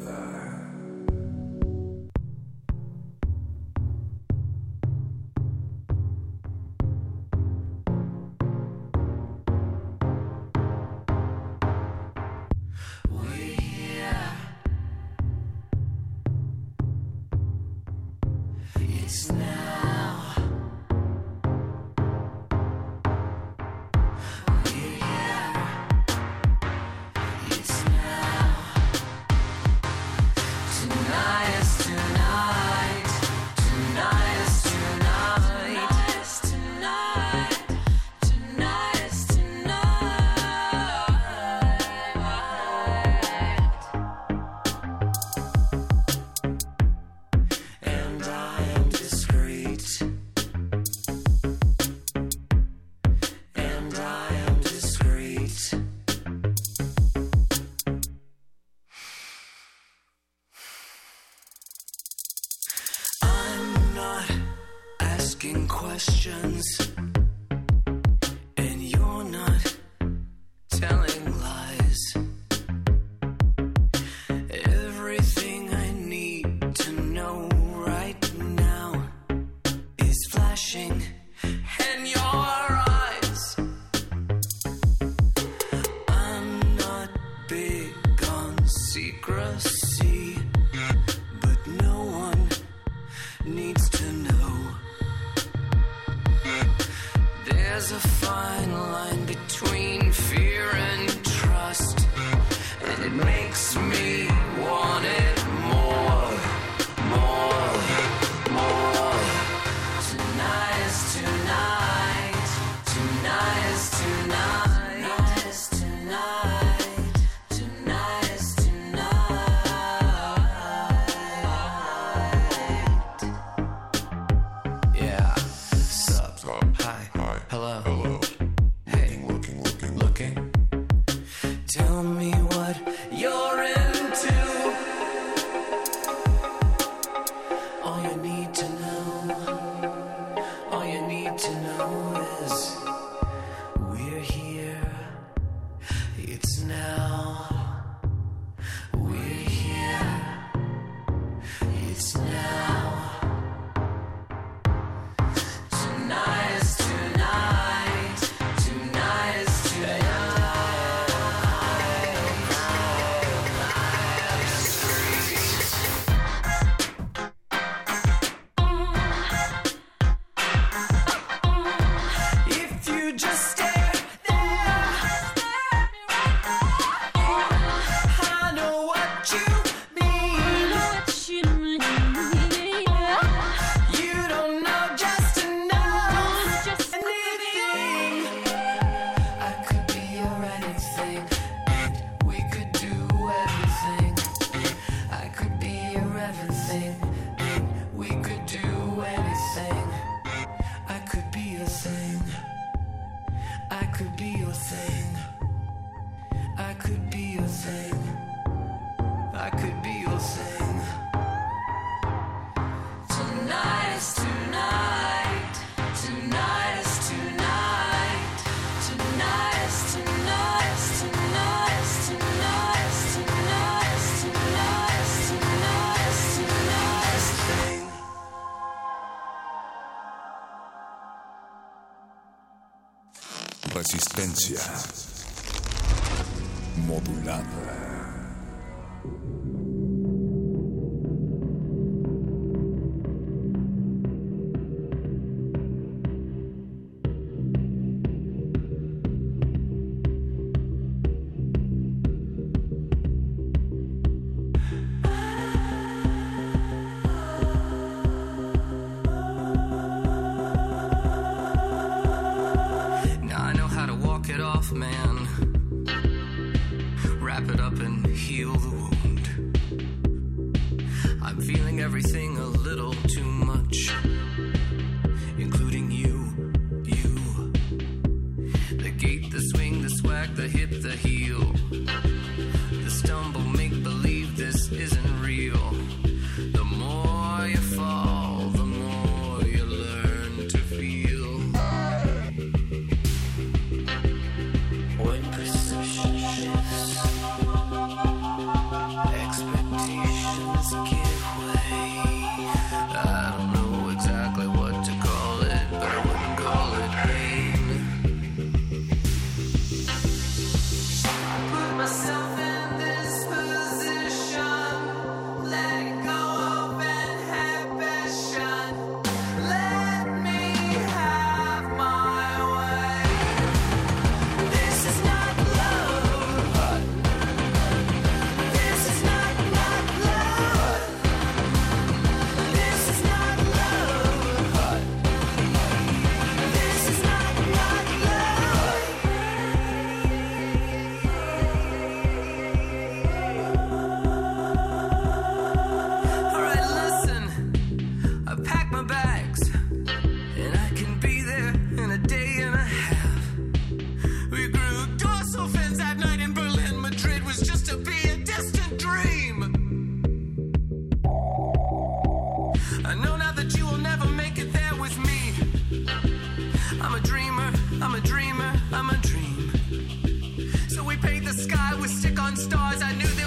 was sick on stars. I knew there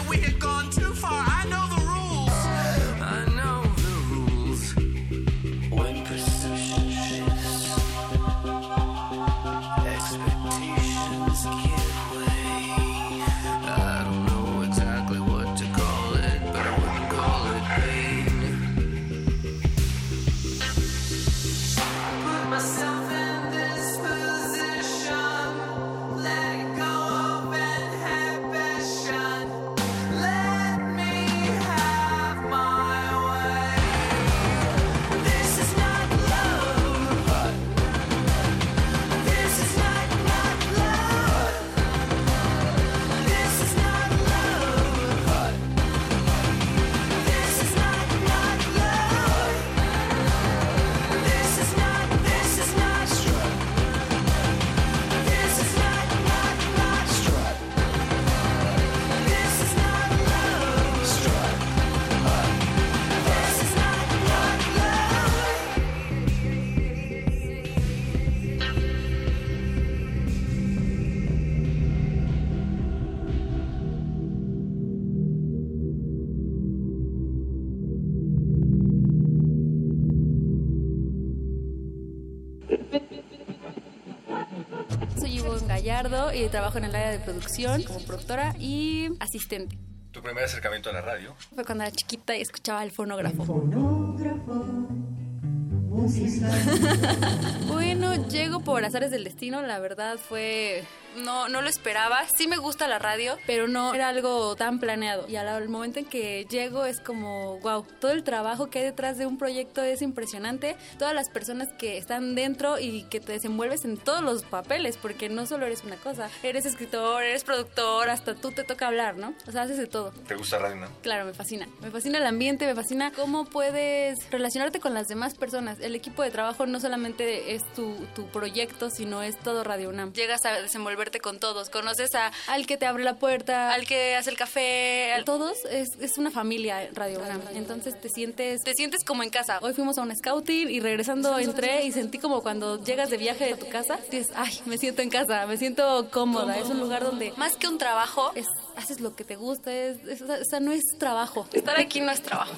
Y trabajo en el área de producción como productora y asistente. Tu primer acercamiento a la radio. Fue cuando era chiquita y escuchaba el fonógrafo. bueno, llego por azares del destino, la verdad fue... No, no lo esperaba. Sí me gusta la radio, pero no era algo tan planeado. Y al, al momento en que llego es como, wow, todo el trabajo que hay detrás de un proyecto es impresionante. Todas las personas que están dentro y que te desenvuelves en todos los papeles, porque no solo eres una cosa. Eres escritor, eres productor, hasta tú te toca hablar, ¿no? O sea, haces de todo. ¿Te gusta radio, no? Claro, me fascina. Me fascina el ambiente, me fascina cómo puedes relacionarte con las demás personas. El equipo de trabajo no solamente es tu, tu proyecto, sino es todo Radio UNAM. Llegas a desenvolverte con todos. Conoces a, al que te abre la puerta, al que hace el café, a todos. Es, es una familia Radio UNAM. Entonces te sientes, te sientes como en casa. Hoy fuimos a un scouting y regresando entré y sentí como cuando llegas de viaje de tu casa, dices, ay, me siento en casa, me siento cómoda. Es un lugar donde más que un trabajo, es, haces lo que te gusta. Es, es- o sea, no es trabajo. Estar aquí no es trabajo.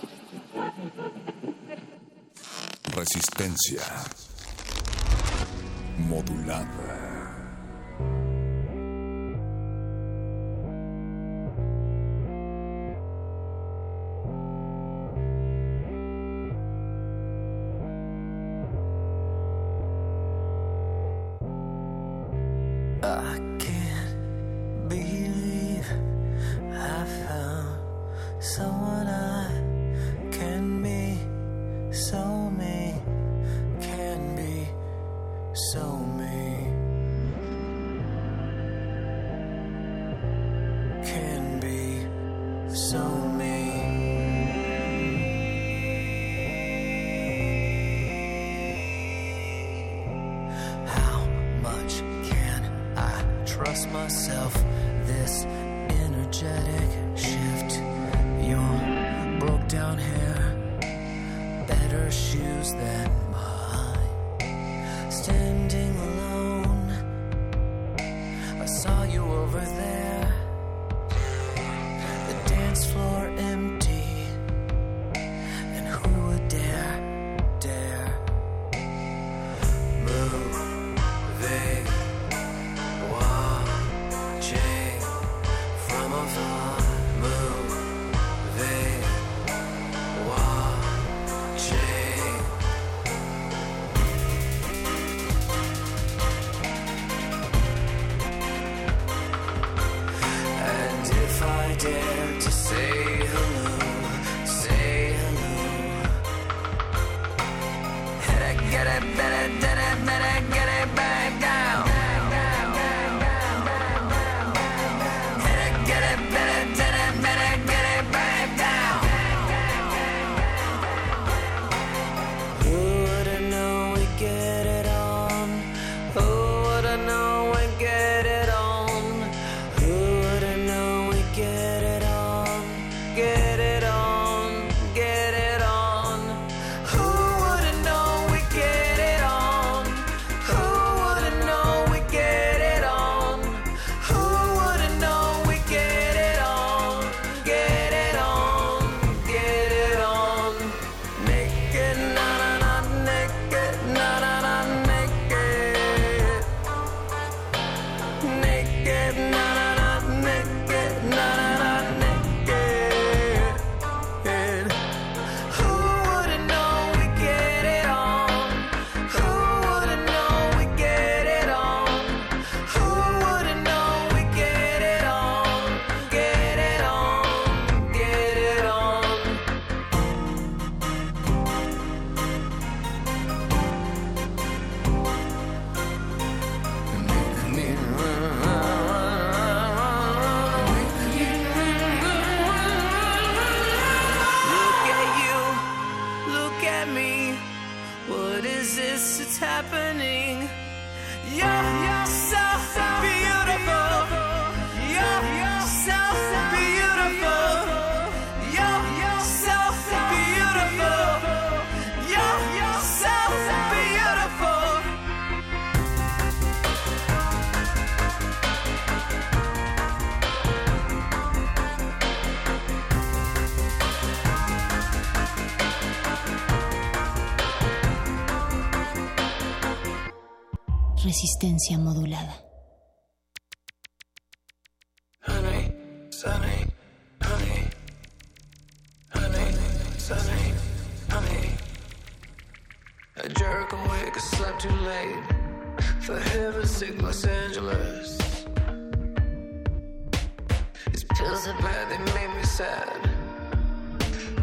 Resistencia modulada.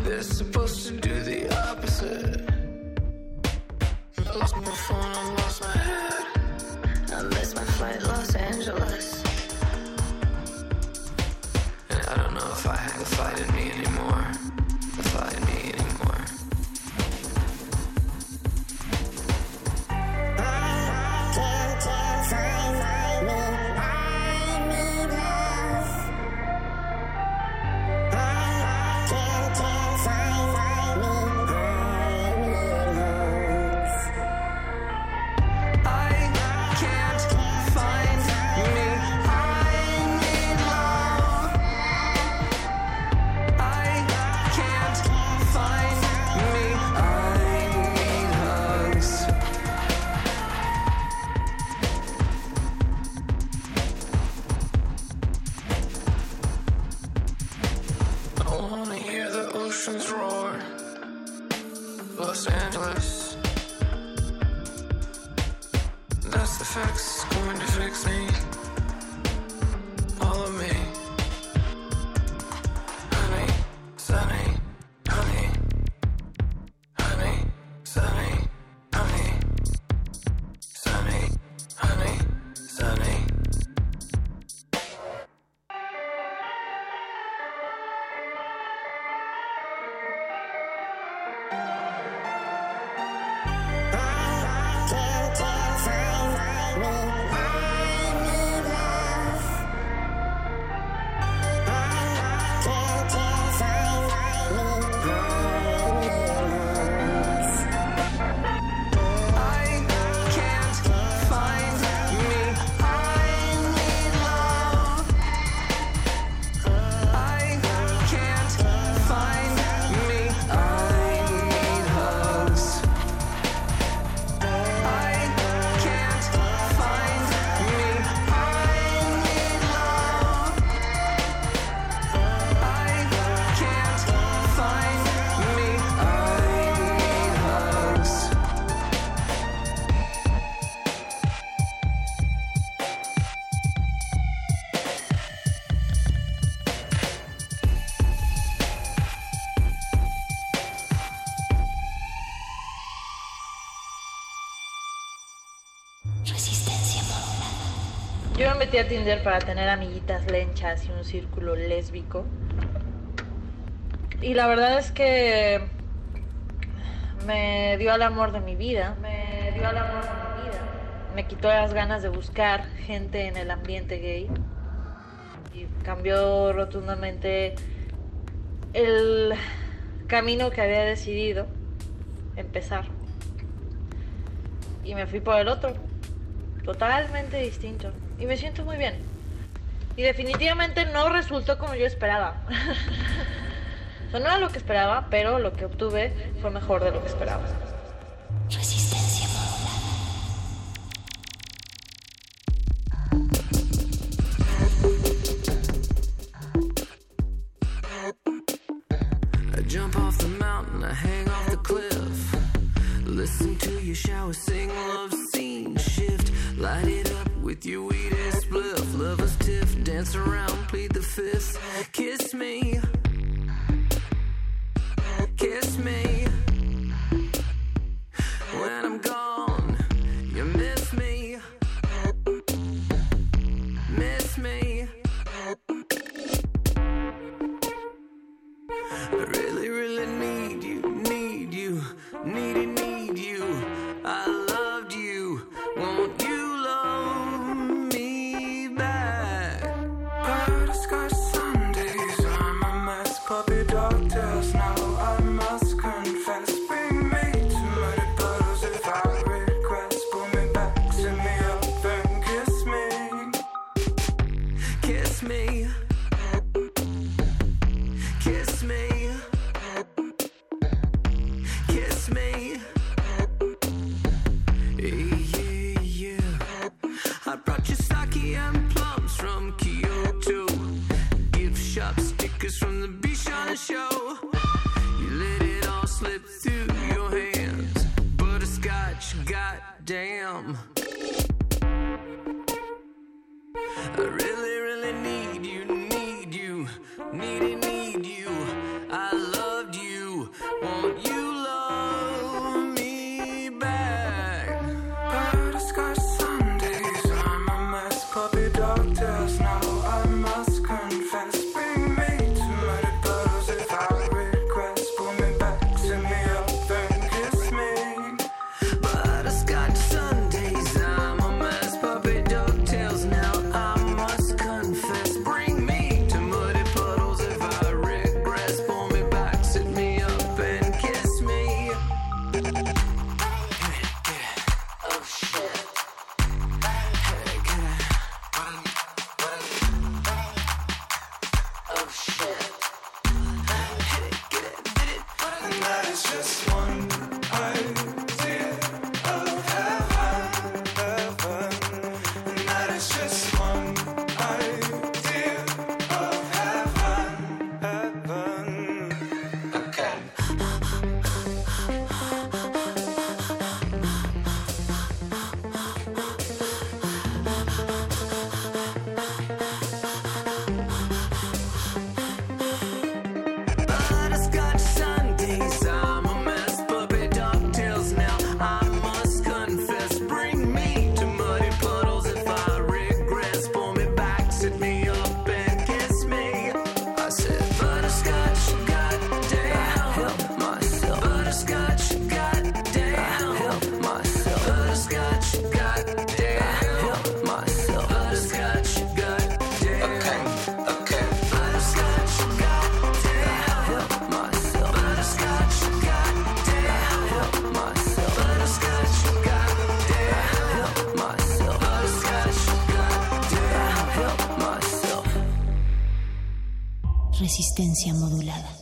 They're supposed to do the opposite. Tinder para tener amiguitas lenchas y un círculo lésbico. Y la verdad es que me dio al amor de mi vida. Me dio al amor de mi vida. Me quitó las ganas de buscar gente en el ambiente gay. Y cambió rotundamente el camino que había decidido empezar. Y me fui por el otro, totalmente distinto y me siento muy bien. Y definitivamente no resultó como yo esperaba. o sea, no era lo que esperaba, pero lo que obtuve fue mejor de lo que esperaba. resistencia modulada.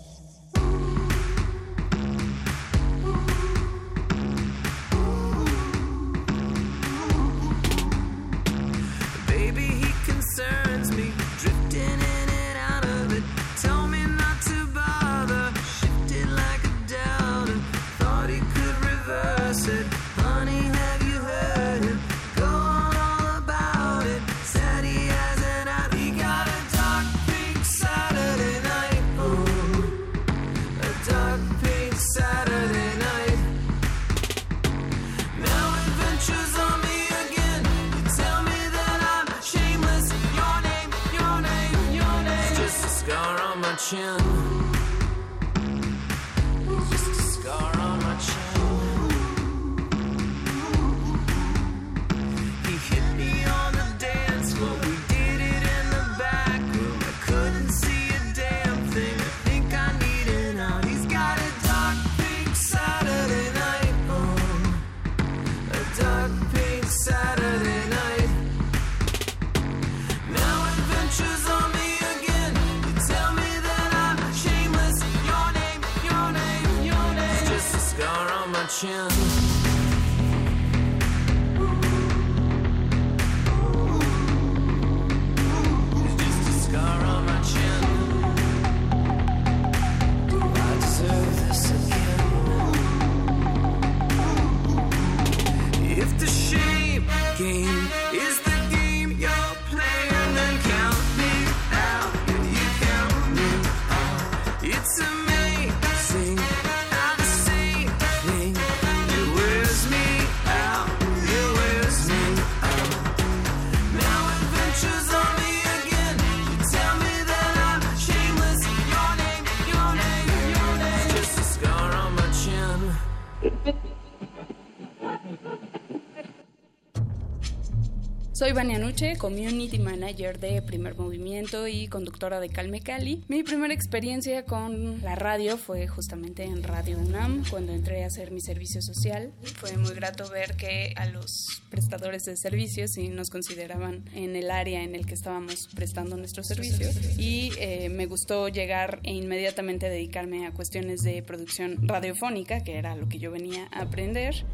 Soy Vania Nuche, Community Manager de Primer Movimiento y conductora de Calme Cali. Mi primera experiencia con la radio fue justamente en Radio UNAM, cuando entré a hacer mi servicio social. Fue muy grato ver que a los prestadores de servicios sí nos consideraban en el área en el que estábamos prestando nuestros servicios. Y eh, me gustó llegar e inmediatamente dedicarme a cuestiones de producción radiofónica, que era lo que yo venía a aprender.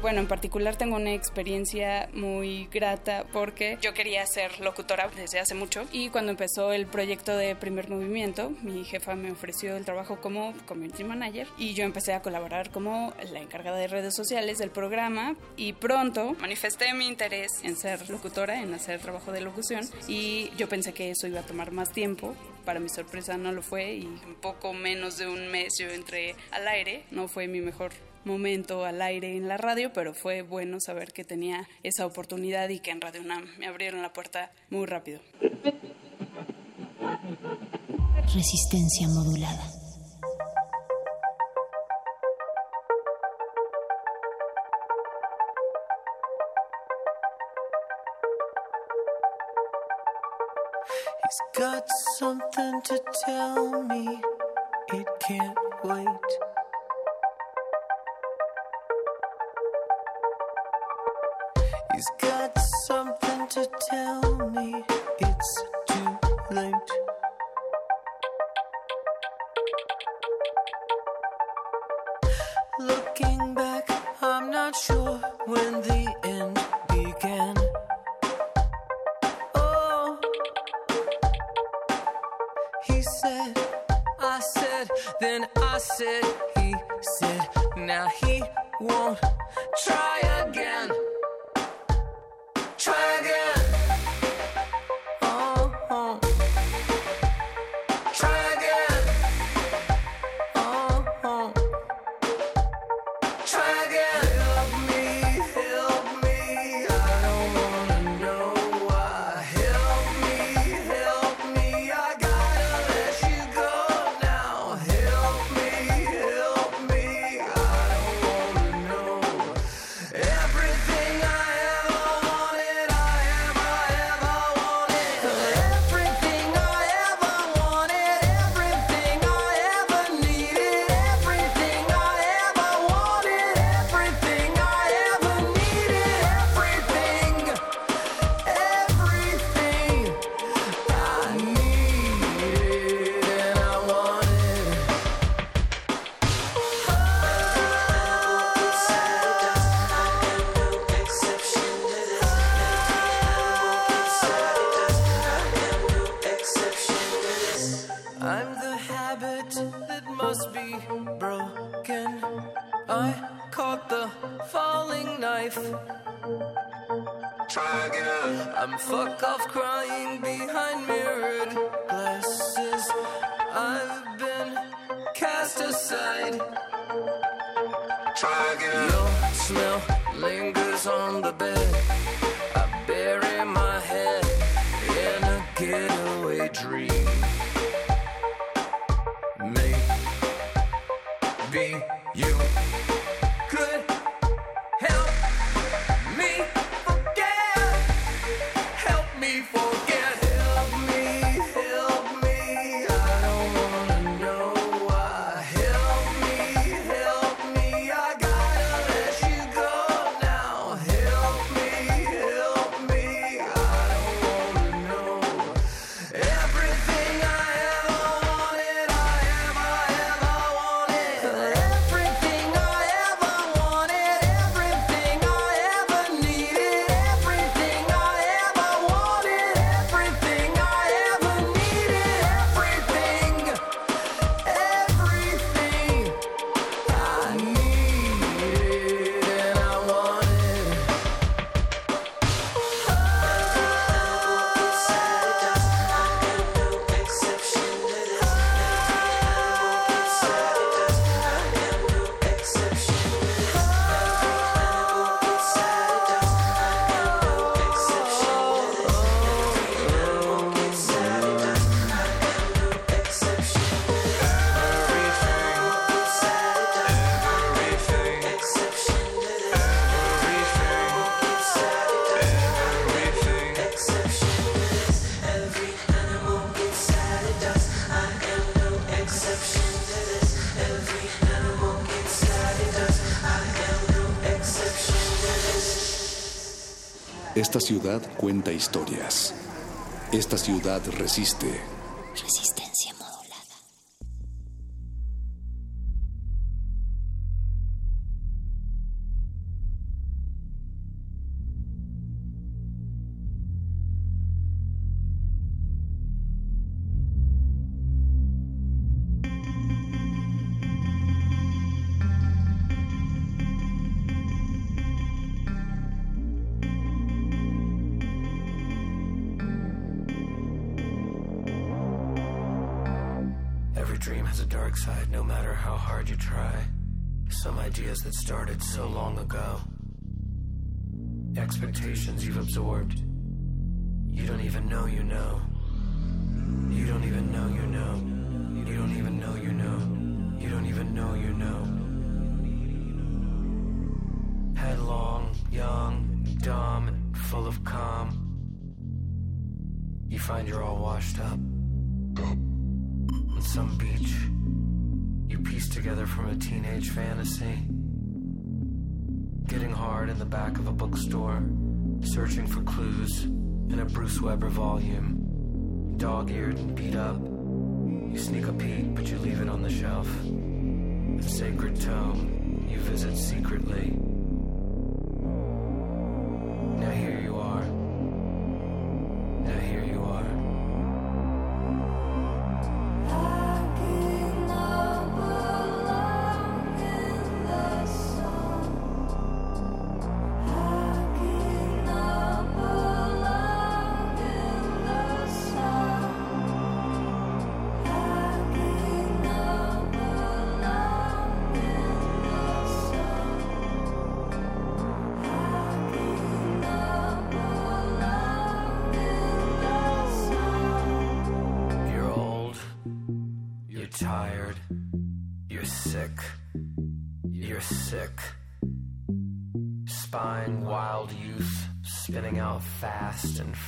Bueno, en particular tengo una experiencia muy grata porque yo quería ser locutora desde hace mucho y cuando empezó el proyecto de Primer Movimiento, mi jefa me ofreció el trabajo como community manager y yo empecé a colaborar como la encargada de redes sociales del programa y pronto manifesté mi interés en ser locutora, en hacer trabajo de locución y yo pensé que eso iba a tomar más tiempo. Para mi sorpresa no lo fue y un poco menos de un mes yo entré al aire. No fue mi mejor momento al aire en la radio, pero fue bueno saber que tenía esa oportunidad y que en Radio UNAM me abrieron la puerta muy rápido. Resistencia modulada. He's got something to tell me. It can't wait. He's got something to tell me. Cuenta historias. Esta ciudad resiste. Has a dark side, no matter how hard you try. Some ideas that started so long ago. Expectations you've absorbed. You don't even know you know. You don't even know you know. You don't even know you know. You don't even know you know. Headlong, young, dumb, and full of calm. You find you're all washed up. Some beach, you piece together from a teenage fantasy. Getting hard in the back of a bookstore, searching for clues in a Bruce Weber volume. Dog eared and beat up. You sneak a peek, but you leave it on the shelf. A sacred tome you visit secretly.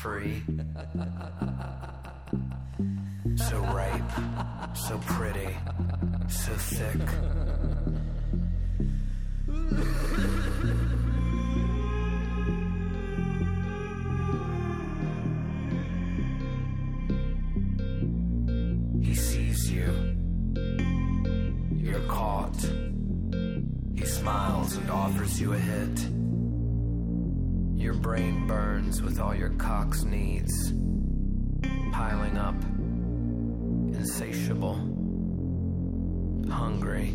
Free. burns with all your cock's needs, piling up, insatiable, hungry.